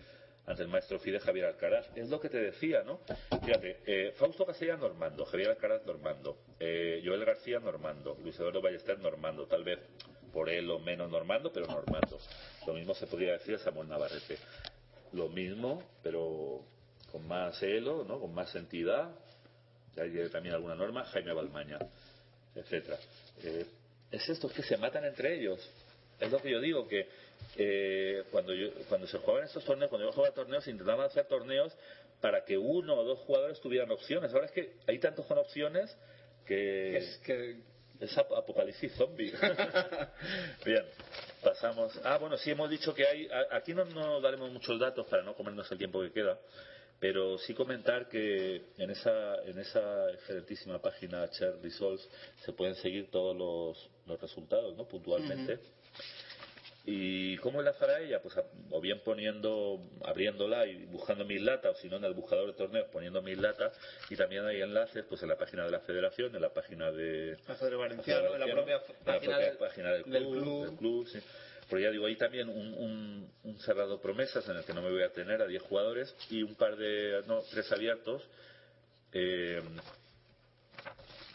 ante el maestro Fide Javier Alcaraz. Es lo que te decía, ¿no? Fíjate, eh, Fausto Castella normando, Javier Alcaraz normando, eh, Joel García normando, Luis Eduardo Ballester normando, tal vez por él o menos normando, pero normando. Lo mismo se podría decir de Samuel Navarrete. Lo mismo, pero con más elo, ¿no? con más entidad, ya hay también alguna norma, Jaime Balmaña, etcétera. Eh, es esto, es que se matan entre ellos. Es lo que yo digo, que eh, cuando, yo, cuando se jugaban estos torneos, cuando yo jugaba torneos, intentaban hacer torneos para que uno o dos jugadores tuvieran opciones. Ahora es que hay tantos con opciones que... Es que Es ap- apocalipsis zombie. Bien, pasamos. Ah, bueno, sí hemos dicho que hay. Aquí no, no daremos muchos datos para no comernos el tiempo que queda, pero sí comentar que en esa, en esa excelentísima página Share Results se pueden seguir todos los, los resultados, ¿no? Puntualmente. ¿Y cómo enlazar a ella? Pues o bien poniendo, abriéndola y buscando mil latas, o si no en el buscador de torneos poniendo mil latas, y también hay enlaces pues en la página de la federación, en la página de La Valenciano, en la propia en la página propia del- página del del club, del club, sí. Porque ya digo, hay también un, un, un cerrado promesas en el que no me voy a tener a 10 jugadores y un par de, no, tres abiertos. Eh,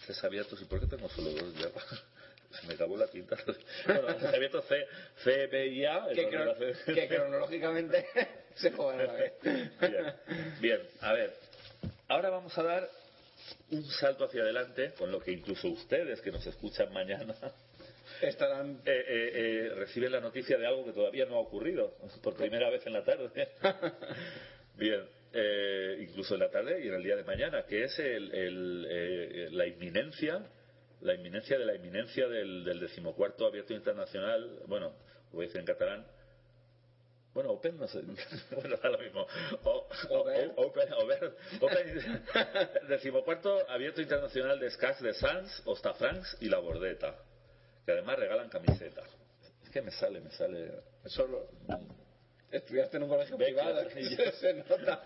tres abiertos, ¿y por qué tengo solo dos ya? Se me acabó la tinta. Bueno, tres abiertos C, C, B y A. que, cron- que cronológicamente se juegan a la vez. Bien, bien, a ver. Ahora vamos a dar un salto hacia adelante, con lo que incluso ustedes que nos escuchan mañana Estarán eh, eh, eh, reciben la noticia de algo que todavía no ha ocurrido, por primera vez en la tarde. Bien, eh, incluso en la tarde y en el día de mañana, que es el, el, eh, la inminencia, la inminencia de la inminencia del, del decimocuarto abierto internacional, bueno, lo voy a decir en catalán, bueno, Open, no sé, bueno, da lo mismo. O, o- open, over, open, decimocuarto abierto internacional de Scars de Sans, Ostafrancs y La Bordeta, que además regalan camiseta. Es que me sale, me sale. solo. Estudiaste en un colegio privado, que se, se nota.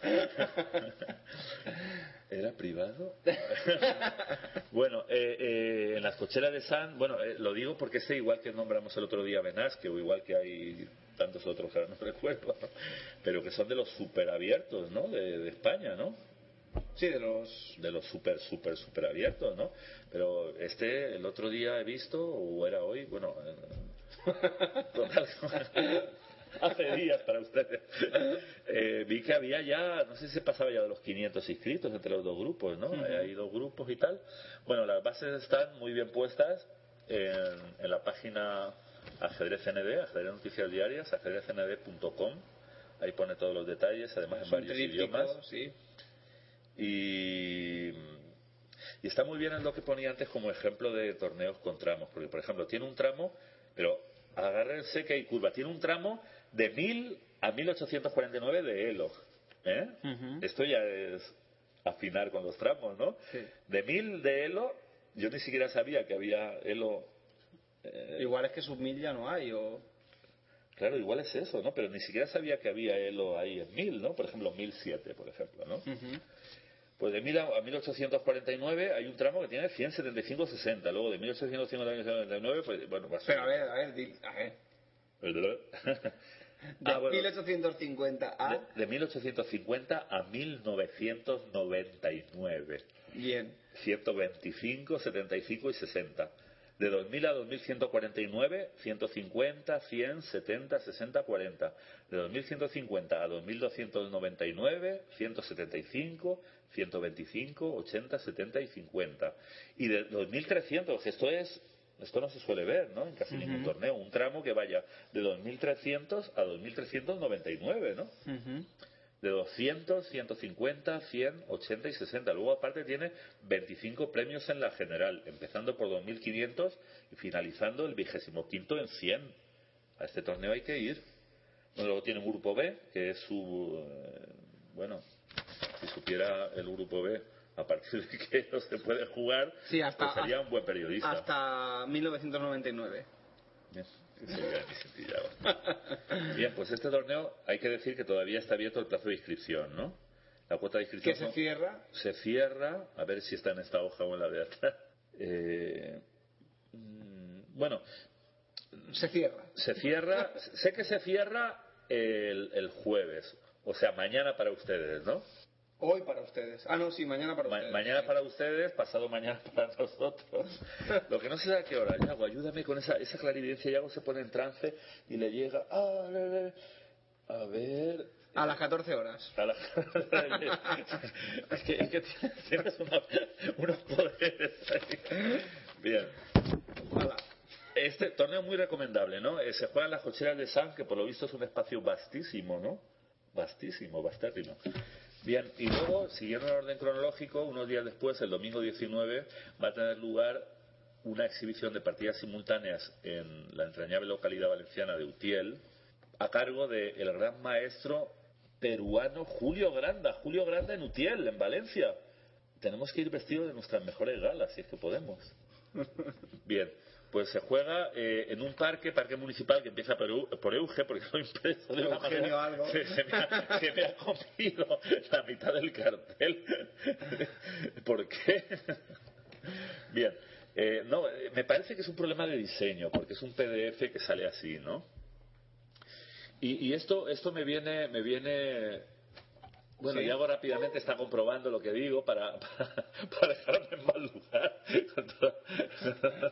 ¿Era privado? bueno, eh, eh, en las cocheras de San, bueno, eh, lo digo porque sé igual que nombramos el otro día Benasque o igual que hay tantos otros que ahora no recuerdo, pero que son de los super abiertos, ¿no? De, de España, ¿no? Sí, de los. De los super, super, super abiertos, ¿no? Pero este, el otro día he visto, o era hoy, bueno, eh, total, hace días para ustedes, eh, vi que había ya, no sé si se pasaba ya de los 500 inscritos entre los dos grupos, ¿no? Hay dos grupos y tal. Bueno, las bases están muy bien puestas en, en la página Ajedrez ND, Ajedrez Noticias Diarias, ajedreznd.com. Ahí pone todos los detalles, además en varios idiomas. Sí. Y, y está muy bien en lo que ponía antes como ejemplo de torneos con tramos, porque por ejemplo tiene un tramo, pero agárrense que hay curva, tiene un tramo de 1000 a 1849 de Elo. ¿eh? Ujú. Esto ya es afinar con los tramos, ¿no? Sí. De 1000 de Elo, yo ni siquiera sabía que había Elo. eh, Igual es que sub mil ya no hay, o. Claro, igual es eso, ¿no? Pero ni siquiera sabía que había Elo ahí en 1000, ¿no? Por ejemplo, 1007, por ejemplo, ¿no? Ujú. Pues de 1000 a a 1849 hay un tramo que tiene 175-60. Luego de 1859, pues bueno, va a ser. Pero a ver, a ver, a ver. De, De Ah, bueno. 1850 a. de- de 1850 a 1999. Bien. 125, 75 y 60. De 2000 a 2149, 150, 100, 70, 60, 40. De 2150 a 2299, 175, 125, 80, 70 y 50. Y de 2300, que esto es esto no se suele ver, ¿no? En casi ningún torneo, un tramo que vaya de 2300 a 2399, ¿no? De 200, 150, 100, 80 y 60. Luego aparte tiene 25 premios en la general, empezando por 2.500 y finalizando el vigésimo quinto en 100. A este torneo hay que ir. Bueno, luego tiene un grupo B, que es su... eh, bueno, si supiera el grupo B a partir de que no se puede jugar, Sí, hasta- pues sería un buen periodista. Hasta 1999. Bien. Bien, pues este torneo hay que decir que todavía está abierto el plazo de inscripción, ¿no? La cuota de inscripción Que se cierra. se cierra, a ver si está en esta hoja o en la de atrás. Eh, mm, bueno, Se cierra. se cierra, sé que se cierra el, el jueves, o sea, mañana para ustedes, ¿no? Hoy para ustedes. Ah, no, sí, mañana para Ma- ustedes. mañana sí. para ustedes, pasado mañana para nosotros. Lo que no sé a qué hora, Yago, ayúdame con esa, esa clarividencia. Yago se pone en trance y le llega. Ah, le- le- a ver. A las 14 horas. a la- es que, es que tienes, una- unos poderes ahí. Bien. Este torneo muy recomendable, ¿no? Eh, se juega en las cocheras de San, que por lo visto es un espacio vastísimo, ¿no? Vastísimo, bastérrimo. Bien, y luego, siguiendo el orden cronológico, unos días después, el domingo 19, va a tener lugar una exhibición de partidas simultáneas en la entrañable localidad valenciana de Utiel, a cargo del gran maestro peruano Julio Granda. Julio Granda en Utiel, en Valencia. Tenemos que ir vestidos de nuestras mejores galas, si es que podemos. Bien, pues se juega eh, en un parque, parque municipal que empieza por, por Euge, porque he impreso de una Eugenio manera algo. Se, se me ha, se me ha comido la mitad del cartel. ¿Por qué? Bien, eh, no, eh, me parece que es un problema de diseño, porque es un PDF que sale así, ¿no? Y, y esto, esto me viene, me viene bueno, Sí. y hago rápidamente está comprobando lo que digo para, para, para dejarme en mal lugar.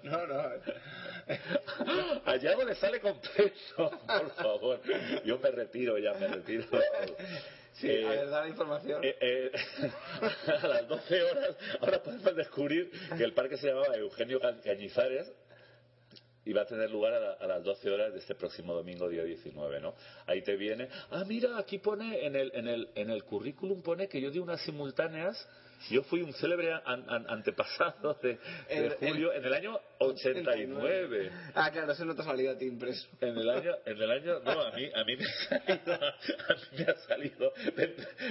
No, no. A Yago le sale completo, por favor. Yo me retiro, ya me retiro. Sí, Eh, a ver, da la información. eh, eh, a las 12 horas, ahora podemos descubrir que el parque se llamaba Eugenio Ca- Cañizares y va a tener lugar a, la- a las 12 horas de este próximo domingo, día 19, ¿no? Ahí te viene. Ah, mira, aquí pone, en el, en el, en el currículum pone que yo di unas simultáneas. Yo fui un célebre an- an- antepasado de, El- Julio en el año 89. Ah, claro, eso no te ha salido a ti impreso. En el año, en el año, no, a mí, a mí me ha salido, a mí me ha salido,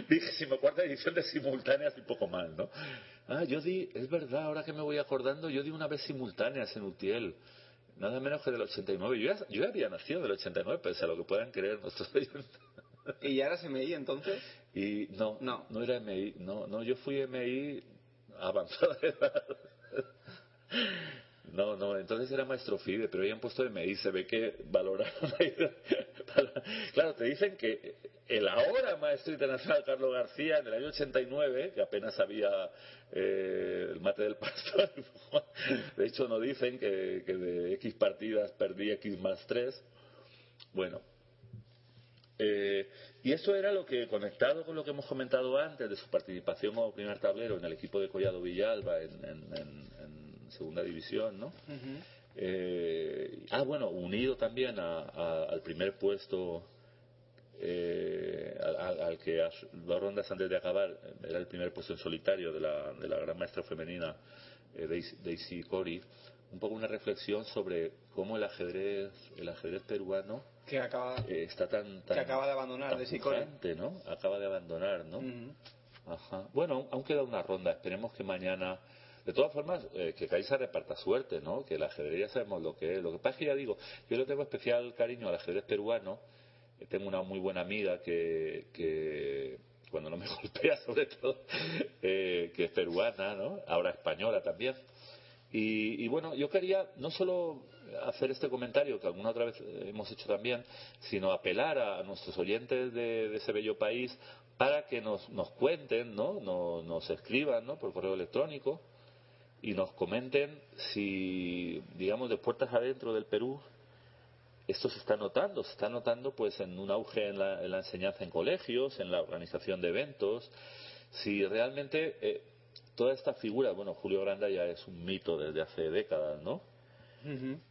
vigésimo cuarta edición de simultáneas y poco más, ¿no? Ah, yo di, es verdad, ahora que me voy acordando, yo di una vez simultáneas en Utiel, nada menos que del 89. Yo ya, yo ya había nacido del 89, pese a lo que puedan creer nuestros oyentes. ¿Y ya eras MI entonces? Y no, No. no, era MI, no, no, yo fui MI avanzada de edad. No, no, entonces era maestro FIDE, pero habían puesto MI, se ve que valoraron ahí. Claro, te dicen que el ahora maestro internacional Carlos García, en el año 89, que apenas había eh, el mate del pastor, de hecho no dicen que, de X partidas perdí X más 3. Bueno, eh, y eso era lo que, conectado con lo que hemos comentado antes de su participación como primer tablero en el equipo de Collado Villalba en- en segunda división, ¿no? Eh, ah, bueno, unido también a- a- al primer puesto eh, al, al- que a dos rondas antes de acabar eh, era el primer puesto en solitario de la, de la gran maestra femenina eh, Daisy, Daisy Cori, un poco una reflexión sobre cómo el ajedrez, el ajedrez peruano Que acaba... eh, está tan, tan Que acaba de abandonar tan Daisy pujante, ¿no? Acaba de abandonar, ¿no? Ujú. Ajá. Bueno, aún queda una ronda. Esperemos que mañana. De todas formas, eh, que Caixa reparta suerte, ¿no? Que el ajedrez sabemos lo que es. Lo que pasa es que ya digo, yo le tengo especial cariño al ajedrez peruano. Eh, tengo una muy buena amiga que, que cuando no me golpea, sobre todo, eh, que es peruana, ¿no? Ahora española también. Y, y bueno, yo quería no solo hacer este comentario que alguna otra vez hemos hecho también, sino apelar a, nuestros oyentes de, de ese bello país para que nos, nos cuenten, ¿no? Nos, nos escriban, ¿no? Por correo electrónico y nos comenten si, digamos, de puertas adentro del Perú esto se está notando, se está notando pues en un auge en la, en la enseñanza en colegios, en la organización de eventos, si realmente eh, toda esta figura, bueno, Julio Granda ya es un mito desde hace décadas, ¿no?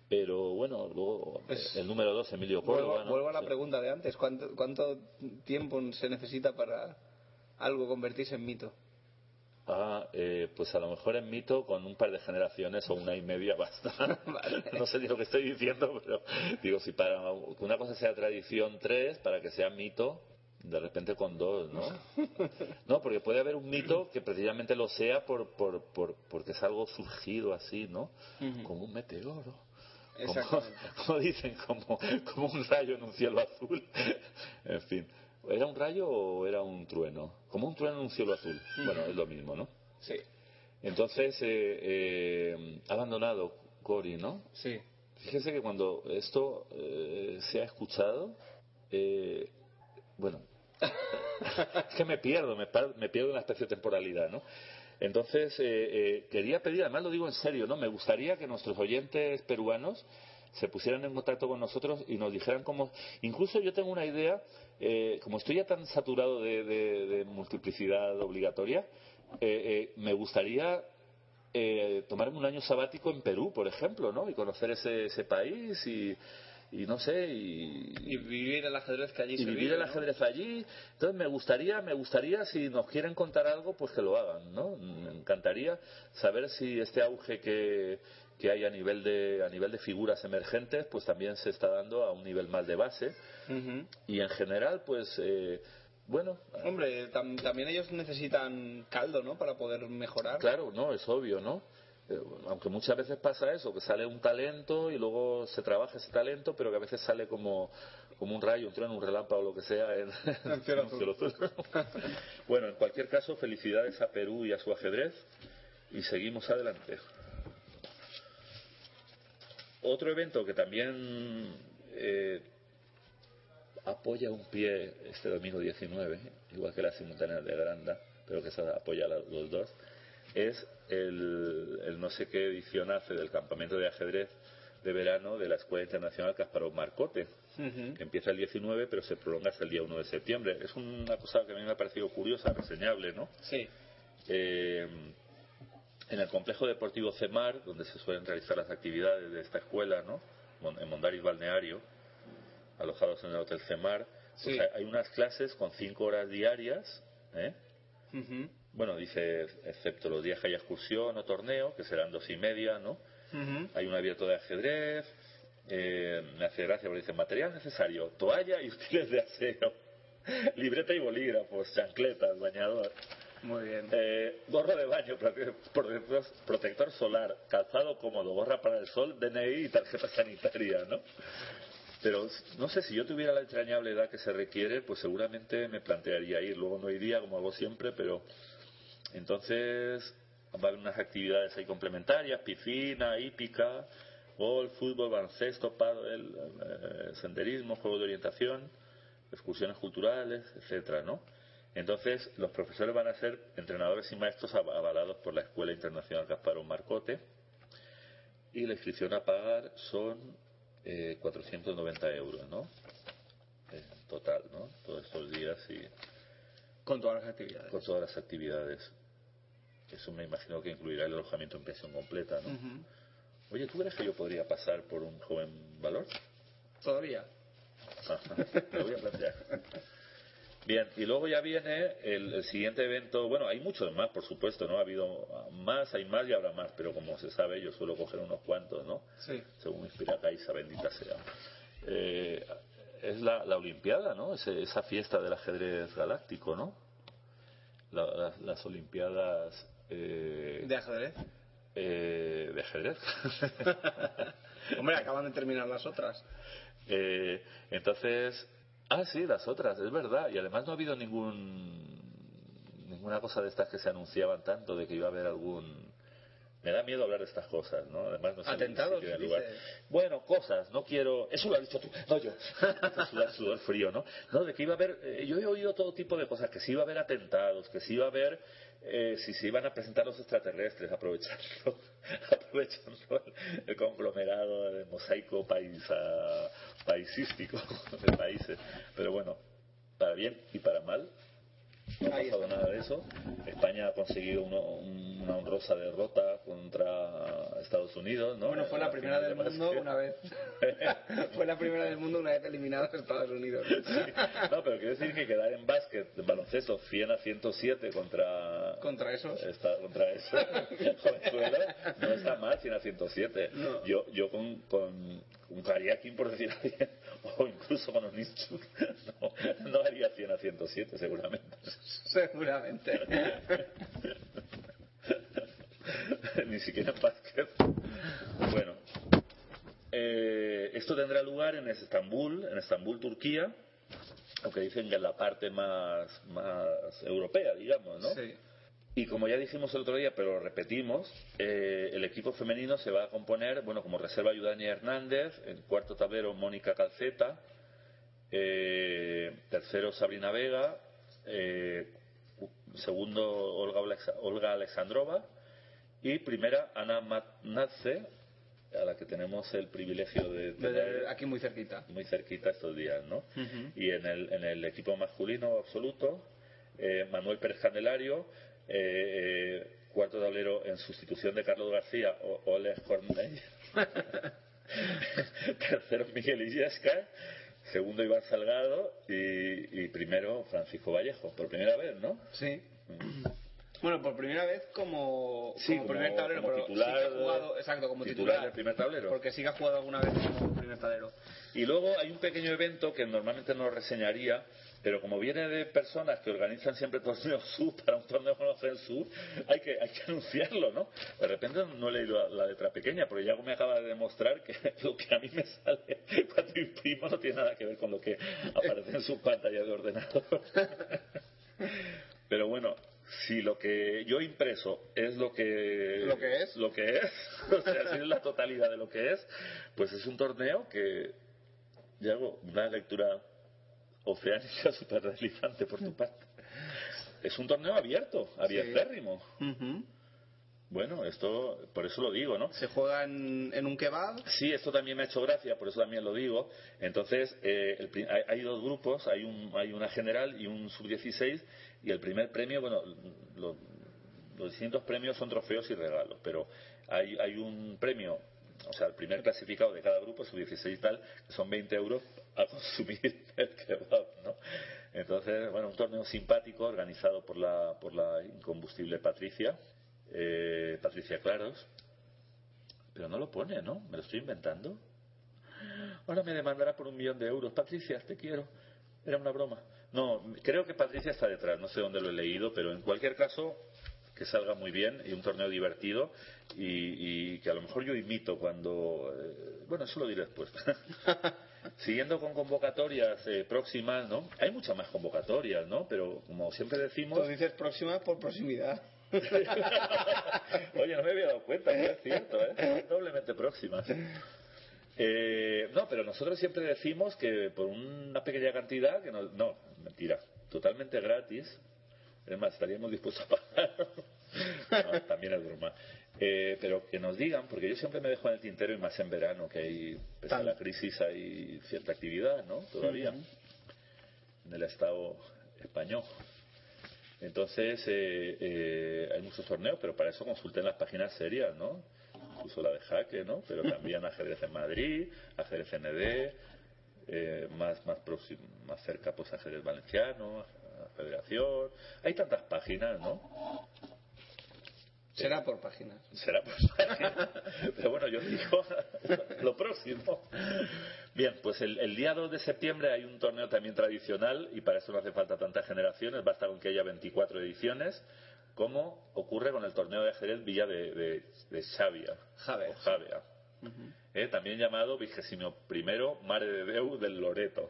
Pero bueno, luego Pues, eh, el número dos, Emilio Vuelvo, Córdoba, ¿no? vuelvo a la Sí. pregunta de antes. ¿Cuánto, ¿Cuánto tiempo se necesita para algo convertirse en mito? Eh, pues a lo mejor en mito con un par de generaciones o una y media basta. No sé ni lo que estoy diciendo, pero digo, si para que una cosa sea tradición tres, para que sea mito, de repente con dos, ¿no? No, porque puede haber un mito que precisamente lo sea por, por, por, porque es algo surgido así, ¿no? Como un meteoro. Como, como dicen, como, como un rayo en un cielo azul. En fin. ¿Era un rayo o era un trueno? Como un trueno en un cielo azul. Bueno, es lo mismo, ¿no? Sí. Entonces, eh, eh, ha abandonado Cori, ¿no? Sí. Fíjese que cuando esto eh, se ha escuchado, eh, bueno, es que me pierdo, me, par- me pierdo una especie de temporalidad, ¿no? Entonces, eh, eh, quería pedir, además lo digo en serio, ¿no? Me gustaría que nuestros oyentes peruanos se pusieran en contacto con nosotros y nos dijeran cómo. Incluso yo tengo una idea, eh, como estoy ya tan saturado de, de- de multiplicidad obligatoria, eh, eh, me gustaría eh, tomarme un año sabático en Perú, por ejemplo, ¿no? Y conocer ese, ese país y, y no sé, y, Y vivir el ajedrez que allí y se vivir vive, el ¿no? ajedrez allí. Entonces me gustaría, me gustaría si nos quieren contar algo, pues que lo hagan, ¿no? Me encantaría saber si este auge que, que hay a nivel de a nivel de figuras emergentes, pues también se está dando a un nivel más de base y en general, pues eh, bueno, Hombre, tam- también ellos necesitan caldo, ¿no? Para poder mejorar. Claro, no, es obvio, ¿no? Eh, Aunque muchas veces pasa eso, que sale un talento y luego se trabaja ese talento, pero que a veces sale como, como un rayo, un trueno, un relámpago, lo que sea, en, En cielo en cielo azul. bueno, en cualquier caso, felicidades a Perú y a su ajedrez y seguimos adelante. Otro evento que también eh, apoya un pie este domingo 19, igual que la simultánea de Granda, pero que se apoya a los dos, es el, el no sé qué edición hace del campamento de ajedrez de verano de la Escuela Internacional Kasparov Marcote, que empieza el 19 pero se prolonga hasta el día 1 de septiembre. Es una cosa que a mí me ha parecido curiosa, reseñable, ¿no? Sí. Eh, en el complejo deportivo CEMAR, donde se suelen realizar las actividades de esta escuela, ¿no? En Mondariz Balneario, alojados en el Hotel CEMAR, pues Sí. hay- unas clases con cinco horas diarias, ¿eh? Ujú. Bueno, dice, excepto los días que haya excursión o torneo, que serán dos y media, ¿no? Hay un abierto de ajedrez, eh, me hace gracia porque dice material necesario, toalla y útiles de aseo, libreta y bolígrafos, chancletas, bañador. Muy bien. Eh, gorro de baño, prote- protector, protector solar, calzado cómodo, gorra para el sol, DNI y tarjeta sanitaria, ¿no? Pero no sé, si yo tuviera la entrañable edad que se requiere, pues seguramente me plantearía ir. Luego no iría, como hago siempre, pero entonces va a haber unas actividades ahí complementarias, piscina, hípica, golf, fútbol, baloncesto, pádel, eh, senderismo, juego de orientación, excursiones culturales, etcétera, ¿no? Entonces, los profesores van a ser entrenadores y maestros av- avalados por la Escuela Internacional Kasparov Marcote y la inscripción a pagar son eh, 490 euros, ¿no? En total, ¿no? Todos estos días y Con todas las actividades. con todas las actividades. Eso me imagino que incluirá el alojamiento en pensión completa, ¿no? Oye, ¿tú crees que yo podría pasar por un joven valor? Todavía. Ajá, me lo voy a plantear. Bien, y luego ya viene el, el siguiente evento. Bueno, hay muchos más, por supuesto, ¿no? Ha habido más, hay más y habrá más, pero como se sabe, yo suelo coger unos cuantos, ¿no? Sí. Según inspira Caixa, bendita sea. Eh, es la, la Olimpiada, ¿no? Ese- esa fiesta del ajedrez galáctico, ¿no? La- las, las Olimpiadas eh, ¿De ajedrez? eh, de ajedrez. Hombre, acaban de terminar las otras. Eh, entonces, ah, sí, las otras, es verdad. Y además no ha habido ningún ninguna cosa de estas que se anunciaban tanto de que iba a haber algún. Me da miedo hablar de estas cosas, ¿no? Además no sé Atentados, si lugar. Bueno, cosas, no quiero. Eso lo has dicho tú, no yo. sudar, sudor frío, ¿no? No, de que iba a haber. eh, yo he oído todo tipo de cosas, que sí iba a haber atentados, que sí iba a haber. eh, si se iban a presentar los extraterrestres, aprovechando, aprovechando el conglomerado de mosaico paisa, paisístico de países. Pero bueno, para bien y para mal, no ha pasado nada de eso. España ha conseguido uno- una honrosa derrota contra Estados Unidos, ¿no? Bueno, fue la primera del de mundo una vez. fue la primera del mundo una vez eliminados Estados Unidos. No, pero quiero decir que quedar en básquet, en baloncesto, 100 a 107 contra... Contra esos. Contra eso. No está mal 100 a 107. No. Yo, yo con, con un Kariakin, por decir o incluso con un Inchuk, no, no haría 100 a 107 seguramente. Seguramente. Ni siquiera en básquet. Bueno, eh, esto tendrá lugar en Estambul, en Estambul, Turquía, aunque dicen que es la parte más, más europea, digamos, ¿no? Sí. Y como ya dijimos el otro día, pero lo repetimos, eh, el equipo femenino se va a componer, bueno, como reserva Ayudania Hernández, en cuarto tablero Mónica Calceta, eh, tercero Sabrina Vega, eh, segundo Olga, Olga Alexandrova y primera Ana Matnace, a la que tenemos el privilegio de tener aquí muy cerquita. muy cerquita estos días, ¿no? Y en el, en el equipo masculino absoluto, eh, Manuel Pérez Candelario, cuarto tablero en sustitución de Carlos García, o- Oleg Cornell. Tercero Miguel Illesca, segundo Iván Salgado y, y primero Francisco Vallejo, por primera vez, ¿no? Sí. Bueno, por primera vez como, Sí, como como- primer tablero, como pero titular, sí que ha jugado, exacto, como titular titular, del primer tablero. Porque sí que ha jugado alguna vez como primer tablero. Y luego hay un pequeño evento que normalmente no reseñaría, pero como viene de personas que organizan siempre torneos sub para un torneo con el sub, hay que, hay que anunciarlo, ¿no? De repente no he leído la, la letra pequeña, porque Yago me acaba de demostrar que lo que a mí me sale cuando imprimo no tiene nada que ver con lo que aparece en su pantalla de ordenador. Pero bueno, si lo que yo impreso es lo que Lo que es. lo que es, o sea, si es la totalidad de lo que es, pues es un torneo que Yago, una lectura oceánica súper deslizante por tu parte. Es un torneo abierto, abiertérrimo. Bueno, esto, por eso lo digo, ¿no? Se juega en, en un kebab. Sí, esto también me ha hecho gracia, por eso también lo digo. Entonces, eh, el hay, hay dos grupos, hay, un, hay una general y un sub-16, y el primer premio, bueno, lo- los distintos premios son trofeos y regalos, pero hay, hay un premio, o sea, el primer clasificado de cada grupo, sub-16 y tal, son 20 euros a consumir el kebab, ¿no? Entonces, bueno, un torneo simpático organizado por la, por la incombustible Patricia, eh, Patricia Claros, pero no lo pone, ¿no? Me lo estoy inventando. Ahora me demandará por un millón de euros. Patricia, te quiero. Era una broma. No, creo que Patricia está detrás. No sé dónde lo he leído, pero en cualquier caso, que salga muy bien y un torneo divertido y, y que a lo mejor yo imito cuando... eh, bueno, eso lo diré después. Siguiendo con convocatorias eh, próximas, ¿no? Hay muchas más convocatorias, ¿no? Pero como siempre decimos... Tú dices próxima por proximidad. Oye, no me había dado cuenta, que es cierto, ¿eh? Doblemente próximas. Eh, no, pero nosotros siempre decimos que por una pequeña cantidad, que no, no, mentira, totalmente gratis, es más, estaríamos dispuestos a pagar. No, también es broma. Eh, pero que nos digan, porque yo siempre me dejo en el tintero y más en verano, que hay, pese a la crisis, hay cierta actividad, ¿no? Todavía, en el Estado español. Entonces, eh, eh, hay muchos torneos, pero para eso consulten las páginas serias, ¿no? Incluso la de Jaque, ¿no? Pero también Ajedrez en Madrid, Ajedrez ND, eh, más, más, próximo, más cerca, pues Ajedrez Valenciano, Federación. Hay tantas páginas, ¿no? Será por páginas. Será por páginas. Pero bueno, yo digo lo próximo. Bien, pues el, el día 2 de septiembre hay un torneo también tradicional y para eso no hace falta tantas generaciones, basta con que haya 24 ediciones, como ocurre con el torneo de ajedrez Villa de, de, de Xavia, Javea. o Javea. Eh, también llamado vigésimo primero Mare de Deu del Loreto.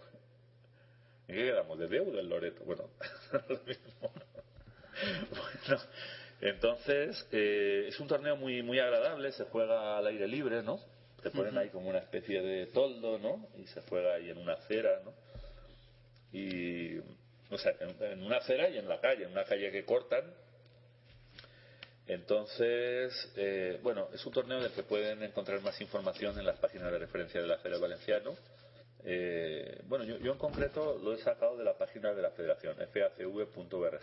¿En qué quedamos? ¿De Deu o del Loreto? Bueno, lo mismo. Bueno, entonces eh, es un torneo muy muy agradable, se juega al aire libre, ¿no? Te ponen ahí como una especie de toldo, ¿no? Y se juega ahí en una acera, ¿no? Y, o sea, en, en una acera y en la calle, en una calle que cortan. Entonces, eh, bueno, es un torneo del que pueden encontrar más información en las páginas de referencia de la Feria Valenciano. Eh, bueno, yo, yo en concreto lo he sacado de la página de la Federación, facv.org,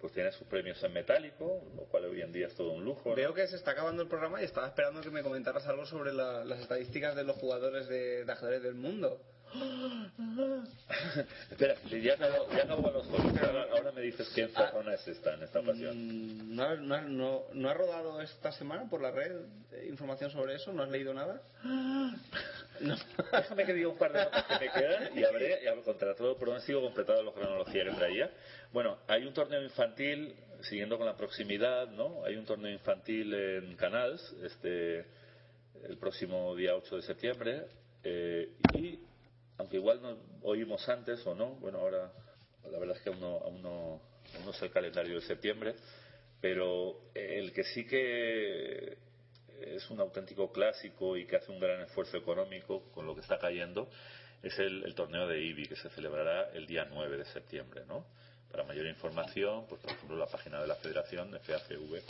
pues tiene sus premios en metálico, lo cual hoy en día es todo un lujo. Veo que se está acabando el programa y estaba esperando que me comentaras algo sobre la- las estadísticas de los jugadores de, de ajedrez del mundo. Espera, ya acabó, ya acabó los juegos, ahora, ahora me dices qué encerrona es esta en esta ocasión. Mm, ¿No, ha- no, ha- no, no ha rodado esta semana por la red eh, información sobre eso? ¿No has leído nada? No. Déjame que diga un par de notas que me quedan y habré, y contra todo pronóstico completado la cronología que traía. Bueno, hay un torneo infantil, siguiendo con la proximidad, ¿no? Hay un torneo infantil en Canals, este, el próximo día 8 de septiembre, eh, y aunque igual nos oímos antes o no, bueno, ahora la verdad es que aún no, aún no, sé el calendario de septiembre, Pero el que sí que es un auténtico clásico y que hace un gran esfuerzo económico con lo que está cayendo es el, torneo de IBI que se celebrará el día 9 de septiembre, ¿no? Para mayor información, pues por ejemplo la página de la Federación facv.org.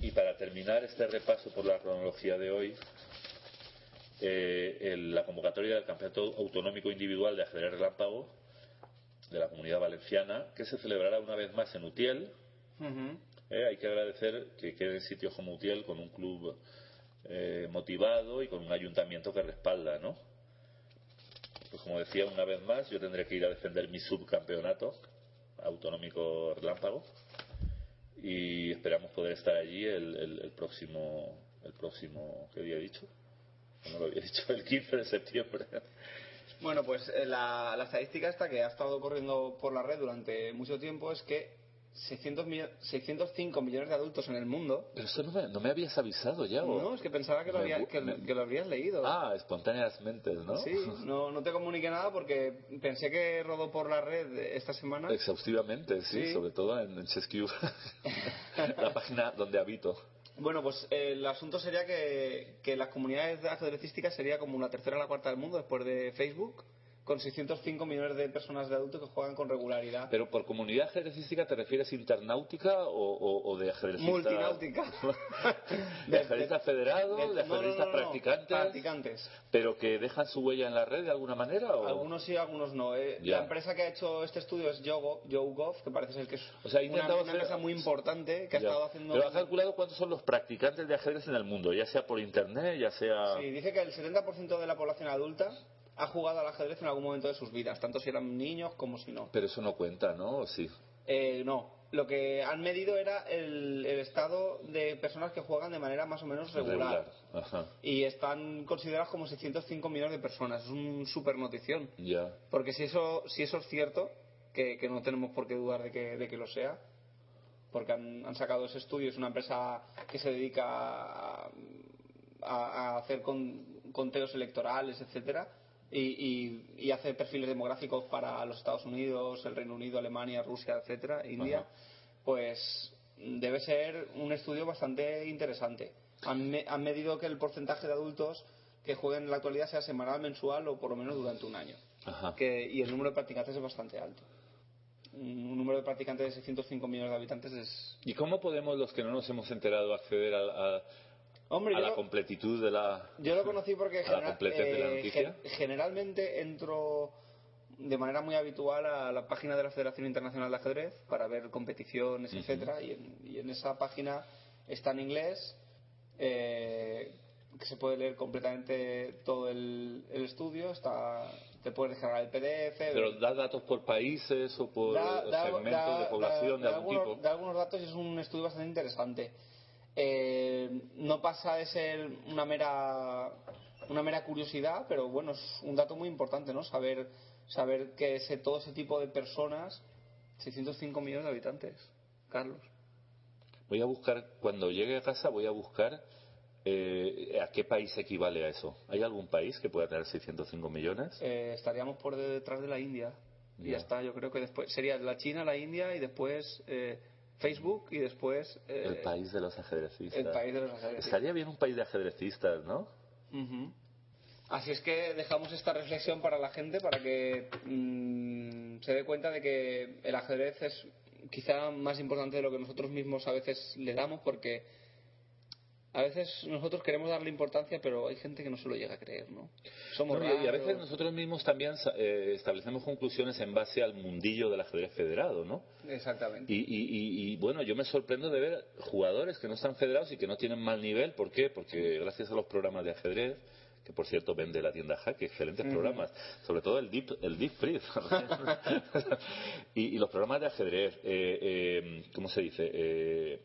Y para terminar este repaso por la cronología de hoy, eh, la convocatoria del Campeonato Autonómico Individual de Ajedrez Relámpago de la Comunidad Valenciana, que se celebrará una vez más en Utiel. Eh, hay que agradecer que quede en sitios como Utiel con un club eh, motivado y con un ayuntamiento que respalda, ¿no? Pues como decía una vez más, yo tendré que ir a defender mi subcampeonato autonómico relámpago y esperamos poder estar allí el, próximo el próximo ¿qué día he dicho? No lo había dicho, el 15 de septiembre. Bueno, pues eh, la, la estadística esta que ha estado corriendo por la red durante mucho tiempo es que 600 605 millones de adultos en el mundo. Pero eso no me, habías avisado ya. No, es que pensaba que lo, que, lo habrías leído. Ah, espontáneamente, ¿no? Sí, no, no te comuniqué nada porque pensé que rodó por la red esta semana. Exhaustivamente, sí, sobre todo en, en la página donde habito. Bueno, pues el asunto sería que, las comunidades ajedrecísticas sería como una tercera o la cuarta del mundo después de Facebook con 605 millones de personas de adultos que juegan con regularidad. Pero por comunidad ajedrecística te refieres internautica o, de ajedrecista... Multináutica. ¿De ajedrecista federado? ¿De, ajedrecistas practicantes? Practicantes. ¿Pero que dejan su huella en la red de alguna manera? O... Algunos sí, algunos no. Eh. La empresa que ha hecho este estudio es YouGov, que parece ser que es o sea, una, empresa muy importante que ha estado haciendo... Pero ha calculado cuántos son los practicantes de ajedrez en el mundo, ya sea por internet, ya sea... Sí, dice que el 70% de la población adulta ha jugado al ajedrez en algún momento de sus vidas, tanto si eran niños como si no. Pero eso no cuenta, ¿no? sí? Eh, no. Lo que han medido era el, estado de personas que juegan de manera más o menos regular. Y están consideradas como 605 millones de personas. Es un super notición. Ya. Porque si eso, si eso es cierto, que, no tenemos por qué dudar de que, de que lo sea, porque han, sacado ese estudio, es una empresa que se dedica a, a hacer conteos electorales, etcétera y, y, hace perfiles demográficos para los Estados Unidos, el Reino Unido, Alemania, Rusia, etcétera, India, pues debe ser un estudio bastante interesante. Han, han, medido que el porcentaje de adultos que jueguen en la actualidad sea semanal, mensual o por lo menos durante un año. Que, y el número de practicantes es bastante alto. Un número de practicantes de 605 millones de habitantes es. ¿Y cómo podemos, los que no nos hemos enterado, acceder a Hombre, a la completitud de la. Yo lo conocí porque eh, generalmente entro de manera muy habitual a la página de la Federación Internacional de Ajedrez para ver competiciones, etcétera, y en, esa página está en inglés. Eh, que se puede leer completamente todo el, estudio, está te puedes descargar el PDF. Pero da datos por países o por segmentos de población de, algún tipo. Da algunos datos y es un estudio bastante interesante. Eh, no pasa de ser una mera una mera curiosidad, pero bueno, es un dato muy importante, ¿no? Saber saber que ese, todo ese tipo de personas, 605 millones de habitantes, Carlos. Voy a buscar, cuando llegue a casa, voy a buscar eh, a qué país equivale a eso. ¿Hay algún país que pueda tener 605 millones? Eh, estaríamos por detrás de la India. Y ya está, yo creo que después sería la China, la India y después Facebook y después... Eh, el país de los ajedrecistas. El país de los ajedrecistas. Estaría bien un país de ajedrecistas, ¿no? Así es que dejamos esta reflexión para la gente para que mm, se dé cuenta de que el ajedrez es quizá más importante de lo que nosotros mismos a veces le damos porque a veces nosotros queremos darle importancia, pero hay gente que no se lo llega a creer, ¿no? Somos y a veces nosotros mismos también eh, establecemos conclusiones en base al mundillo del ajedrez federado, ¿no? Exactamente. Y, y, bueno, yo me sorprendo de ver jugadores que no están federados y que no tienen mal nivel. ¿Por qué? Porque gracias a los programas de ajedrez, que por cierto vende la tienda Jaque, excelentes programas, sobre todo el Deep, el deep Free. y, los programas de ajedrez, eh, eh, ¿cómo se dice?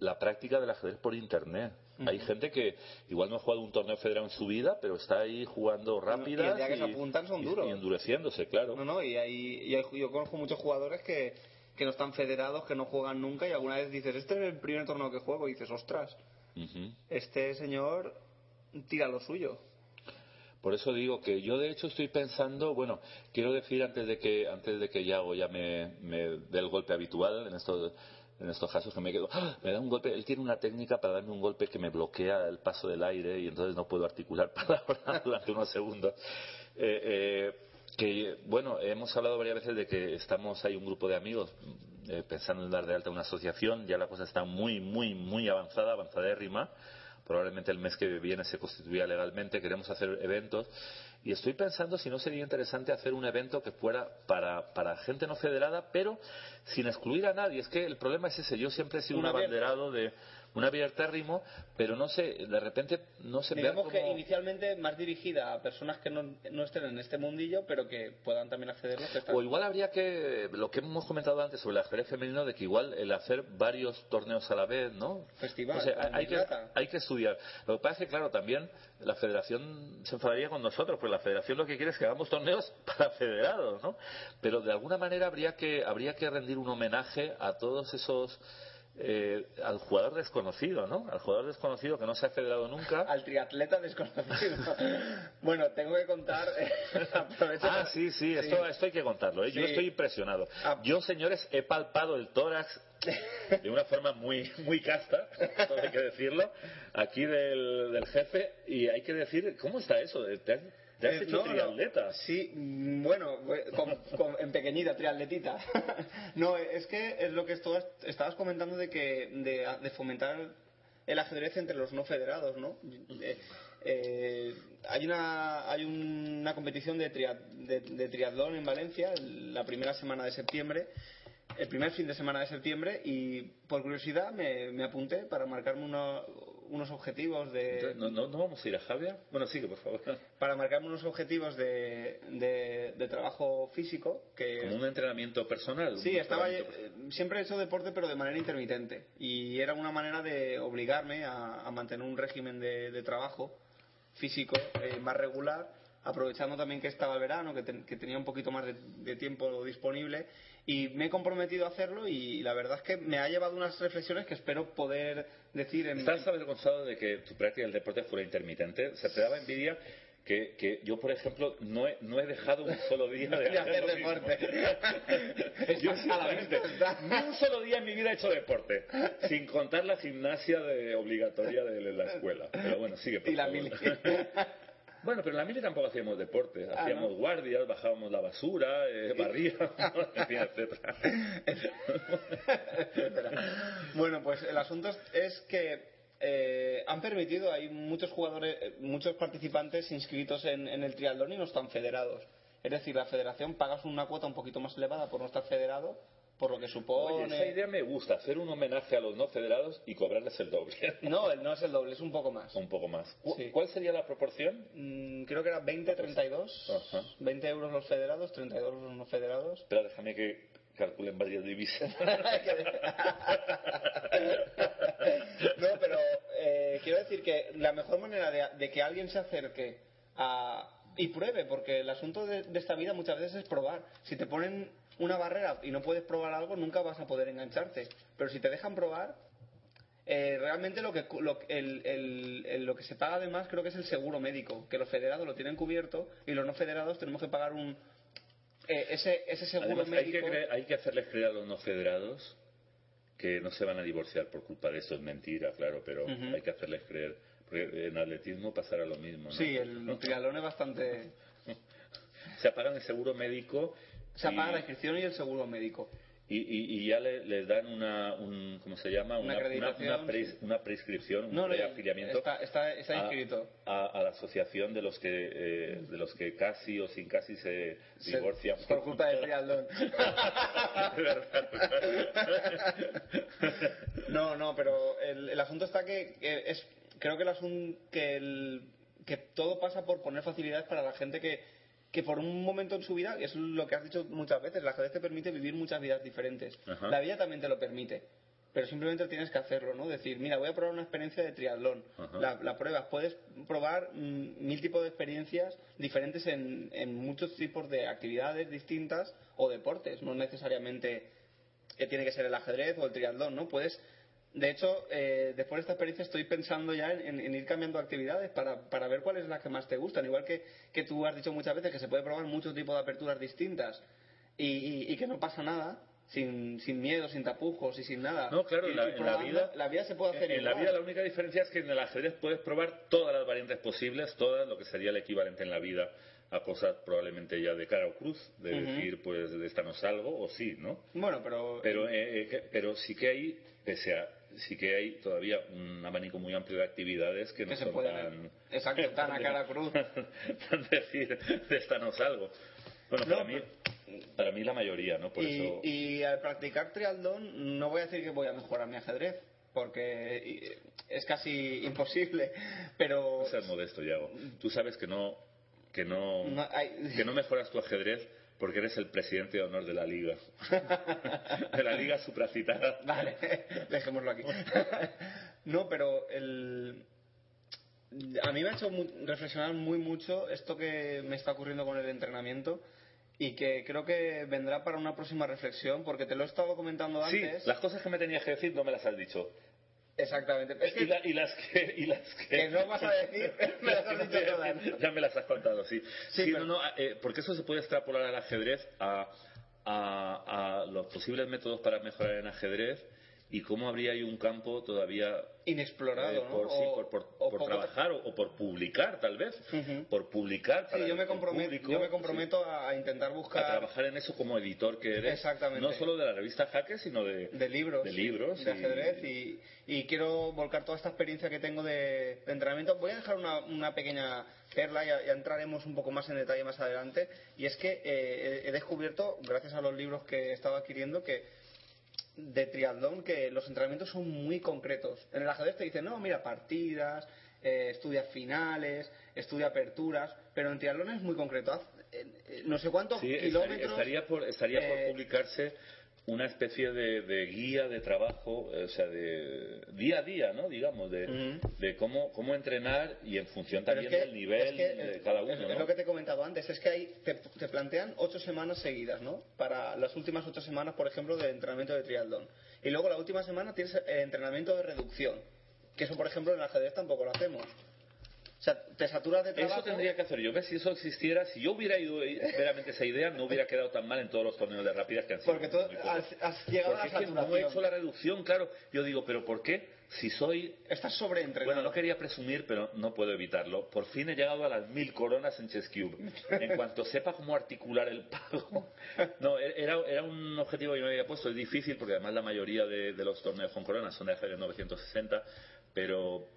La práctica del ajedrez por internet. Hay gente que igual no ha jugado un torneo federal en su vida, pero está ahí jugando rápida y, que se apuntan son duros. Y endureciéndose, claro. No, no, y, hay, yo conozco muchos jugadores que, que no están federados, que no juegan nunca y alguna vez dices, este es el primer torneo que juego y dices, ostras, este señor tira lo suyo. Por eso digo que yo de hecho estoy pensando, bueno, quiero decir antes de que antes de que Yago ya me, me dé el golpe habitual en estos en estos casos que me quedo, ¡ah! me da un golpe, él tiene una técnica para darme un golpe que me bloquea el paso del aire y entonces no puedo articular palabras durante unos segundos. Eh, eh, que bueno, hemos hablado varias veces de que estamos, hay un grupo de amigos eh, pensando en dar de alta una asociación, ya la cosa está muy, muy, muy avanzada, avanzadérrima probablemente el mes que viene se constituya legalmente, queremos hacer eventos y estoy pensando si no sería interesante hacer un evento que fuera para, para gente no federada, pero sin excluir a nadie. Es que el problema es ese. Yo siempre he sido un abanderado de un abiertérrimo, pero no sé, de repente no se Digamos que inicialmente más dirigida a personas que no, no, estén en este mundillo, pero que puedan también acceder. O igual habría que, lo que hemos comentado antes sobre el ajedrez femenino, de que igual el hacer varios torneos a la vez, ¿no? Festival. hay, que, hay que estudiar. Lo que pasa es que, claro, también la federación se enfadaría con nosotros, pues la federación lo que quiere es que hagamos torneos para federados, ¿no? Pero de alguna manera habría que, habría que rendir un homenaje a todos esos eh, al jugador desconocido, ¿no? Al jugador desconocido que no se ha federado nunca. Al triatleta desconocido. bueno, tengo que contar. Eh, ah, sí, sí, Esto, esto hay que contarlo. ¿eh? Yo estoy impresionado. Ah. Yo, señores, he palpado el tórax de una forma muy muy casta, hay que decirlo, aquí del, del jefe y hay que decir, ¿cómo está eso? ¿Te ¿Ya has eh, hecho triatleta? sí, mm, bueno, en pequeñita, triatletita. no, es que es lo que estabas comentando de que de, fomentar el ajedrez entre los no federados, ¿no? Eh, eh, hay una hay una competición de, de, triatlón en Valencia la primera semana de septiembre el primer fin de semana de septiembre y por curiosidad me, me apunté para marcarme una, unos objetivos de... ¿No, no, vamos a ir a Javier? Bueno, sigue, por favor. Para marcarme unos objetivos de, de, trabajo físico que... Como un entrenamiento personal. Sí, estaba, eh, siempre he hecho deporte pero de manera intermitente y era una manera de obligarme a, mantener un régimen de, trabajo físico eh, más regular aprovechando también que estaba el verano, que, que tenía un poquito más de, tiempo disponible y me he comprometido a hacerlo y la verdad es que me ha llevado unas reflexiones que espero poder decir en... ¿Estás avergonzado de que tu práctica del deporte fuera intermitente? ¿Se te daba envidia que, que, yo, por ejemplo, no he, no he dejado un solo día de, hacer deporte. yo, sinceramente, ni un solo día en mi vida he hecho deporte, sin contar la gimnasia de, obligatoria de la escuela. Pero bueno, sigue, por y favor. La Bueno, pero en la mili tampoco hacíamos deporte. Ah, hacíamos guardias, bajábamos la basura, eh, barríamos, etcétera. bueno, pues el asunto es que eh, han permitido, hay muchos jugadores, eh, muchos participantes inscritos en, en, el triatlón y no están federados. Es decir, la federación pagas una cuota un poquito más elevada por no estar federado por lo que supone. Oye, esa idea me gusta, hacer un homenaje a los no federados y cobrarles el doble. No, el no es el doble, es un poco más. Un poco más. ¿Cuál sería la proporción? Mm, creo que era 20-32. 20 euros los federados, 32 los no federados. Espera, déjame que calculen varias divisas. no, pero eh, quiero decir que la mejor manera de, que alguien se acerque a, y pruebe, porque el asunto de, de esta vida muchas veces es probar. Si te ponen una barrera y no puedes probar algo, nunca vas a poder engancharte. Pero si te dejan probar, eh, realmente lo que, lo, el, lo que se paga además creo que es el seguro médico, que los federados lo tienen cubierto y los no federados tenemos que pagar un eh, ese, ese seguro médico. Hay que, hay que hacerles creer a los no federados que no se van a divorciar por culpa de eso, es mentira, claro, pero hay que hacerles creer. En atletismo pasará lo mismo. ¿no? Sí, el triatlón es bastante. se apagan el seguro médico se paga la inscripción y el seguro médico. Y, y, ya le, les dan una, un, ¿cómo se llama? Una, una, prescripción, un afiliamiento está, está, inscrito. A, la asociación de los que eh, de los que casi o sin casi se divorcian. por culpa del triatlón. no, no, pero el, el asunto está que, es creo que el asunto que el, que todo pasa por poner facilidades para la gente que que por un momento en su vida, y es lo que has dicho muchas veces, la ajedrez te permite vivir muchas vidas diferentes. La vida también te lo permite. Pero simplemente tienes que hacerlo, ¿no? Decir, mira, voy a probar una experiencia de triatlón. La, la prueba, puedes probar mm, mil tipos de experiencias diferentes en, en muchos tipos de actividades distintas o deportes. No necesariamente tiene que ser el ajedrez o el triatlón, ¿no? Puedes De hecho, eh, después de esta experiencia estoy pensando ya en, en ir cambiando actividades para, para, ver cuál es la que más te gustan. Igual que, que, tú has dicho muchas veces que se puede probar muchos tipos de aperturas distintas y, y, y que no pasa nada. Sin, sin, miedo, sin tapujos y sin nada. No, claro, y, en la, en la, vida, la vida se puede hacer En igual. la vida la única diferencia es que en el ajedrez puedes probar todas las variantes posibles, todas lo que sería el equivalente en la vida a cosas probablemente ya de cara o cruz, de uh -huh. decir, pues de esta no salgo, o sí, ¿no? Bueno, pero... Pero, eh, eh, pero sí que hay, pese a, sí que hay todavía un abanico muy amplio de actividades que, que no se son pueden, tan... Exacto, tan a cara cruz. tan decir, de esta no salgo. Bueno, no, para mí... Para mí la mayoría, ¿no? Por y, eso... y al practicar triatlón no voy a decir que voy a mejorar mi ajedrez, porque es casi imposible, pero... No seas modesto, Yago. Tú sabes que no, que no, no hay... que no mejoras tu ajedrez porque eres el presidente de honor de la liga. de la liga supracitada. Vale, dejémoslo aquí. no, pero el... A mí me ha hecho reflexionar muy mucho esto que me está ocurriendo con el entrenamiento y que creo que vendrá para una próxima reflexión porque te lo he estado comentando antes. Sí, las cosas que me tenías que decir no me las has dicho. Exactamente. Es y, la, y, las que, y las que... que no vas a decir, me las has dicho todas. Ya me las has contado, sí. Sí, sí pero... no, no, eh, porque eso se puede extrapolar al ajedrez a, a, a los posibles métodos para mejorar en ajedrez y cómo habría ahí un campo todavía inexplorado eh, por, ¿no? sí, o, por, por, o por trabajar o, o, por publicar tal vez uh -huh. por publicar sí, yo, me comprometo, yo me comprometo sí. a intentar buscar a trabajar en eso como editor que eres exactamente no solo de la revista Jaque sino de, de libros de libros de ajedrez y, y, quiero volcar toda esta experiencia que tengo de, de entrenamiento voy a dejar una, una pequeña perla ya, ya, entraremos un poco más en detalle más adelante y es que eh, he descubierto gracias a los libros que he estado adquiriendo que de triatlón que los entrenamientos son muy concretos. En el ajedrez te dicen, no, mira, partidas, eh, estudia finales, estudia aperturas, pero en triatlón es muy concreto. Haz, eh, no sé cuántos sí, kilómetros. Estaría por, estaría eh, por publicarse una especie de, de, guía de trabajo, o sea, de día a día, ¿no? Digamos, de, de cómo, cómo entrenar y en función también es que, del nivel es que, de cada uno. Es, ¿no? es, lo que te he comentado antes, es que hay, te, te, plantean ocho semanas seguidas, ¿no? Para las últimas ocho semanas, por ejemplo, de entrenamiento de triatlón. Y luego la última semana tienes el entrenamiento de reducción, que eso, por ejemplo, en el ajedrez tampoco lo hacemos. O sea, te saturas de trabajo. Eso tendría que hacer yo. ¿Ves? Si eso existiera, si yo hubiera ido veramente esa idea, no hubiera quedado tan mal en todos los torneos de rápidas que han sido. Porque tú has, has, llegado Porque a la es que no he hecho la reducción, claro. Yo digo, ¿pero por qué? Si soy. Estás sobreentrenado. Bueno, no quería presumir, pero no puedo evitarlo. Por fin he llegado a las mil coronas en Chess Cube. En cuanto sepa cómo articular el pago. No, era, era un objetivo que yo me había puesto. Es difícil porque además la mayoría de, de los torneos con coronas son de ajedrez 960. Pero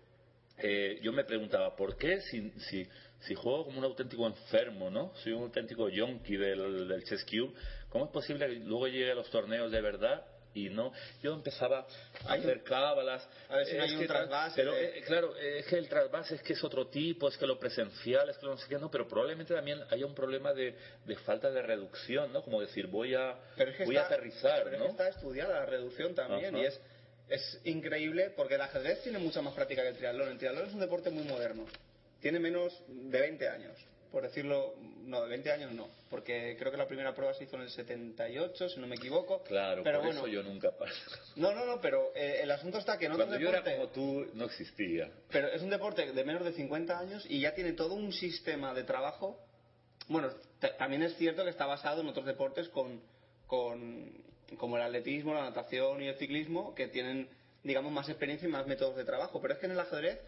eh, yo me preguntaba, ¿por qué si, si, si, juego como un auténtico enfermo, ¿no? Soy un auténtico yonki del, del Chess Cube, ¿cómo es posible que luego llegue a los torneos de verdad y no? Yo empezaba a hacer cábalas. A ver si es hay un que, trasvase. Pero eh, claro, es que el trasvase es que es otro tipo, es que lo presencial, es que lo no sé qué, no, pero probablemente también haya un problema de, de falta de reducción, ¿no? Como decir, voy a, pero es que voy está, a aterrizar, pero ¿no? Es que está estudiada la reducción también Ajá. y es es increíble porque el ajedrez tiene mucha más práctica que el triatlón. El triatlón es un deporte muy moderno. Tiene menos de 20 años, por decirlo. No, de 20 años no, porque creo que la primera prueba se hizo en el 78, si no me equivoco. Claro, pero por bueno, eso yo nunca paso. No, no, no, pero eh, el asunto está que en Cuando yo deporte. era como tú, no existía. Pero es un deporte de menos de 50 años y ya tiene todo un sistema de trabajo. Bueno, también es cierto que está basado en otros deportes con, con como el atletismo, la natación y el ciclismo, que tienen, digamos, más experiencia y más métodos de trabajo. Pero es que en el ajedrez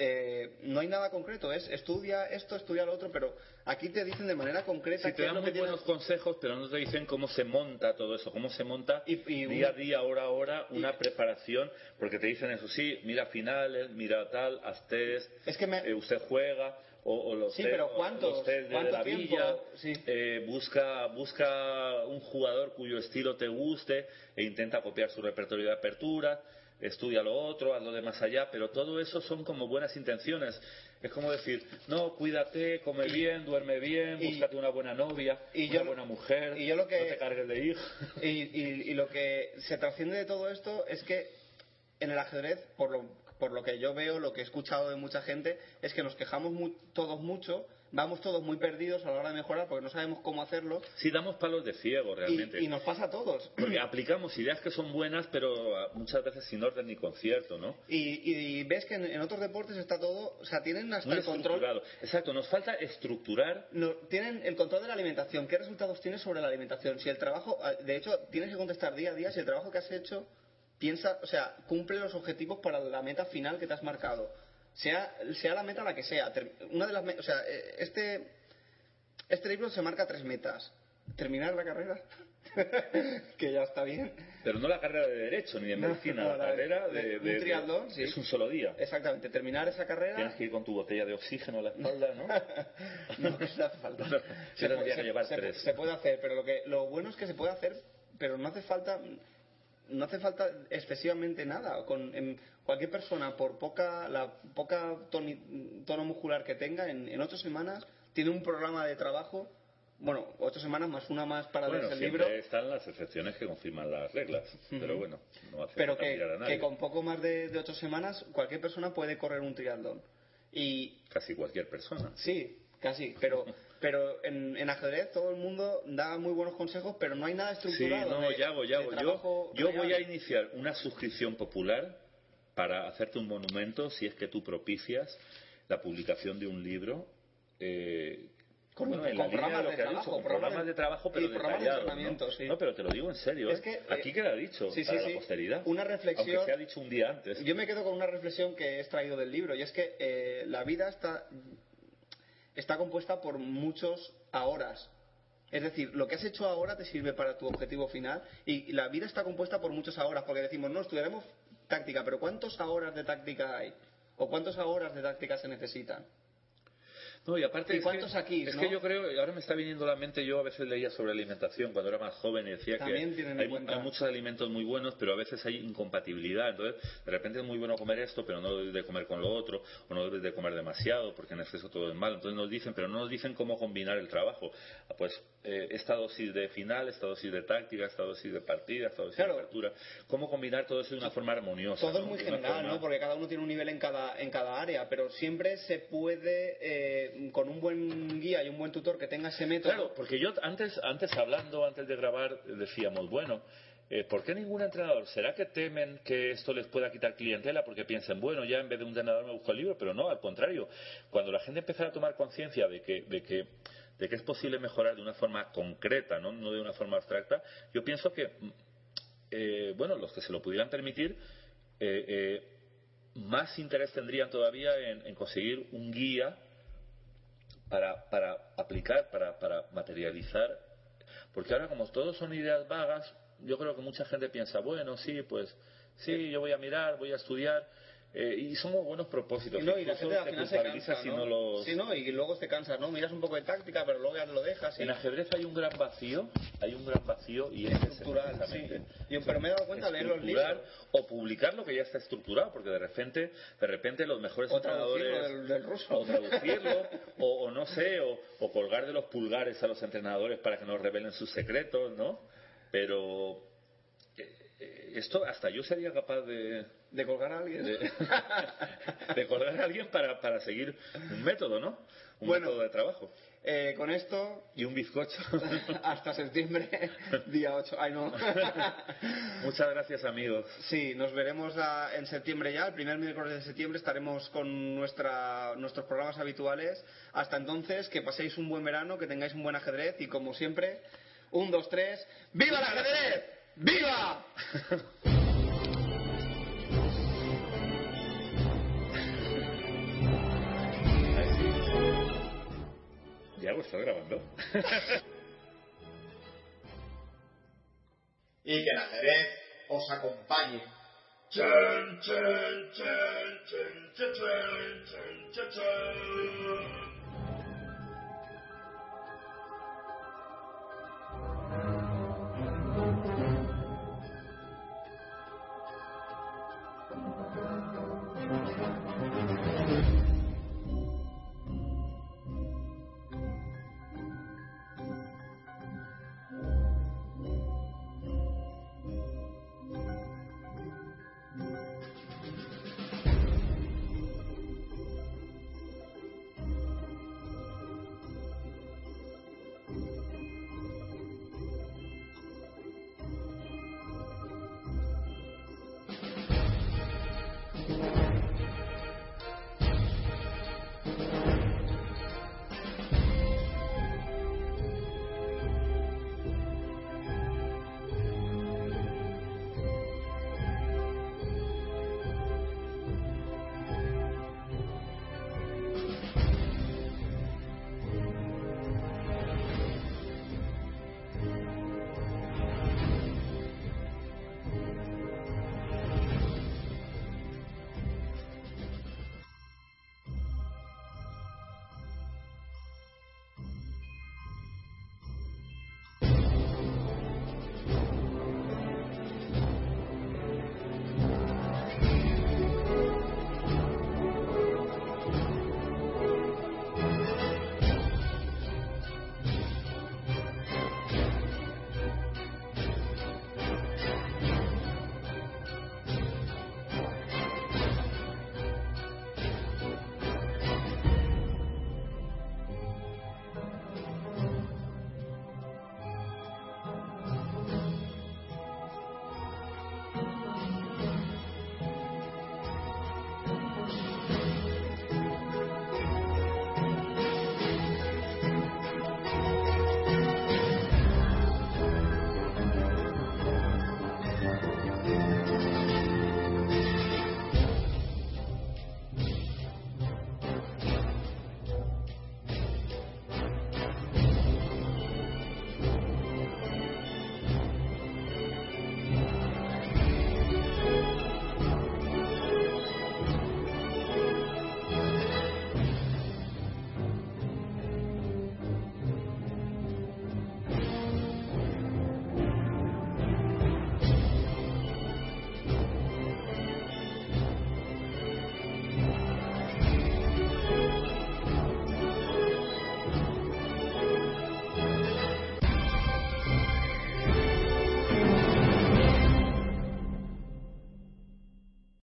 eh, no hay nada concreto. Es estudia esto, estudia lo otro, pero aquí te dicen de manera concreta Sí, te dan muy tienes- buenos consejos, pero no te dicen cómo se monta todo eso, cómo se monta Y- y día a día, hora a hora, una preparación, porque te dicen eso, sí, mira finales, mira tal, haz test, Es que me- eh, usted juega, o, o los Sí, test- pero de ¿Cuánto la tiempo? villa, Sí. eh, busca, busca un jugador cuyo estilo te guste e intenta copiar su repertorio de apertura, estudia lo otro, hazlo de más allá, pero todo eso son como buenas intenciones. Es como decir, no, cuídate, come bien, duerme bien, y- búscate una buena novia, y una yo- buena mujer, y yo lo que- no te cargues de hijo. Y- y lo que se trasciende de todo esto es que en el ajedrez, por lo, por lo que yo veo, lo que he escuchado de mucha gente, es que nos quejamos todos mucho vamos todos muy perdidos a la hora de mejorar porque no sabemos cómo hacerlo. Sí, damos palos de ciego realmente. Y, y nos pasa a todos. Porque aplicamos ideas que son buenas, pero ah, muchas veces sin orden ni concierto, ¿no? Y, y ves que en, en otros deportes está todo, o sea, tienen hasta Muy el control. Exacto, nos falta estructurar. No, tienen el control de la alimentación. ¿Qué resultados tienes sobre la alimentación? Si el trabajo, ah, de hecho, tienes que contestar día a día si el trabajo que has hecho piensa, o sea, cumple los objetivos para la meta final que te has marcado. Sea, sea la meta la que sea. Una de las, o sea, eh, este, este libro se marca tres metas. Terminar la carrera, que ya está bien. Pero no la carrera de Derecho ni de No, Medicina, no, la la- carrera de- triatlón, sí. Es un solo día. Exactamente, terminar esa carrera. Tienes que ir con tu botella de oxígeno a la espalda, ¿no? No, no hace falta. Se tendría puede, que llevar se- tres. se puede hacer, pero lo que lo bueno es que se puede hacer, pero no hace falta no hace falta excesivamente nada. Con en cualquier persona por poca la poca toni- tono muscular que tenga en, en ocho semanas tiene un programa de trabajo. Bueno, ocho semanas más una más para Bueno, leerse el libro. están las excepciones que confirman las reglas. Pero bueno, no hace pero falta que, mirar a nadie. que con poco más de, de ocho semanas cualquier persona puede correr un triatlón. Y Casi cualquier persona. Sí, casi, pero pero en, en ajedrez todo el mundo da muy buenos consejos, pero no hay nada Sí, estructurado. no, de- ya hago, ya hago. Yo, yo voy a iniciar una suscripción popular para hacerte un monumento si es que tú propicias la publicación de un libro. eh, Con- bueno, en con la línea programas lo de ha trabajo, dicho, programas programas de- de trabajo, pero programas de entrenamiento, ¿no? sí. No, pero te lo digo en serio. Es ¿eh? que, eh, Aquí queda dicho sí, sí, para sí. la posteridad. Una reflexión- Aunque se ha dicho un día antes. Yo me quedo con una reflexión que he extraído del libro, y es que eh, la vida está, está compuesta por muchos ahoras. Es decir, lo que has hecho ahora te sirve para tu objetivo final, y la vida está compuesta por muchos ahoras, porque decimos, no, estudiaremos táctica, pero ¿cuántos horas de táctica hay? ¿O cuántas horas de táctica se necesitan? No, y aparte ¿Y es cuántos que, aquí, Es no? que yo creo, ahora me está viniendo a la mente, yo a veces leía sobre alimentación cuando era más joven y decía También que hay, muchos alimentos muy buenos, pero a veces hay incompatibilidad. Entonces, de repente es muy bueno comer esto, pero no debes de comer con lo otro, o no debes de comer demasiado, porque en exceso todo es malo. Entonces nos dicen, pero no nos dicen cómo combinar el trabajo. Ah, Pues eh, esta dosis de final, esta dosis de táctica, esta dosis de partida, esta dosis Claro. de apertura. ¿Cómo combinar todo eso de una forma armoniosa? Todo es muy general, forma- ¿no? Porque cada uno tiene un nivel en cada, en cada área, pero siempre se puede, eh, con un buen guía y un buen tutor que tenga ese método. Claro, porque yo antes, antes hablando, antes de grabar, decíamos, bueno, eh, ¿por qué ningún entrenador? ¿Será que temen que esto les pueda quitar clientela porque piensen, bueno, ya en vez de un entrenador me busco el libro? Pero no, al contrario. Cuando la gente empezara a tomar conciencia de que, de que de que es posible mejorar de una forma concreta, no, no de una forma abstracta, yo pienso que, eh, bueno, los que se lo pudieran permitir, eh, eh, más interés tendrían todavía en, en conseguir un guía para, para aplicar, para, para materializar. Porque ahora como todos son ideas vagas, yo creo que mucha gente piensa, bueno, sí, pues sí, yo voy a mirar, voy a estudiar, eh, y son muy buenos propósitos. Y, no, y la gente al final se cansa, si ¿no? los... Sí, ¿no? Y luego te cansas, ¿no? Miras un poco de táctica, pero luego ya lo dejas. Y... En ajedrez hay un gran vacío, hay un gran vacío y es Estructural, sí. Yo- pero me he dado cuenta al leer los libros. o publicar lo que ya está estructurado, porque de repente, de repente los mejores O entrenadores del- del ruso. o traducirlo o, o no sé, o, o colgar de los pulgares a los entrenadores para que nos revelen sus secretos, ¿no? Pero eh, esto hasta yo sería capaz de, De colgar a alguien. de, de colgar a alguien para, para seguir un método, ¿no? Un Bueno. método de trabajo. Eh, con esto, Y un bizcocho. hasta septiembre, día 8. Ay, no. Muchas gracias, amigos. Sí, nos veremos a- en septiembre ya, el primer miércoles de septiembre estaremos con nuestra, nuestros programas habituales. Hasta entonces, que paséis un buen verano, que tengáis un buen ajedrez y como siempre, un, dos, tres, ¡Viva el ajedrez! ¡Viva! Grabando? y que la Jerez os acompañe.